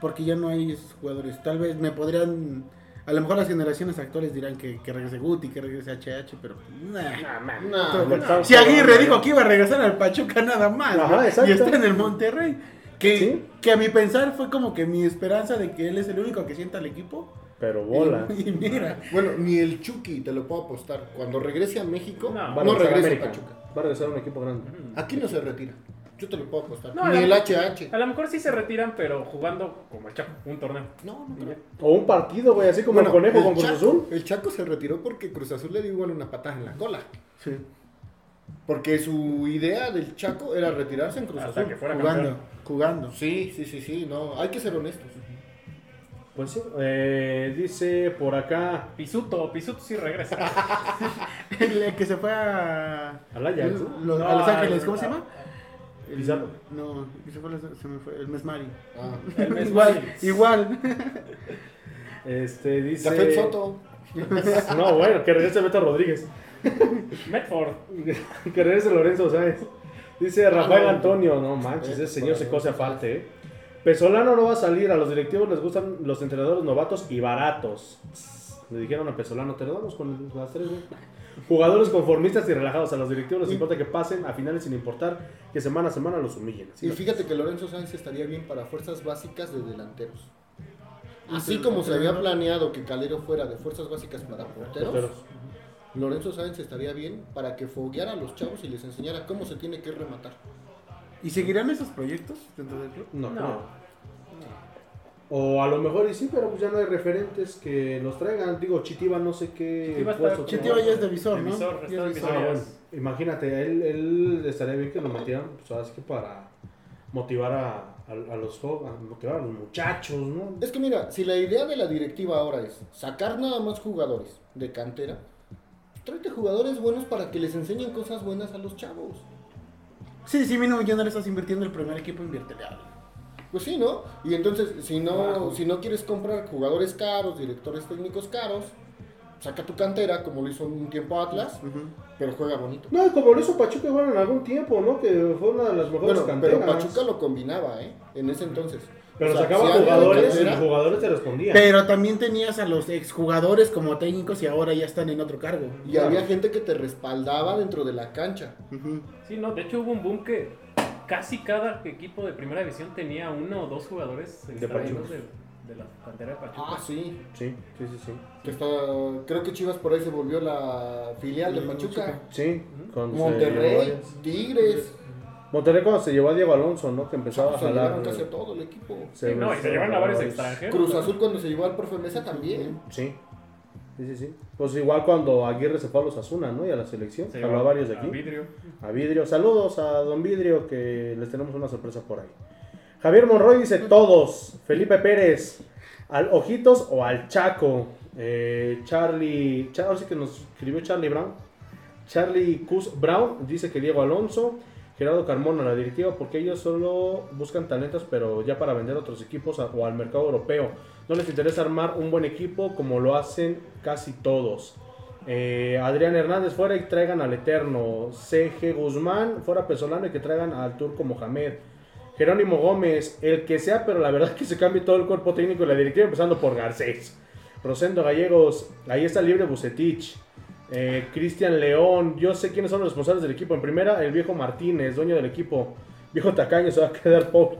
porque ya no hay esos jugadores. Tal vez me podrían... A lo mejor las generaciones actuales dirán que, que regrese Guti, que regrese HH, pero... nah. Nah, man. Nah, si Aguirre dijo que iba a regresar al Pachuca nada más Ajá, y está en el Monterrey. Que, Sí. que a mi pensar fue como que mi esperanza de que él es el único que sienta al equipo. Pero bola. Y, y mira, Bueno, ni el Chucky, te lo puedo apostar. Cuando regrese a México, No. Va a no, regresar a regresa a América. Pachuca. Va a regresar a un equipo grande. Aquí no se retira. Yo te lo puedo apostar. No, ni el HH. A lo mejor sí se retiran, pero jugando como el Chapo, un torneo. No, no creo. O un partido, güey, así como Bueno, el conejo el con Cruz Chaco- Azul. El Chaco se retiró porque Cruz Azul le dio igual una patada en la cola. sí, Porque su idea del Chaco era retirarse en Cruz Hasta Azul. que fuera jugando, campeón. Jugando. Sí, sí, sí, sí, no, hay que ser honestos. Pues sí. Eh, dice por acá. Pisuto, Pisuto sí regresa. El que se fue a, Ajax, ¿no? los- No, a Los Ángeles, ¿cómo se llama? El- Pizarro. No, que se fue, a se me fue, el Mesmari. Ah. El mes igual, igual. Este dice. Jafet Soto. No, bueno, que regrese Beto Rodríguez. Medford. que regrese Lorenzo Sáenz. Dice Rafael Ah, no. Antonio. No manches, ese señor se cose aparte, eh. Pesolano no va a salir. A los directivos les gustan los entrenadores novatos y baratos. Le dijeron a Pesolano, te lo damos con las tres, güey. Jugadores conformistas y relajados. A los directivos les importa que pasen a finales sin importar que semana a semana los humillen. Así Y fíjate que Lorenzo Sáenz estaría bien para fuerzas básicas de delanteros. Así como se había planeado que Calero fuera de fuerzas básicas para porteros, Porteros. Lorenzo Sáenz estaría bien para que fogueara a los chavos y les enseñara cómo se tiene que rematar. ¿Y seguirán esos proyectos dentro del club? No, No. no. O a lo mejor y sí, pero pues ya no hay referentes que los traigan. Digo, Chitiba no sé qué. Chitiba está- Chitiba ya es de visor, De ¿no? visor, Ya está es de visor. Ah, bueno, imagínate, él, él estaría bien que lo metieran, pues que para motivar a, a, a los a motivar a los muchachos, ¿no? Es que mira, si la idea de la directiva ahora es sacar nada más jugadores de cantera, tráete jugadores buenos para que les enseñen cosas buenas a los chavos. Sí, sí, mínimo ya no le estás invirtiendo el primer equipo, inviértele algo. Pues sí, ¿no? Y entonces, si no, si no quieres comprar jugadores caros, directores técnicos caros, saca tu cantera, como lo hizo un tiempo Atlas, pero juega bonito. No, como lo hizo Pachuca igual en algún tiempo, ¿no? Que fue una de las mejores Bueno, canteras. pero Pachuca lo combinaba, ¿eh? En ese entonces. Pero O sea, sacaba si jugadores y los jugadores te respondían. Pero también tenías a los exjugadores como técnicos y ahora ya están en otro cargo. Y había gente que te respaldaba dentro de la cancha. Sí, no, de hecho hubo un boom que casi cada equipo de primera división tenía uno o dos jugadores de, de la cantera de Pachuca. Ah, sí. Sí, sí, sí, sí. Que está, creo que Chivas por ahí se volvió la filial de Pachuca. Sí, Monterrey. Tigres. Monterrey cuando se llevó a Diego Alonso, ¿no? Que empezaba a Se jalar. llevaron casi a todo el equipo. se- Sí, no, y se llevaron a varios extranjeros. Cruz Azul cuando se llevó al profe Mesa también. Sí. Sí, sí, sí. Pues igual cuando Aguirre se fue a los Asuna, ¿no? Y a la selección. Se Habló a varios de a aquí. Vidrio. A Vidrio. Saludos a Don Vidrio, que les tenemos una sorpresa por ahí. Javier Monroy dice todos. Felipe Pérez. Al Ojitos o al Chaco. Eh, Charlie. Cha- ahora sí que nos escribió Charlie Brown. Charlie Cus Brown dice que Diego Alonso. Gerardo Carmona, la directiva, porque ellos solo buscan talentos, pero ya para vender otros equipos o al mercado europeo. No les interesa armar un buen equipo como lo hacen casi todos. Eh, Adrián Hernández fuera y traigan al Eterno. CG Guzmán fuera Pesolano y que traigan al Turco Mohamed. Jerónimo Gómez, el que sea, pero la verdad que se cambie todo el cuerpo técnico y la directiva, empezando por Garcés. Rosendo Gallegos, ahí está libre Bucetich. Eh, Cristian León, yo sé quiénes son los responsables del equipo. En primera, el viejo Martínez, dueño del equipo. Viejo tacaño, se va a quedar pobre.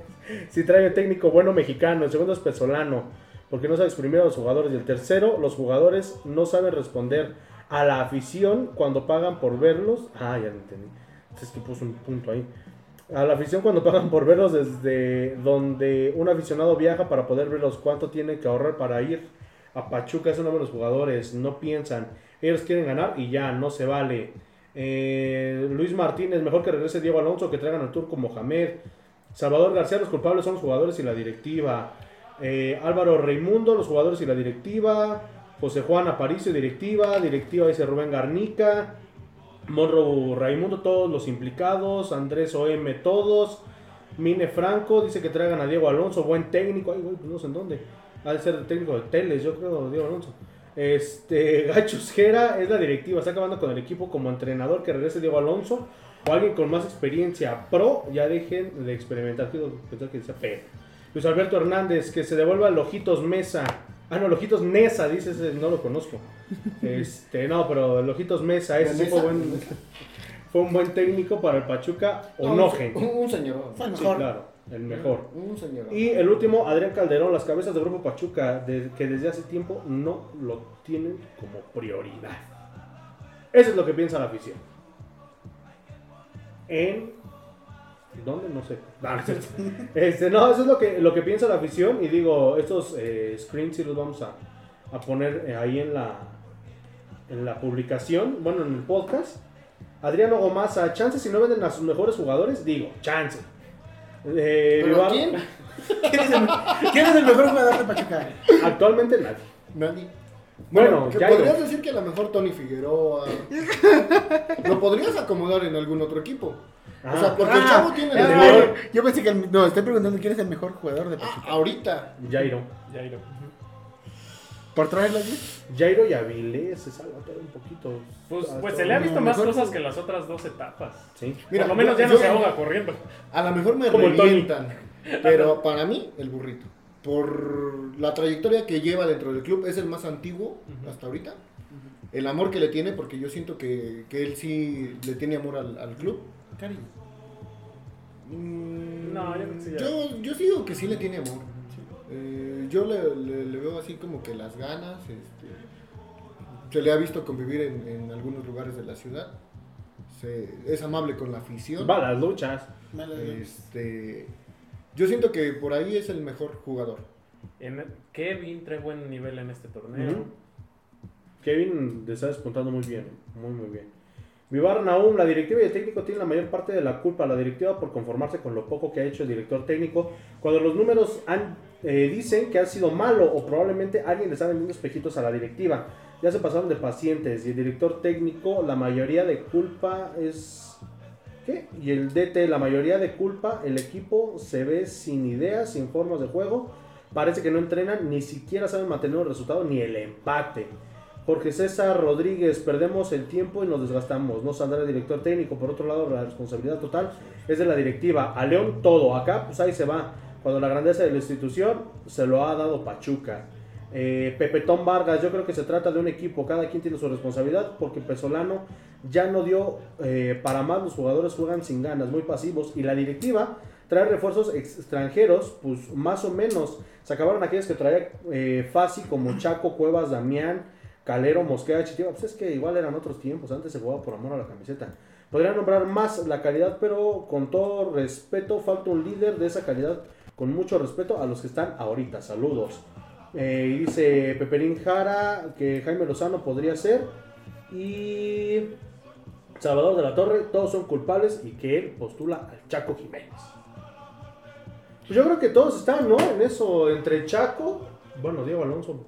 Si trae técnico bueno mexicano. El segundo es Pesolano, porque no sabe exprimir a los jugadores. Y el tercero, los jugadores no saben responder a la afición cuando pagan por verlos. Ah, ya lo entendí. Es que puso un punto ahí. A la afición cuando pagan por verlos desde donde un aficionado viaja para poder verlos. ¿Cuánto tiene que ahorrar para ir a Pachuca? Es uno de los jugadores. No piensan. Ellos quieren ganar y ya, no se vale. Eh, Luis Martínez, mejor que regrese Diego Alonso, que traigan al turco Mohamed. Salvador García, los culpables son los jugadores y la directiva. Eh, Álvaro Reimundo, los jugadores y la directiva. José Juan Aparicio, directiva. Directiva dice Rubén Garnica. Monro Raimundo, todos los implicados. Andrés OM, todos. Mine Franco dice que traigan a Diego Alonso, buen técnico. Ay, pues no sé en dónde. Ha de ser técnico de Teles, yo creo, Diego Alonso. Este, Gachos Jera es la directiva, está acabando con el equipo como entrenador que regrese Diego Alonso o alguien con más experiencia pro, ya dejen de experimentar. Quiero pensar que dice P. Luis Alberto Hernández, que se devuelva a Lojitos Mesa. Ah, no, Lojitos Nesa, dice ese, no lo conozco. Este, no, pero Lojitos Mesa, ese sí fue, buen- fue un buen técnico para el Pachuca. O No, no, un- gente. un- un señor. Fue Sí, claro, el mejor. Un señor. Y el último, Adrián Calderón, las cabezas del grupo Pachuca, de- que desde hace tiempo no lo tienen como prioridad. Eso es lo que piensa la afición. En. ¿Dónde? No sé. Este, no, eso es lo que, lo que piensa la afición. Y digo, estos eh, screens sí los vamos a, a poner eh, ahí en la, en la publicación, bueno, en el podcast. Adriano Gomasa, chance si no venden a sus mejores jugadores, digo, chance. Eh, ¿Pero Vivar- quién? ¿Quién es, el, quién es el mejor jugador de Pachuca? Actualmente nadie. Nadie. Bueno, que Jairo. podrías decir que a lo mejor Tony Figueroa. lo podrías acomodar en algún otro equipo. o sea, porque el Ah, chavo tiene ah, el ah, Yo pensé que. el- no, estoy preguntando quién es el mejor jugador de Pachuca. ahorita. Jairo. Jairo. ¿Por traerlo allí? Jairo y Avilés se salva todo un poquito. Pues, Hasta pues se le ha visto más cosas que las otras dos etapas. Sí. Mira, Por lo menos yo- ya no yo- se ahoga corriendo. A lo mejor me Como revientan. Pero para mí, el burrito. Por la trayectoria que lleva dentro del club, es el más antiguo hasta ahorita. El amor que le tiene, porque yo siento que, que él sí le tiene amor al, al club. Cariño. Mm, No, yo sí, ya. yo, yo sí digo que sí le tiene amor. Eh, yo le, le- le veo así como que las ganas. este, se le ha visto convivir en, en algunos lugares de la ciudad. Se- es amable con la afición. Va a las luchas. Este, yo siento que por ahí es el mejor jugador. En- Kevin trae buen nivel en este torneo. Kevin está despuntando muy bien, muy muy bien. Vivar Naum, la directiva y el técnico tienen la mayor parte de la culpa. La directiva por conformarse con lo poco que ha hecho el director técnico. Cuando los números han, eh, dicen que ha sido malo o probablemente alguien le está vendiendo espejitos a la directiva. Ya se pasaron de pacientes y el director técnico, la mayoría de culpa es... ¿Qué? Y el DT, la mayoría de culpa, el equipo se ve sin ideas, sin formas de juego. Parece que no entrenan, ni siquiera saben mantener un resultado ni el empate. Jorge César Rodríguez, perdemos el tiempo y nos desgastamos. No saldrá el director técnico. Por otro lado, la responsabilidad total es de la directiva. A León todo. Acá, pues ahí se va. Cuando la grandeza de la institución se lo ha dado Pachuca. Eh, Pepetón Vargas, yo creo que se trata de un equipo. Cada quien tiene su responsabilidad porque Pesolano ya no dio eh, para más. Los jugadores juegan sin ganas, muy pasivos. Y la directiva trae refuerzos ex- extranjeros, pues más o menos. Se acabaron aquellos que traía eh, Fasi como Chaco, Cuevas, Damián. Calero, Mosquera, Chitiva, pues es que igual eran otros tiempos, antes se jugaba por amor a la camiseta. Podría nombrar más la calidad, pero con todo respeto, falta un líder de esa calidad, con mucho respeto a los que están ahorita. Saludos. Eh, y dice Peperín Jara que Jaime Lozano podría ser. Y Salvador de la Torre, todos son culpables y que él postula al Chaco Jiménez. Pues yo creo que todos están, ¿no? En eso, entre Chaco, bueno, Diego Alonso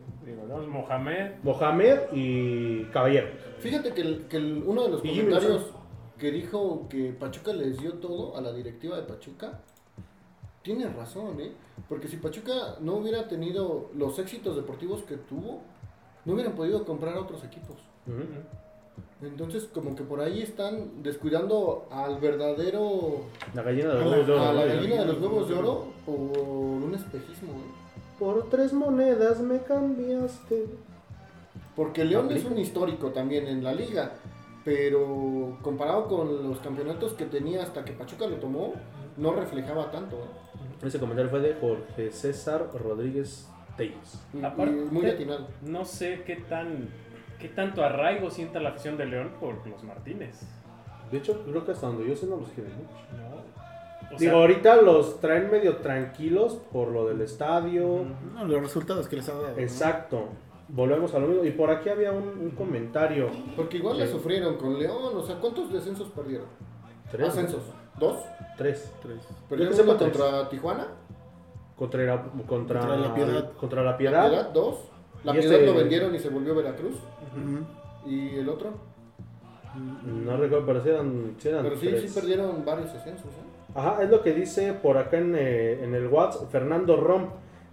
¿no? Mohamed. Mohamed y Caballero. Fíjate que, el- que el- uno de los comentarios que dijo que Pachuca les dio todo a la directiva de Pachuca, tiene razón, ¿eh? Porque si Pachuca no hubiera tenido los éxitos deportivos que tuvo, no hubieran podido comprar a otros equipos. Entonces, como que por ahí están descuidando al verdadero. La gallina de los a la- huevos de oro. a la gallina de los huevos de oro por un espejismo, ¿eh? Por tres monedas me cambiaste. Porque León es un histórico también en la liga, pero comparado con los campeonatos que tenía hasta que Pachuca lo tomó, no reflejaba tanto. ¿eh? Ese comentario fue de Jorge César Rodríguez Telles. Aparte, y muy atinado. no sé qué tan qué tanto arraigo sienta la afición de León por los Martínez. De hecho, creo que hasta donde yo sé no los quieren mucho. O Digo, sea, ahorita los traen medio tranquilos por lo del estadio. No, los resultados que les ha dado. ¿no? Exacto. Volvemos a lo mismo. Y por aquí había un, un comentario. Porque igual le sufrieron con León, o sea, ¿cuántos descensos perdieron? Tres. Ascensos. ¿Dos? Tres. ¿Perdieron Yo creo uno que tres. contra Tijuana? Contra, la- contra, Contra la Piedad. Contra la ¿La Piedad. Piedad? ¿Dos? La Piedad este- lo vendieron y se volvió Veracruz. ¿Y el otro? No recuerdo, pero sí eran, sí eran Pero sí, tres. sí perdieron varios ascensos. ¿eh? Ajá, es lo que dice por acá en, eh, en el WhatsApp Fernando Rom.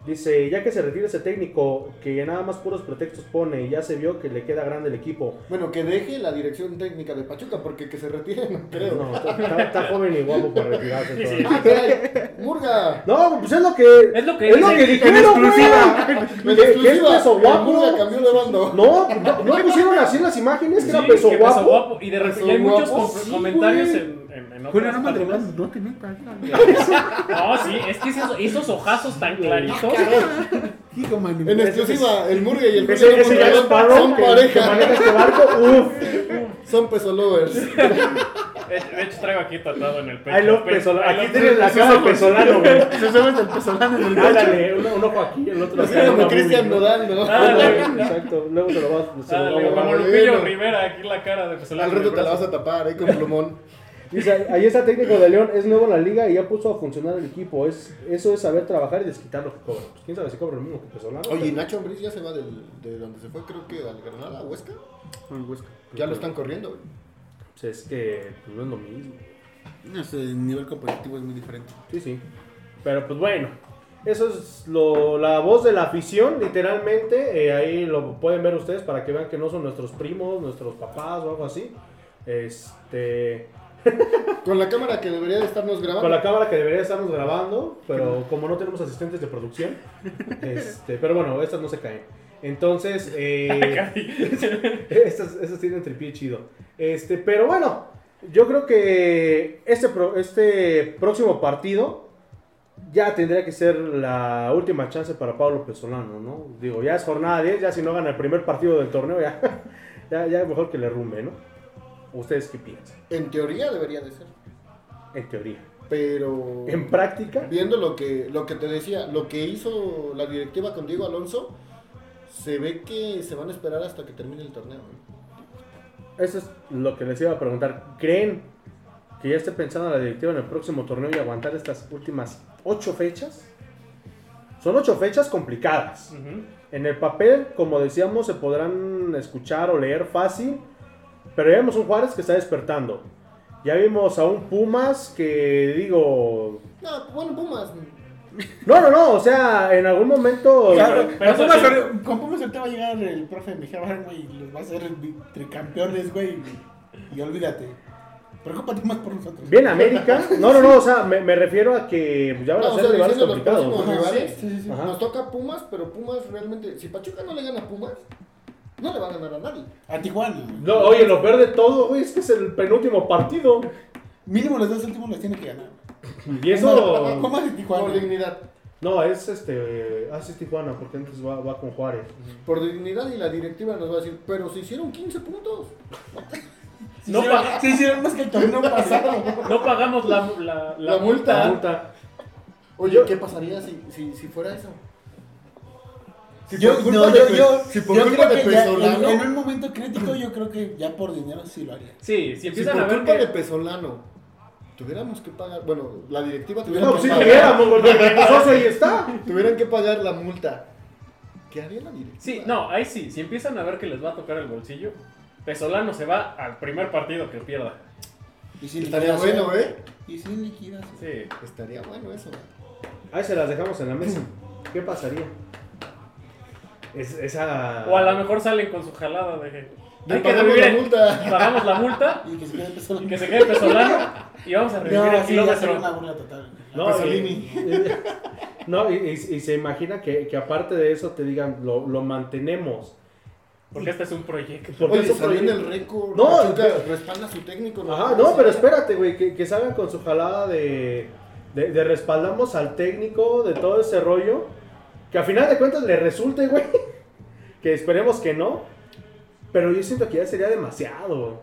Dice, ya que se retire ese técnico que nada más puros pretextos pone y ya se vio que le queda grande el equipo. Bueno, que deje la dirección técnica de Pachuca, porque que se retire no creo. No, está, está- está joven y guapo para retirarse. Sí, sí. ¡Ah, caray! ¡Murga! No, pues es lo que. Es lo que es lo dicen que en dijeron, exclusiva. güey. Que es peso guapo. Murga cambió de bando. No, no, no pusieron así las imágenes que sí, era peso que guapo. Y de repente Peso hay muchos guapo, com- sí, comentarios güey. en, en, en Julio, otras no me páginas. no te metas. No, sí, es que esos, esos ojazos tan claritos. Hijo, man. En exclusiva, el Murga y el Ese, Julio ese ya es Mondragón Sparrow son que, que pareja. maneja este barco. Uf. Son peso lovers. De hecho, traigo aquí tatuado en el pecho. I love Pe- Pesolano. I Aquí tienes la cara de pesolano, güey. Se sube el pesolano en el pecho. Ándale, un, ojo aquí, el otro acá, como Cristian Nodal. Exacto, luego te lo vas. a como. Lupillo. Rivera, aquí la cara de Pesolano. Al rato te la vas a tapar, ahí con plumón. Dice, ahí está el técnico de León, es nuevo en la liga y ya puso a funcionar el equipo. Es, eso es saber trabajar y desquitar lo que cobra. Pues quién sabe si cobra lo mismo que Pesolano. Oye, y pero- Nacho Ambriz ya se va del, de donde se fue, creo que al Granada, Huesca. Con el Huesca. Ya lo están corriendo. güey. Pues es que pues, no es lo mismo. No sé, el nivel competitivo es muy diferente. Sí, sí. Pero pues bueno, eso es lo, la voz de la afición, literalmente. eh, ahí lo pueden ver ustedes para que vean que no son nuestros primos, nuestros papás o algo así. Este. Con la cámara que debería de estarnos grabando. Con la cámara que debería estarnos grabando, pero como no tenemos asistentes de producción, este, pero bueno, estas no se caen. Entonces, eh, estas, estas tienen tripié chido. Este, pero bueno, yo creo que este, pro- este próximo partido ya tendría que ser la última chance para Pablo Pesolano, ¿no? Digo, ya es jornada 10, ya si no gana el primer partido del torneo, ya, ya, ya mejor que le rumbe, ¿no? ¿Ustedes qué piensan? En teoría debería de ser. En teoría. Pero En práctica, viendo lo que, lo que te decía, lo que hizo la directiva con Diego Alonso, se ve que se van a esperar hasta que termine el torneo. Eso es lo que les iba a preguntar. ¿Creen que ya esté pensando la directiva en el próximo torneo y aguantar estas últimas ocho fechas? Son ocho fechas complicadas. Ujú. En el papel, como decíamos, se podrán escuchar o leer fácil, pero ya vemos un Juárez que está despertando. Ya vimos a un Pumas que digo... No, bueno, Pumas. No, no, no, o sea, en algún momento... Claro, pero con Pumas, ahorita- con Pumas ahorita va a llegar el profe Mejía güey, y los va a hacer tricampeones, güey. Y olvídate. Preocúpate más por nosotros. Bien América. No, no, no, o sea, me, me refiero a que ya van No, a o ser sea, rivales los complicados. próximos ¿no? rivales, Sí, sí, sí. Nos toca Pumas, pero Pumas realmente, si Pachuca no le gana a Pumas, no le va a ganar a nadie. A Tijuana. No, oye, lo peor de todo, güey, es que es el penúltimo partido. Mínimo los dos últimos los tiene que ganar. Y eso. Pumas y Tijuana. Por dignidad. No, es este. Ah, sí, es Tijuana, porque antes va, va con Juárez. Por dignidad y la directiva nos va a decir, pero se hicieron 15 puntos. Sí, No pa- sí, hicieron más que el torneo pasado. No pagamos la, la, La multa. La multa. Oye, ¿qué pasaría si, si, si fuera eso? Si Yo, por no, culpa yo, de yo, si por yo culpa creo de que ya Pesolano, en, en un momento crítico yo creo que ya por dinero sí lo haría. Sí, si si empiezan por a ver culpa de que... Pesolano tuviéramos que pagar, bueno, la directiva tuviera No, que pues si pagar, tuviéramos, porque tu socio ahí está. tuvieran que pagar la multa ¿Qué haría la directiva? Sí, no, ahí sí. Si empiezan a ver que les va a tocar el bolsillo, Pesolano se va al primer partido que pierda. Y sin Estaría liquidación. bueno, ¿eh? Y sin liquidación. Sí. Estaría bueno eso. Ahí se las dejamos en la mesa. ¿Qué pasaría? Es, esa... O a lo mejor salen con su jalada de. Hay que revivir la multa. Pagamos la multa Y que se quede Pesolano. y que se quede Pesolano y vamos a revivir No, el sí, ya sería kilómetro. una burla total. No, Pasolini. y, no, y, y- y se imagina que, que aparte de eso te digan, lo, lo mantenemos. Porque este es un proyecto. Porque Oye, es un salió en proyecto. el récord. No, respalda a su técnico. Ajá, no, pero espérate, güey, que, que salgan con su jalada de, de, de respaldamos al técnico, de todo ese rollo, que a final de cuentas le resulte, güey, que esperemos que no, pero yo siento que ya sería demasiado.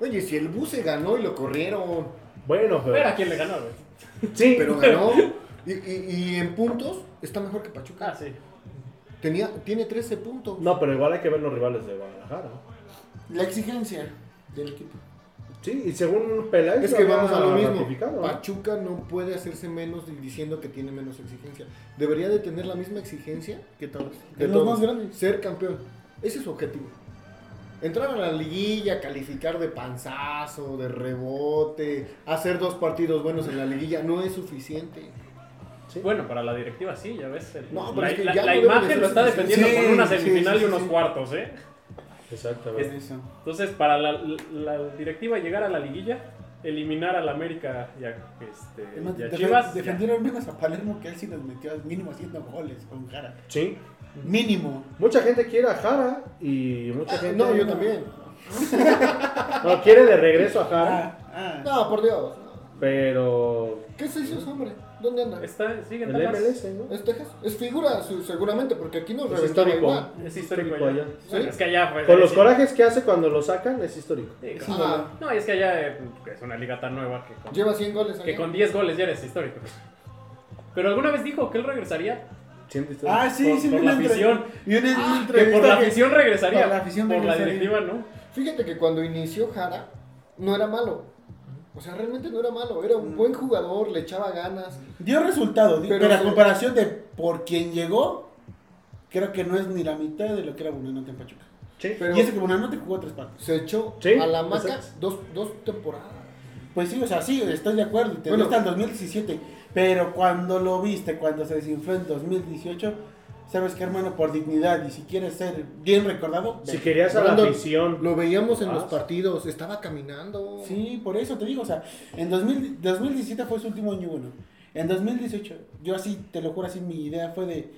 Oye, si el bus se ganó y lo corrieron. Bueno, pero... Pero a quién le ganó, güey. Sí, Pero ganó. Y, y- y en puntos está mejor que Pachuca. Ah, sí. Tenía, tiene 13 puntos. No, pero igual hay que ver los rivales de Guadalajara. La exigencia del equipo. Sí, y según Peláez... Es que vamos a lo mismo. Pachuca no puede hacerse menos diciendo que tiene menos exigencia. Debería de tener la misma exigencia que todos. De los más grandes. Ser campeón. Ese es su objetivo. Entrar a la liguilla, calificar de panzazo, de rebote, hacer dos partidos buenos en la liguilla no es suficiente. Bueno, para la directiva sí, ya ves. el- No, pero la es que la- ya la no de imagen lo está defendiendo con una sí, semifinal sí, y unos sí. cuartos, ¿eh? Exactamente. Eso. Entonces, para la, la directiva llegar a la liguilla, eliminar al América y a, este, Además, y a Chivas. ya. defendieron menos a Palermo que él sí nos metió al mínimo haciendo goles con Jara. Sí. Mínimo. Mucha gente quiere a Jara y mucha Ah, gente... no, yo también. No, quiere de regreso a Jara, Ah, ah. No, por Dios. pero... ¿Qué se hizo hombre? ¿Dónde anda? Está, sigue en El Dallas. MLS, ¿no? ¿Es Texas? Es figura, su- seguramente, porque aquí nos Es histórico. igual. Es histórico allá. allá. Bueno, ¿Sí? Es que allá fue. Con los sí. corajes que hace cuando lo sacan, es histórico. Sí, Es ídolo. No, es que allá eh, es una liga tan nueva que con, Lleva 100 goles que allá. con 10 goles ya eres histórico. Pero alguna vez dijo que él regresaría. Ah, sí, Por- sí, por la afición. una que por la que- afición regresaría. por la afición por la directiva, ¿no? Fíjate que cuando inició Jara, no era malo. O sea, realmente no era malo. Era un buen jugador, le echaba ganas. Dio resultado, Pero pero, a comparación de por quien llegó, creo que no es ni la mitad de lo que era Buenanote en Pachuca. Sí. Pero y ese que Buenanote jugó tres partidos. se echó Sí, a la maca exacto. dos, dos temporadas. Pues sí, o sea, sí, estoy de acuerdo, y te Bueno. gusta el 2017, pero cuando lo viste, cuando se desinfló en 2018, sabes que hermano, por dignidad y si quieres ser bien recordado, Si querías a la afición... Lo veíamos en los partidos, estaba caminando. Sí, por eso te digo, o sea, en 2000 2017 fue su último año bueno. En 2018, yo así, te lo juro, así mi idea fue de,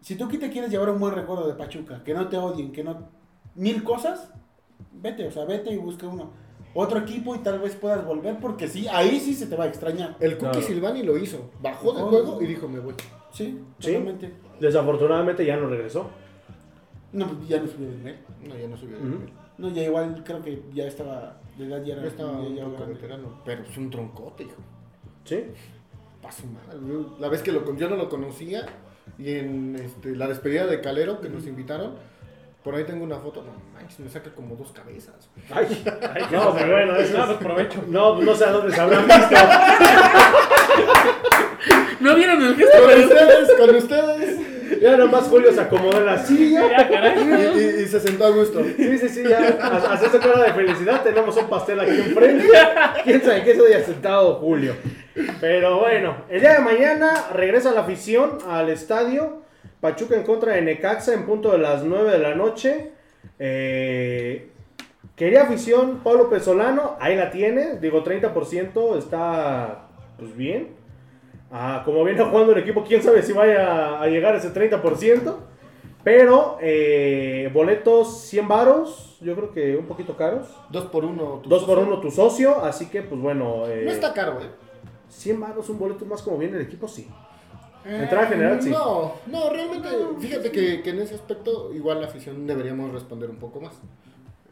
si tú aquí te quieres llevar un buen recuerdo de Pachuca, que no te odien, que no, mil cosas, vete, o sea, vete y busca uno. Otro equipo y tal vez puedas volver, porque sí, ahí sí se te va a extrañar. El Cookie Claro. Silvani lo hizo. Bajó del juego y dijo, me voy. Sí, Sí. totalmente. Desafortunadamente ya no regresó. No, pues ya no subió de nivel. No, ya no subió. de nivel. No, ya igual creo que ya estaba, de edad ya era Ya estaba ya- un ya poco grande. veterano. Pero es un troncote, hijo. Sí. Paso mal. La vez que lo, con- yo no lo conocía y en este, la despedida de Calero que nos invitaron, por ahí tengo una foto. No manches, me saca como dos cabezas. Ay, Ay, no, pero bueno, eso no, es- pues provecho. No, no sé a dónde se habrán visto. ¿No vieron el gesto? Con ustedes, con ustedes. Ya nomás Julio se acomodó en la silla. Y se sentó a gusto. Sí, sí, sí, ya. Hace esa cara de felicidad. Tenemos un pastel aquí enfrente. Quién sabe qué se haya sentado Julio. Pero bueno, el día de mañana regresa la afición al estadio. Pachuca en contra de Necaxa en punto de las 9 de la noche. Eh, quería afición Pablo Pesolano. Ahí la tiene. Digo, 30% está pues bien. Ah, como viene jugando el equipo, quién sabe si vaya a llegar a ese 30%. Pero eh, boletos 100 varos, yo creo que un poquito caros. Dos por uno. tu 2 por socio. 1 tu socio, así que pues bueno, eh, No está caro, eh. 100 varos un boleto más como viene el equipo, sí. Eh, Entrada general, sí. No, no, realmente, fíjate que, que en ese aspecto igual la afición deberíamos responder un poco más.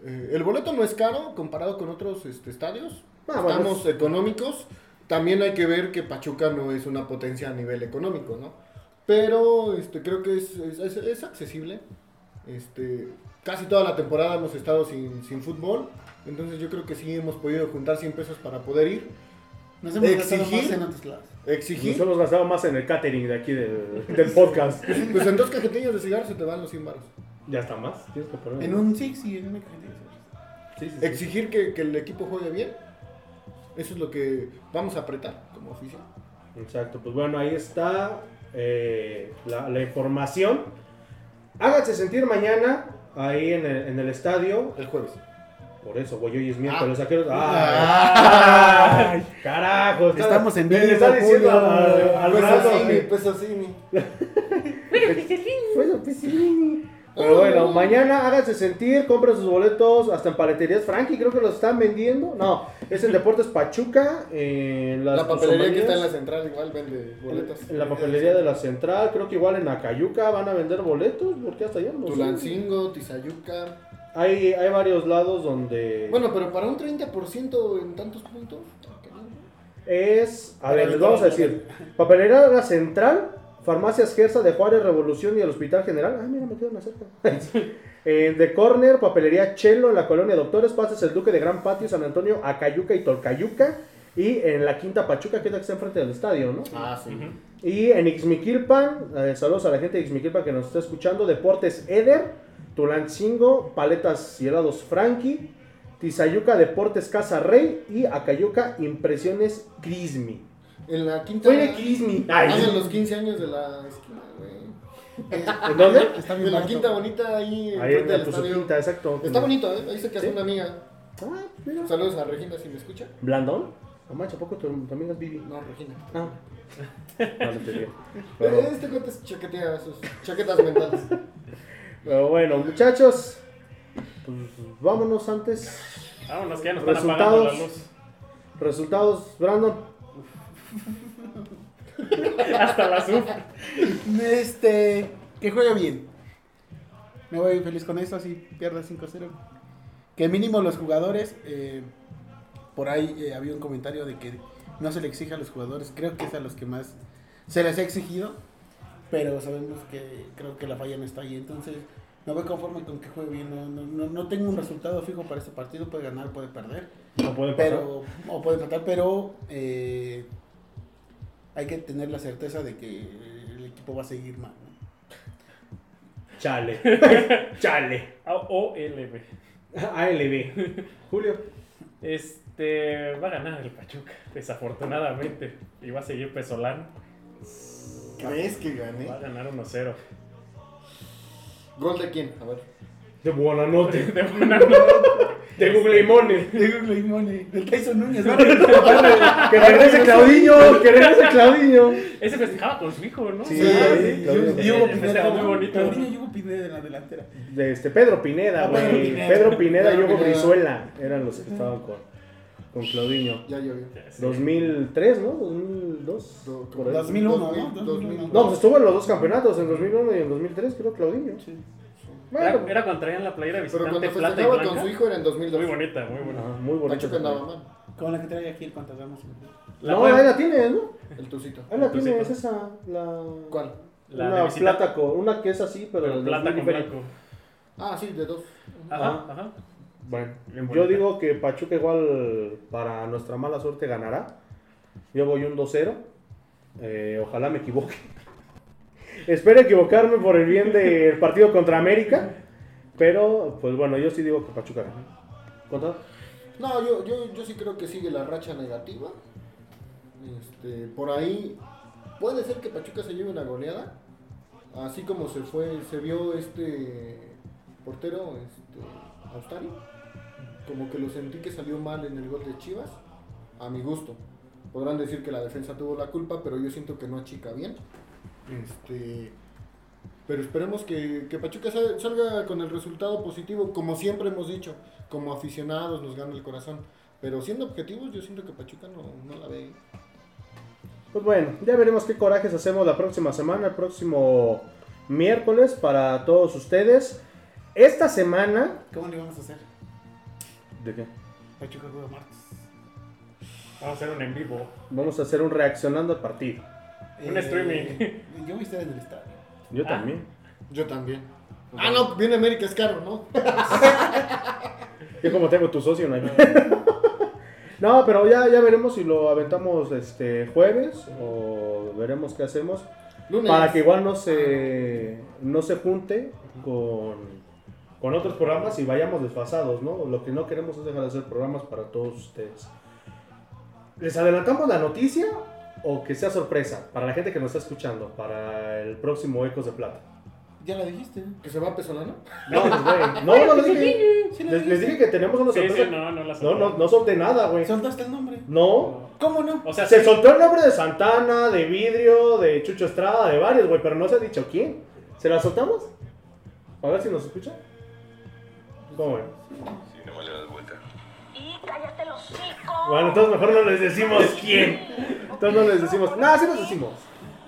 Eh, el boleto no es caro comparado con otros este, estadios. Ah, bueno, Estamos económicos. También hay que ver que Pachuca no es una potencia a nivel económico, ¿no? Pero este, creo que es, es, es- es accesible. Este, casi toda la temporada hemos estado sin, sin fútbol. Entonces yo creo que sí hemos podido juntar 100 pesos para poder ir. Nos hemos gastado Exigir. más en otros lados. Exigir. Nos hemos gastado más en el catering de aquí del, del podcast. Pues en dos cajetillas de cigarros se te van los 100 baros. Ya está más. Tienes que poner. En un Six y en una cajetilla. Sí, sí, sí. Exigir que, que el equipo juegue bien. Eso es lo que vamos a apretar como afición. Exacto, pues bueno, ahí está eh, la, la información. Háganse sentir mañana ahí en el, en el estadio. El jueves. Por eso, güey, hoy es miércoles. Ah. ¿a qué hora? Ah. ¡Ay! ¡Carajo! está- Estamos en le vivo, está diciendo Julio. a- al Pues. Bueno, sí. Pero bueno, mañana háganse sentir, compren sus boletos hasta en paleterías Frankie, creo que los están vendiendo. No, es en Deportes Pachuca, en las La papelería que está en la central igual vende boletos. en la papelería de la central, creo que igual en Acayuca van a vender boletos, porque hasta allá no sé. Tulancingo, Tizayuca. Hay, hay varios lados donde Bueno, pero para un 30% en tantos puntos. es, a ver, les vamos a decir, papelería de la central, farmacias Gersa de Juárez, Revolución y el Hospital General. Ah, mira, me quedo más cerca. Eh, de Corner, papelería Chelo en la colonia Doctores, Pases el Duque de Gran Patio, San Antonio, Acayuca y Tolcayuca. Y en la Quinta Pachuca, que es la que está enfrente del estadio, ¿no? Ah, sí. Y en Ixmiquilpan, eh, saludos a la gente de Ixmiquilpan que nos está escuchando. Deportes Eder, Tulancingo, Paletas y helados Frankie, Tizayuca Deportes Casa Rey y Acayuca Impresiones Crismi. En la quinta. Crismi. Ay. Hacen los 15 años de la esquina, güey. ¿En dónde? Está En la quinta bonita ahí. Ahí en estadio. quinta, exacto. Está bonito, ¿eh? Ahí se casó ¿Sí? una amiga. Ah, mira. Saludos a Regina si me escucha. ¿Blandón? No manches, ¿a poco amiga es Vivi? No, Regina. Ah. No, no te digo. Pero, Este cuate es chaquetea sus chaquetas mentales. pero bueno, muchachos, pues vámonos antes. Vámonos, que ya nos están apagando la Resultados. luz. Resultados, Brandon. Hasta la sub. Este. Que juegue bien. Me voy feliz con eso, así pierde 5-0. Que mínimo los jugadores. eh, por ahí eh, había un comentario de que no se le exige a los jugadores. Creo que es a los que más se les ha exigido. Pero sabemos que creo que la falla no está ahí. Entonces, me voy conforme con que juegue bien. No, no, no, no tengo un resultado fijo para este partido. Puede ganar, puede perder. No pueden pasar. Pero, o puede empatar, pero eh, hay que tener la certeza de que el equipo va a seguir mal. ¿no? Chale. Chale. OLB. ALB. Julio. Este. Va a ganar el Pachuca, desafortunadamente. Y va a seguir Pesolán. ¿Crees que gane? Va a ganar 1-0. ¿Gol de quién? A ver. De Buonanotte. De Buonanotte. De Google Limone. Diego Limone, del Tyson Núñez. Que regrese Claudinho. Que regrese Claudinho. Ese festejaba con su hijo, ¿no? Sí, Sí, sí, y Hugo Pineda. muy bonito. Claudinho y Hugo Pineda en la delantera. De este Pedro Pineda, Ah, Pedro güey. Pineda. Pedro Pineda y Hugo. Brizuela eran los que estaban con, con Claudinho. Ya llovió. Sí. 2003, ¿no? 2002. Do- por ahí. 2001, ¿no? 2000, 2001. No, pues estuvo en los dos campeonatos, en 2001 y en 2003, creo Claudinho. Bueno, Era, era cuando traían la playera Pero visitante cuando plata y con su hijo era en 2002. Muy bonita, muy bonita. ajá, muy bonito. Pachuca andaba mal. Con la que trae aquí el Pantagamos. La no, ahí la tienes, ¿no? El tucito. Ahí la tienes, sí. esa. La... ¿Cuál? la una plata con. Una que es así, pero, pero plata con 2000 diferente. blanco. Ah, sí, de dos. Ajá, ajá. Bueno, Bien yo bonita. digo que Pachuca igual para nuestra mala suerte ganará. Yo voy un 2-0. Eh, ojalá me equivoque. Espero equivocarme por el bien del partido contra América. Pero, pues bueno, yo sí digo que Pachuca. ¿Contado? No, yo, yo, yo sí creo que sigue la racha negativa. Este, por ahí puede ser que Pachuca se lleve una goleada. Así como se fue, se vio este portero, este. Como que lo sentí que salió mal en el gol de Chivas. A mi gusto. Podrán decir que la defensa tuvo la culpa, pero yo siento que no achica bien. Este, pero esperemos que, que Pachuca sal- salga con el resultado positivo, como siempre hemos dicho, como aficionados nos gana el corazón. Pero siendo objetivos, yo siento que Pachuca no, no la ve. Pues bueno, ya veremos qué corajes hacemos la próxima semana, el próximo miércoles para todos ustedes. Esta semana. ¿Cómo le vamos a hacer? ¿De qué? Pachuca juega martes. Vamos a hacer un en vivo. Vamos a hacer un reaccionando al partido. Un streaming. Eh, Yo voy a estar en el estadio. Yo Ah. también. Yo también. Ah, no, viene América, es caro, ¿no? Yo como tengo tu socio, no hay- No, pero ya, ya veremos si lo aventamos este jueves o veremos qué hacemos. Lunes. Para que igual no se, no se junte con, con otros programas y vayamos desfasados, ¿no? Lo que no queremos es dejar de hacer programas para todos ustedes. ¿Les adelantamos la noticia o que sea sorpresa para la gente que nos está escuchando para el próximo Ecos de Plata? Ya la dijiste. ¿Que se va a Pesolano? No, pues, güey, no, no les dije. Sí la Les, les dije que tenemos una Sí, sorpresa. sí, no, no la no, solté. no, no solté nada, güey. Soltaste el nombre. No. ¿Cómo no? O sea, Se sí, soltó el nombre de Santana, de Vidrio, de Chucho Estrada, de varios, güey, pero no se ha dicho quién. ¿Se la soltamos? A ver si nos escucha. ¿Cómo ven? Y cállate los hocico. Bueno, entonces mejor no les decimos quién. Entonces no les decimos. No, sí les decimos.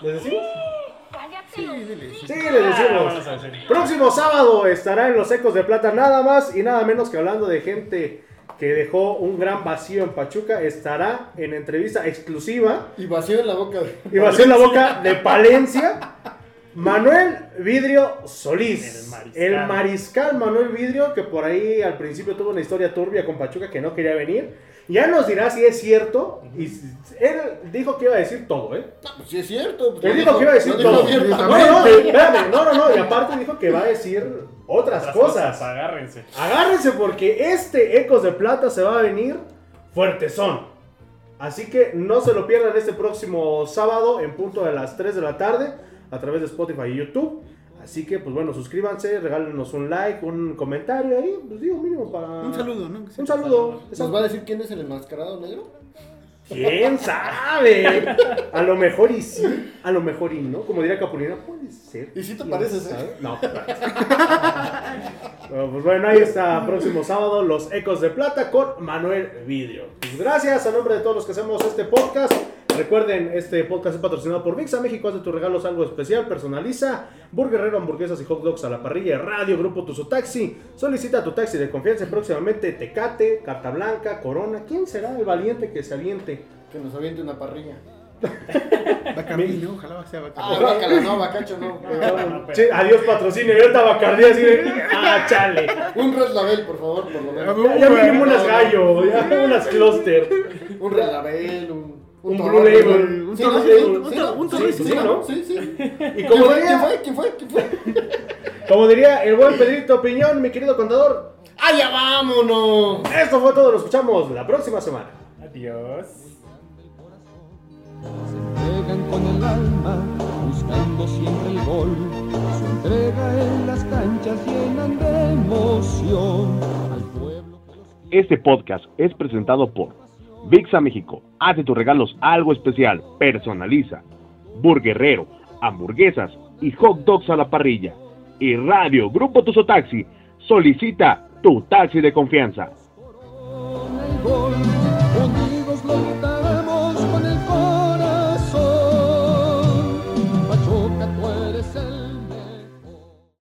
¿Les decimos? Los hocico. Sí, les decimos. vamos a decir. Próximo sábado estará en los Ecos de Plata, nada más y nada menos que hablando de gente que dejó un gran vacío en Pachuca, estará en entrevista exclusiva Y vacío en la boca de. y vacío en la boca de Palencia. Manuel Vidrio Solís, El mariscal. el mariscal Manuel Vidrio, que por ahí al principio tuvo una historia turbia con Pachuca que no quería venir. Ya nos dirá si es cierto. Y él dijo que iba a decir todo, ¿eh? No, pues sí es cierto. pues Él dijo que iba a decir todo. No, no, espérame, no, no, no. Y aparte dijo que va a decir otras Otras cosas. Agárrense. Agárrense porque este Ecos de Plata se va a venir fuertezón. Así que no se lo pierdan este próximo sábado en punto de las 3 de la tarde a través de Spotify y YouTube. Así que, pues bueno, suscríbanse, regálenos un like, un comentario ahí, pues digo, mínimo para... Un saludo, ¿no? Un saludo. ¿Nos va a decir quién es el enmascarado negro? ¿Quién sabe? A lo mejor y sí, a lo mejor y no. Como diría Capulina, puede ser. ¿Y si te ¿Quién pareces, eh? No. Bueno, pues bueno, ahí está, próximo sábado, Los Ecos de Plata con Manuel Vidrio. Pues gracias a nombre de todos los que hacemos este podcast. Recuerden, este podcast es patrocinado por Vixa México. Haz de tus regalos algo especial, personaliza. Burguerrero, hamburguesas y hot dogs a la parrilla, radio, grupo Tuzo Taxi. Solicita tu taxi de confianza próximamente Tecate, Carta Blanca, Corona. ¿Quién será el valiente que se aviente? Que nos aviente una parrilla. Bacardí, ¿no? Ojalá sea Ah, Bacardí. bácala, no, bacacho no. Adiós patrocinio, y ahorita Bacardí así de, ah, chale. Un Red Label, por favor, por lo menos. Ya, ya mínimo unas gallo, ya unas cluster. Un Red Label, un. Un Torrón, Blue Label, un un. Sí, un- un- un Sí, ¿no? Sí, sí. Y como ¿Quién fue? diría, ¿Quién fue? ¿Quién fue? Como diría el buen Pedrito Piñón, mi querido contador, ¡Ah, ya vámonos! esto fue todo, lo escuchamos la próxima semana. Adiós. Se entregan con el alma, buscando siempre el gol. Su entrega en las canchas llenan de emoción Este podcast es presentado por VIXA México hace tus regalos algo especial, personaliza. Burguerrero, hamburguesas y hot dogs a la parrilla. Y Radio Grupo Tuzo Taxi solicita tu taxi de confianza.